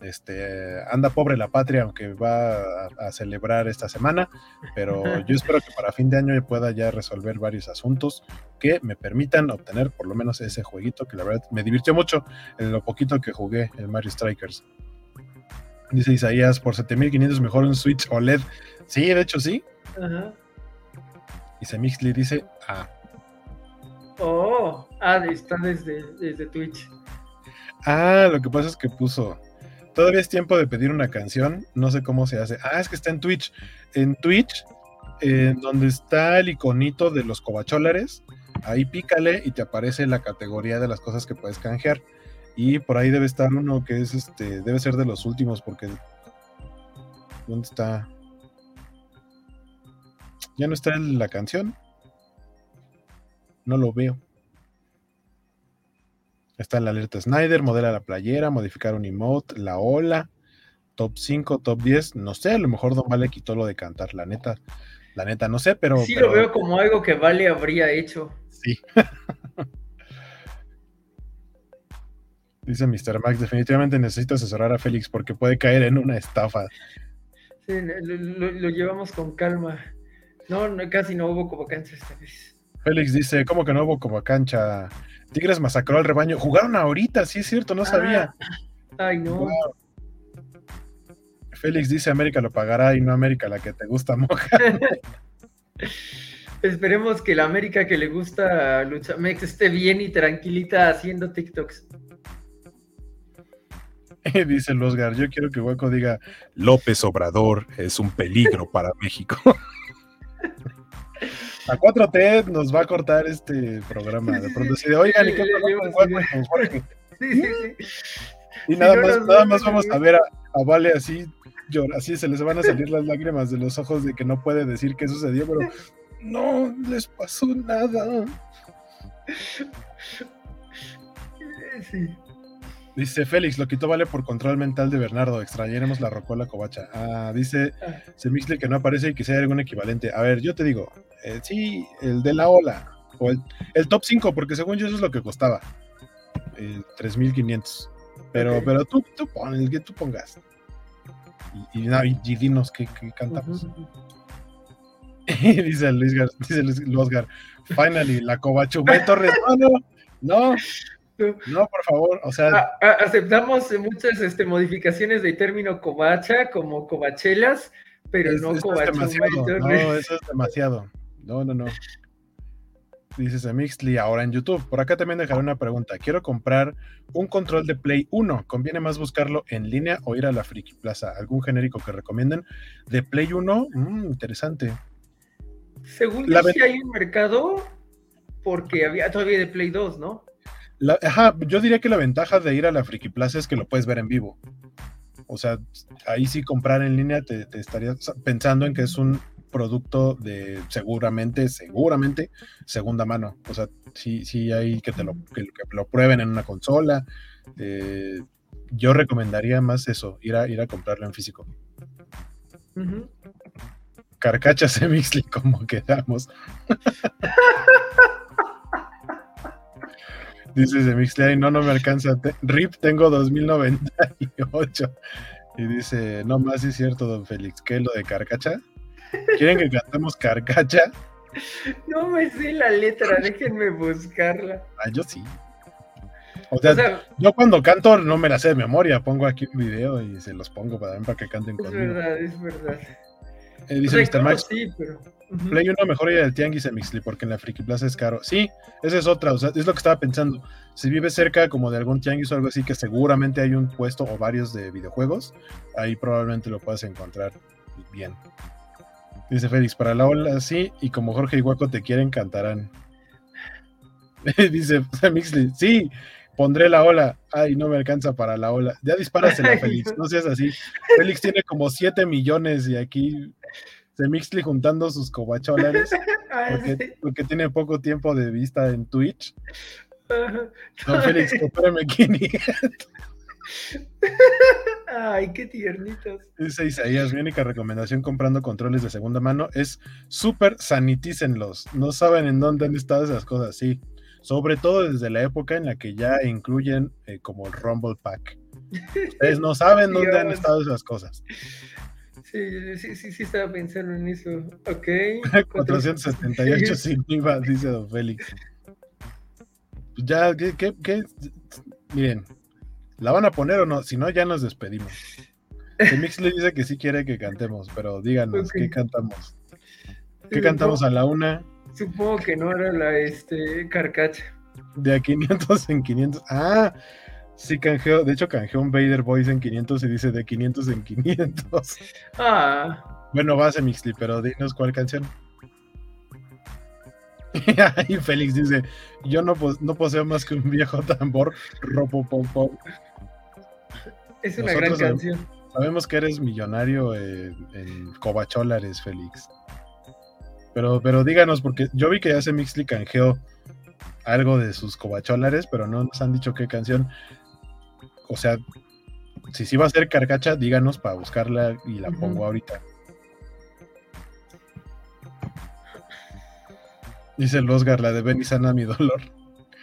este, anda pobre la patria, aunque va a, a, celebrar esta semana. Pero yo espero que para fin de año pueda ya resolver varios asuntos que me permitan obtener por lo menos ese jueguito que la verdad me divirtió mucho en lo poquito que jugué el Mario Strikers. Dice Isaías, por 7500 mejor un Switch OLED. Sí, de hecho sí. Ajá. Y Semixly dice, ah. Oh, ah, está desde, desde Twitch. Ah, lo que pasa es que puso, Todavía es tiempo de pedir una canción. No sé cómo se hace. Ah, es que está en Twitch. En Twitch, eh, donde está el iconito de los cobacholares, ahí pícale y te aparece la categoría de las cosas que puedes canjear. Y por ahí debe estar uno que es este, debe ser de los últimos, porque. ¿Dónde está? ¿Ya no está en la canción? No lo veo. Está la alerta Snyder, modela la playera, modificar un emote, la ola, top 5, top 10. No sé, a lo mejor Don Vale quitó lo de cantar, la neta. La neta, no sé, pero. Sí, pero- lo veo como algo que Vale habría hecho. Sí. Dice Mr. Max, definitivamente necesito asesorar a Félix porque puede caer en una estafa. Sí, lo, lo- lo llevamos con calma. No, no, casi no hubo convocancia esta vez. Félix dice, ¿cómo que no hubo como cancha? Tigres masacró al rebaño. Jugaron ahorita, sí es cierto, no sabía. Ay, no. Wow. Félix dice, América lo pagará y no América la que te gusta moja. Esperemos que la América que le gusta a Luchamex esté bien y tranquilita haciendo TikToks. Dice el yo quiero que Hueco diga, López Obrador es un peligro para México. La 4T nos va a cortar este programa. De pronto de, oigan, ¿y qué pasó con Jorge? Sí, sí, sí. Y nada más, nada más vamos a ver a, a Vale así, llor- así se les van a salir las lágrimas de los ojos de que no puede decir qué sucedió, pero no les pasó nada. Sí. Dice Félix, lo quitó Vale por control mental de Bernardo. Extrañaremos la rocola covacha. Ah, dice Semixle que no aparece y que sea algún equivalente. A ver, yo te digo, eh, sí, el de la ola. O el, el top 5, porque según yo eso es lo que costaba. Eh, 3500. Pero, pero tú, tú pon el que tú pongas. Y, y, no, y- y dinos qué, qué cantamos. Dice Luis Gar, dice Luis Osgar, finally, la covacha. Torres, no, no, no, no, por favor, o sea, A- a- aceptamos muchas este, modificaciones del término covacha como covachelas, pero Es- no demasiado. No, eso es demasiado. No, no, no. Dice Semixly ahora en YouTube. Por acá también dejaré una pregunta. Quiero comprar un control de Play 1. ¿Conviene más buscarlo en línea o ir a la Friki Plaza? ¿Algún genérico que recomienden? De Play 1, Mm, interesante. Según La yo, sí hay un mercado porque había todavía de Play 2, ¿no? La- ajá, yo diría que la ventaja de ir a la Friki Plaza es que lo puedes ver en vivo. O sea, ahí sí comprar en línea te, te estarías pensando en que es un producto de seguramente, seguramente segunda mano. O sea, sí, sí hay que te lo, que, que lo prueben en una consola. Eh, yo recomendaría más eso, ir a, ir a comprarlo en físico. Ujú. Carcacha Semixly, como quedamos. Dice Semixly, ay, no, no me alcanza. Te- RIP tengo 2098. Y dice, no más, es cierto, don Félix. ¿Qué es lo de Carcacha? ¿Quieren que cantemos Carcacha? No me sé la letra, déjenme buscarla. Ah, yo sí. O sea, O sea, yo cuando canto no me la sé de memoria, pongo aquí un video y se los pongo para, para que canten es conmigo. verdad, es verdad. Eh, dice Mr. Max, Sí, pero. ujú. Play 1 mejor ir al Tianguis en Mixly porque en la Friki Plaza es caro. Sí, esa es otra, o sea, es lo que estaba pensando. Si vives cerca como de algún Tianguis o algo así, que seguramente hay un puesto o varios de videojuegos, ahí probablemente lo puedas encontrar bien. Dice Félix, para la ola sí, y como Jorge y Guaco te quieren, cantarán. Dice Mixly, sí, pondré la ola. Ay, no me alcanza para la ola. Ya dispárasela, Félix, no. no seas así. Félix tiene como 7 millones y aquí se Mixly juntando sus cobacholares Ah, porque, tiene poco tiempo de vista en Twitch. Don Félix, compárame 500. Ay, qué tiernitos. Dice Isaías, mi única recomendación comprando controles de segunda mano es súper sanitícenlos. No saben en dónde han estado esas cosas, sí. Sobre todo desde la época en la que ya incluyen eh, como el Rumble Pack. Ustedes no saben dónde han estado esas cosas. Sí, sí, sí, sí, estaba pensando en eso. Ok. 478 sin IVA, dice Don Félix. Ya, ¿qué, qué, qué? Miren, ¿la van a poner o no? Si no, ya nos despedimos. Mix le dice que sí quiere que cantemos, pero díganos. ¿qué cantamos? ¿Qué cantamos a la una? Supongo que no era la este carcacha. De a 500 en 500. Ah, Sí, canjeó. De hecho, canjeó un Vader Voice en 500 y dice de 500 en 500. Ah, Bueno, va a ser Mixly, pero dinos cuál canción. y Félix dice: Yo no, pos- no poseo más que un viejo tambor ropopopop. es una Nosotros gran canción. Sabemos que eres millonario en, en Félix. Pero, pero díganos, porque yo vi que ya se Mixly canjeó algo de sus cobacholares, pero no nos han dicho qué canción. O sea, si sí va a ser carcacha, díganos para buscarla y la pongo ahorita. Dice el Oscar, la de Ven y sana mi dolor.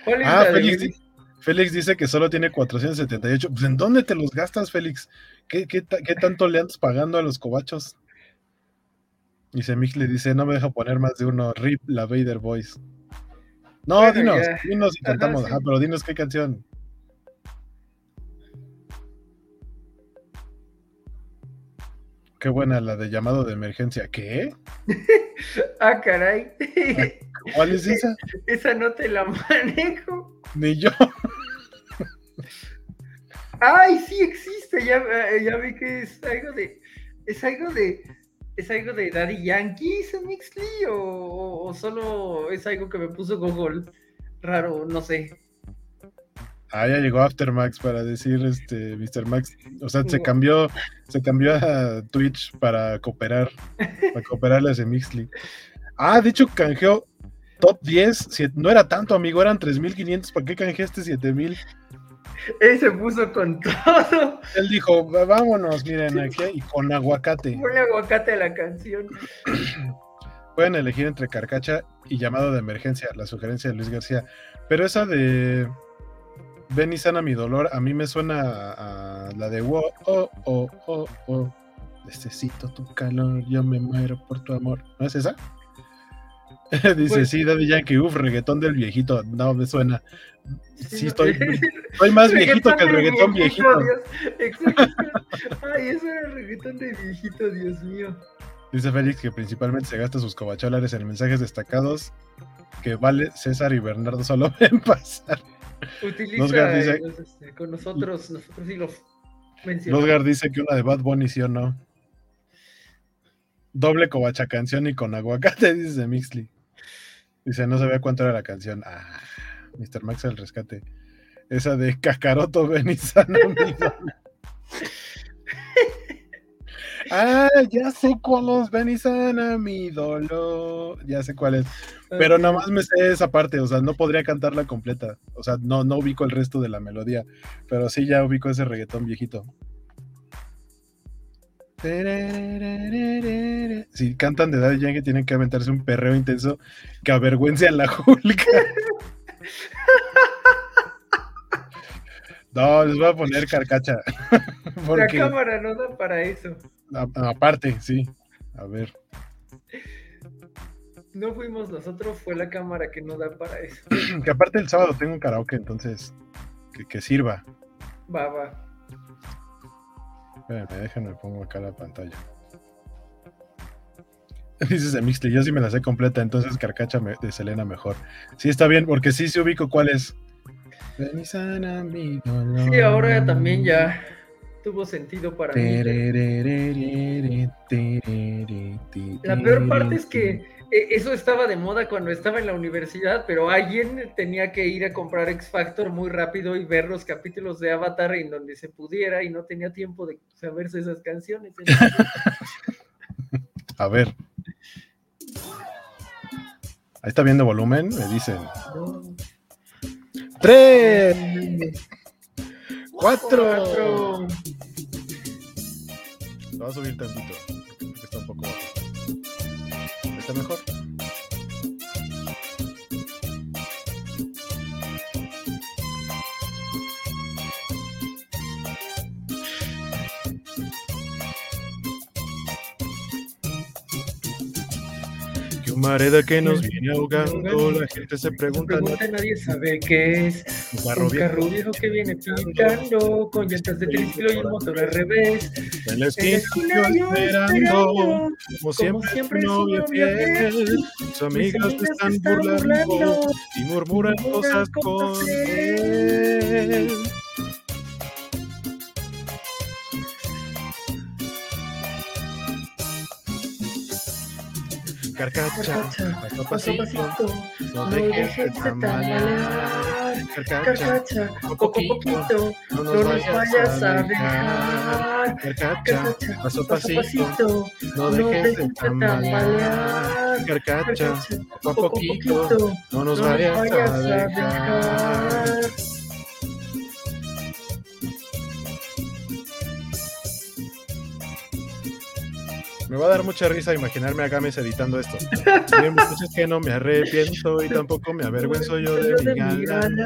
¿Cuál es Ah, la Félix, Benny? Félix dice que solo tiene 478. Pues ¿en dónde te los gastas, Félix? ¿Qué, qué, qué tanto le andas pagando a los cobachos? Dice Mix le dice, no me deja poner más de uno. Rip la Vader Voice. No, Bueno, dinos, ya. dinos y Ajá, cantamos. sí. Ajá, pero dinos qué canción. Qué buena la de llamado de emergencia. ¿Qué? Ah, caray. ¿Cuál es esa? Esa no te la manejo. Ni yo. Ay, sí existe. Ya, eh, ya vi que es algo de. Es algo de. ¿Es algo de Daddy Yankee, ese Mixly? O, solo es algo que me puso Google raro? No sé. Ah, ya llegó Aftermax para decir este Mr. Max. O sea, se cambió, se cambió a Twitch para cooperar, para cooperarle a ese Mixly. Ah, de hecho, canjeó top 10. si- No era tanto, amigo, eran 3500. ¿Para qué canjeaste 7000? Él se puso con todo. Él dijo, "Va- vámonos, miren, aquí y con aguacate. Ponle aguacate a la canción. Pueden elegir entre Carcacha y llamado de emergencia, la sugerencia de Luis García. Pero esa de Ven y sana mi dolor, a mí me suena a, a la de oh, oh, oh, oh, oh. Necesito tu calor, yo me muero por tu amor. ¿No es esa? Dice, Pues- sí, Daddy Yankee, uff, reggaetón del viejito. No, me suena. Sí, estoy, estoy más viejito que el reggaetón viejito. Dios. Exacto. Ay, eso era el reggaetón de viejito, Dios mío. Dice Félix que principalmente se gasta sus cobacholares en mensajes destacados que vale César y Bernardo solo ven pasar. Utiliza Losgar dice- eh, este, con nosotros, nosotros sí los mencionamos. Losgar dice que una de Bad Bunny sí o no. Doble covacha canción y con aguacate, dice Mixly. Dice, no sabía cuánto era la canción. Ah, Mr. Max el rescate. Esa de Cacaroto Benizano. ah, ya sé cuál es Benizana, mi dolor. Ya sé cuál es. Pero nada más me sé esa parte, o sea, no podría cantarla completa. O sea, no, no ubico el resto de la melodía. Pero sí ya ubico ese reggaetón viejito. Si cantan de Daddy Yankee tienen que aventarse un perreo intenso que avergüence a la Julka. No, les voy a poner carcacha. La cámara no da para eso. a- aparte, sí. A ver. No fuimos nosotros, fue la cámara que no da para eso. Que aparte el sábado tengo un karaoke, entonces que, que sirva. Va, va. Espérenme, déjenme pongo acá la pantalla. Dices de Mixly, yo sí me la sé completa, entonces Carcacha me- de Selena mejor. Sí, está bien, porque sí se ubico cuál es. Sí, ahora también ya tuvo sentido para mí. La peor parte es que eso estaba de moda cuando estaba en la universidad, pero alguien tenía que ir a comprar X Factor muy rápido y ver los capítulos de Avatar en donde se pudiera y no tenía tiempo de saberse esas canciones. A ver. Ahí está viendo volumen, me dicen. no. ¡Tres! ¡Cuatro! Cuatro. Lo voy a subir tantito. porque Está un poco bajo. ¿Está mejor? Un mareda que nos viene ahogando, la gente se pregunta, ¿no? Pregunta, nadie sabe qué es. Un carro Un viejo. carro viejo que viene picando con llantas de triciclo y el motor al revés. En la esquina esperando, esperando, como siempre, siempre, novia fiel. Sus amigas se están se están burlando burlando y murmuran cosas con él. Carcacha, paso pasito, no no dejes de dejes de tambalear. Carcacha, poco a poquito, no no nos vayas a dejar. Carcacha, paso pasito, no dejes de tambalear. Carcacha, poco a poquito, no nos vayas a dejar. Me va a dar mucha risa imaginarme a Games editando esto. Bien, muchachos que no me arrepiento y tampoco me avergüenzo yo de mi galán.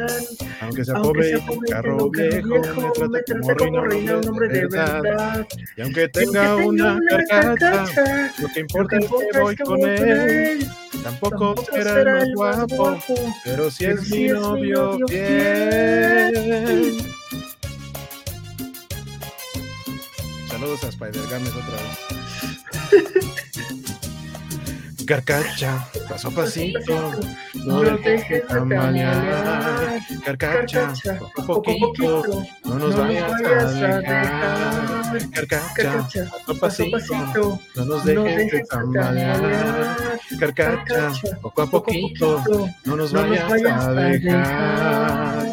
Aunque sea pobre y con carro viejo, me trata como reina un hombre de verdad. Y aunque tenga una carcacha, lo que importa es que voy con él. Tampoco será el más guapo, pero si es mi novio fiel. Saludos a Spider Games otra vez. Carcacha, paso a pasito, no dejes de tambalear. Carcacha, poco a poquito, no nos vayas a dejar. Carcacha, paso a pasito, no nos dejes de tambalear. Carcacha, poco a poquito, no nos vayas a dejar.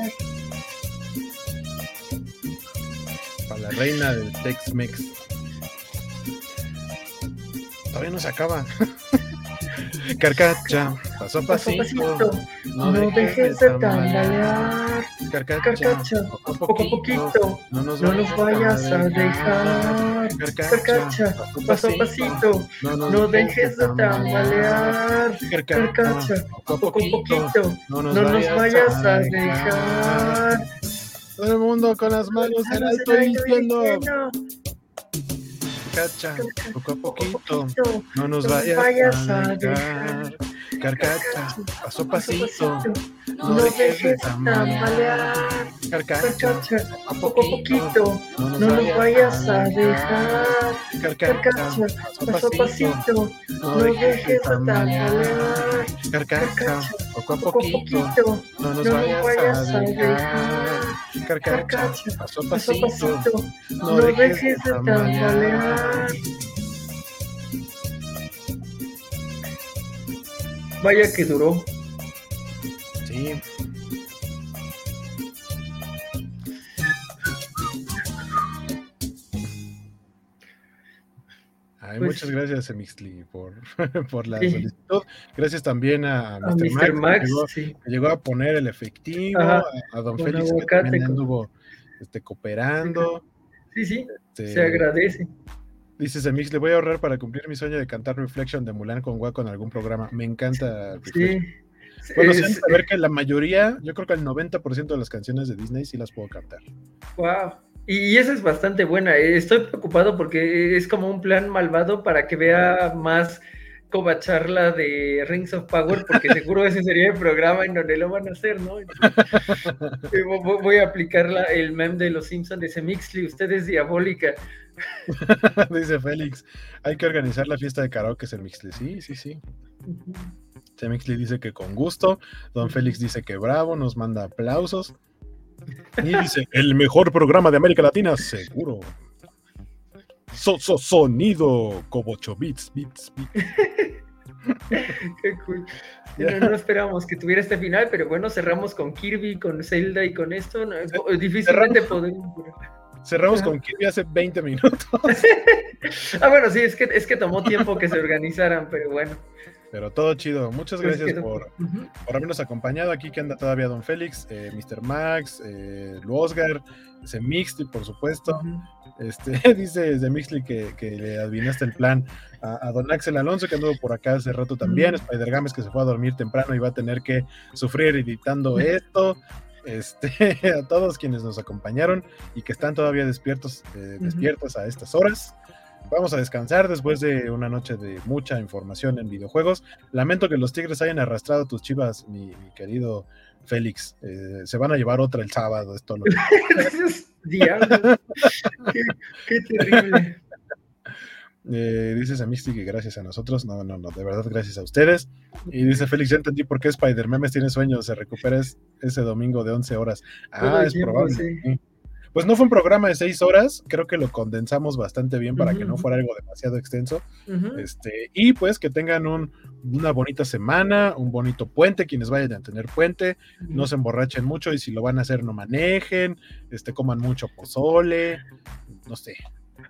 Para la reina del Tex-Mex. Todavía no se acaba. Carcacha, paso a pasito, pasito, no no dejes de tambalear. Carcacha, Carcacha, poco a poquito, no nos no nos vayas a dejar. Carcacha, paso a pasito, no dejes de tambalear. Carcacha, poco a poquito, no nos vayas a dejar. Todo el mundo con las manos en alto diciendo. Carcacha, poco a poquito, no nos vayas a dejar. Carcacha, paso a pasito, no dejes de tambalear. Carcacha, a poco a poquito, no nos vayas a dejar. Carcacha, paso a pasito, no dejes de tambalear. Carcacha, poco a poquito, no nos vayas a dejar. Carcacha, paso a pasito, no dejes de tambalear. Vaya que duró. Sí. Ay, Pues- muchas gracias, Emixli, por, por la Sí. solicitud. Gracias también a, A Mr. Mr. Max, Max, que llegó, sí. que llegó a poner el efectivo, Ajá, a, a Don Félix, que también anduvo este, cooperando. Sí, sí, Este, se agradece. Dices, Mix, le voy a ahorrar para cumplir mi sueño de cantar Reflection de Mulan con Waco en algún programa. Me encanta Sí. Bueno, Es- sí, saber que la mayoría, yo creo que el 90% de las canciones de Disney sí las puedo cantar. Wow. Y esa es bastante buena. eh, Estoy preocupado porque es como un plan malvado para que vea más covacharla de Rings of Power, porque seguro ese sería el programa en donde lo van a hacer, ¿no? Eh, vo- vo- Voy a aplicar la- el meme de los Simpsons de Semixly, usted es diabólica. Dice Félix, hay que organizar la fiesta de karaoke en Mixley. Sí, sí, sí. Mixley dice que con gusto. Don Félix dice que bravo, nos manda aplausos. Y dice, el mejor programa de América Latina, seguro. So, so- sonido, Cobocho Beats, Beats, Beats. Qué cool. No, no esperábamos que tuviera este final, pero bueno, cerramos con Kirby, con Zelda y con esto. no, difícilmente podemos. Cerramos con Kirby hace 20 minutos. Ah, bueno, sí, es que, es que tomó tiempo que se organizaran, pero bueno. Pero todo chido. Muchas Pues gracias por, por habernos acompañado. Aquí que anda todavía Don Félix, eh, Mr. Max, eh, Luosgar, ese Mixly, por supuesto. Este, dice Zemixli que, que le adivinaste el plan a, a don Axel Alonso, que anduvo por acá hace rato también. Spider Games, que se fue a dormir temprano y va a tener que sufrir editando esto. Este, a todos quienes nos acompañaron y que están todavía despiertos, eh, a estas horas. Vamos a descansar después de una noche de mucha información en videojuegos. Lamento que los Tigres hayan arrastrado tus chivas, mi, mi querido Félix. Eh, se van a llevar otra el sábado, esto lo Diablos. qué, qué terrible. Eh, dices a Misty que gracias a nosotros. No, no, no, de verdad, gracias a ustedes. Y dice Félix, ya entendí por qué Spider Memes tiene sueños. Se recupera es- ese domingo de 11 horas. Ah, es tiempo, probable. sí. sí. pues no fue un programa de seis horas, creo que lo condensamos bastante bien para que no fuera algo demasiado extenso. Este, y pues que tengan un- una bonita semana, un bonito puente, quienes vayan a tener puente, no se emborrachen mucho y si lo van a hacer no manejen, este, coman mucho pozole, no sé.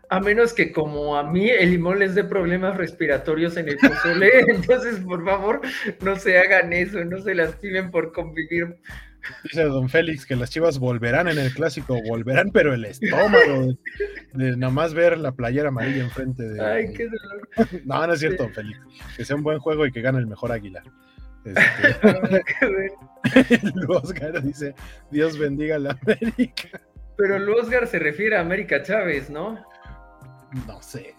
A menos que como a mí el limón les dé problemas respiratorios en el pozole, entonces por favor no se hagan eso, no se lastimen por convivir. Dice Don Félix que las chivas volverán en el clásico, volverán, pero el estómago de, de nomás ver la playera amarilla enfrente de. Ay, qué dolor. No, no es cierto, Don Félix. Que sea un buen juego y que gane el mejor águila. Este, Oscar dice: Dios bendiga a la América. Pero el Oscar se refiere a América Chávez, ¿no? No sé.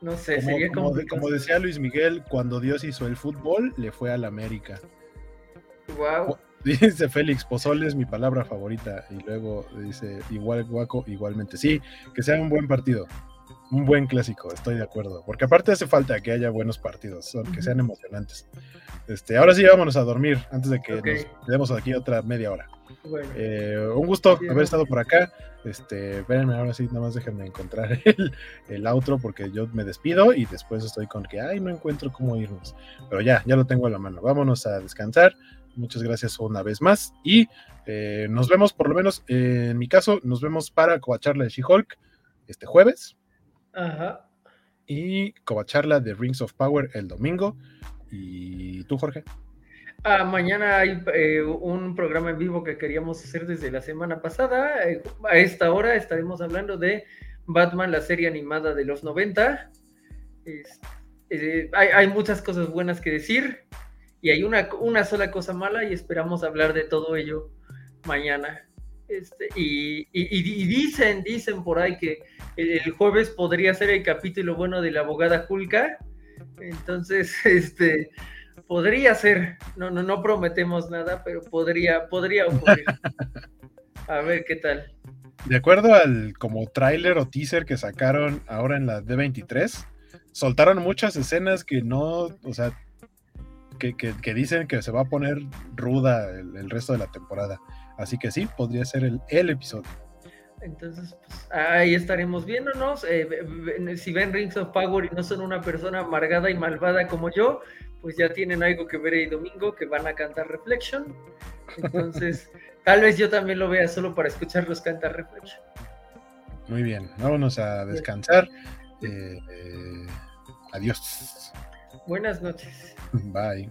No sé, Como, sería como de- como decía Luis Miguel, cuando Dios hizo el fútbol, le fue a la América. Wow. Dice Félix, pozole es mi palabra favorita. Y luego dice, igual guaco, igualmente. Sí, que sea un buen partido. Un buen clásico, estoy de acuerdo. Porque aparte hace falta que haya buenos partidos, que sean emocionantes. Este, ahora sí, vámonos a dormir antes de que nos quedemos aquí otra media hora. Bueno. Eh, un gusto haber estado por acá. Este, espérenme, ahora sí, nada más déjenme encontrar el, el outro porque yo me despido y después estoy con que, ay, no encuentro cómo irnos. Pero ya, ya lo tengo a la mano. Vámonos a descansar. Muchas gracias una vez más y eh, nos vemos, por lo menos eh, en mi caso, nos vemos para Covacharla de She-Hulk este jueves Ajá. y Covacharla de Rings of Power el domingo. ¿Y tú, Jorge? Ah, mañana hay eh, un programa en vivo que queríamos hacer desde la semana pasada. Eh, a esta hora estaremos hablando de Batman, la serie animada de los 90. Es- eh, hay, muchas cosas buenas que decir y hay una, una sola cosa mala y esperamos hablar de todo ello mañana. Este, y, y- dicen, dicen por ahí que el jueves podría ser el capítulo bueno de la abogada Julka. Entonces, este, podría ser, no, no, no prometemos nada, pero podría, podría ocurrir. A ver qué tal. De acuerdo al como tráiler o teaser que sacaron ahora en la D23, soltaron muchas escenas que no, o sea, que, que- que dicen que se va a poner ruda el, el resto de la temporada. Así que sí, podría ser el, el episodio. Entonces, pues, ahí estaremos viéndonos. Eh, si ven Rings of Power y no son una persona amargada y malvada como yo, pues ya tienen algo que ver el domingo que van a cantar Reflection. Entonces, tal vez yo también lo vea solo para escucharlos cantar Reflection. Muy bien, vámonos a descansar. Eh, eh, adiós. Buenas noches. Bye.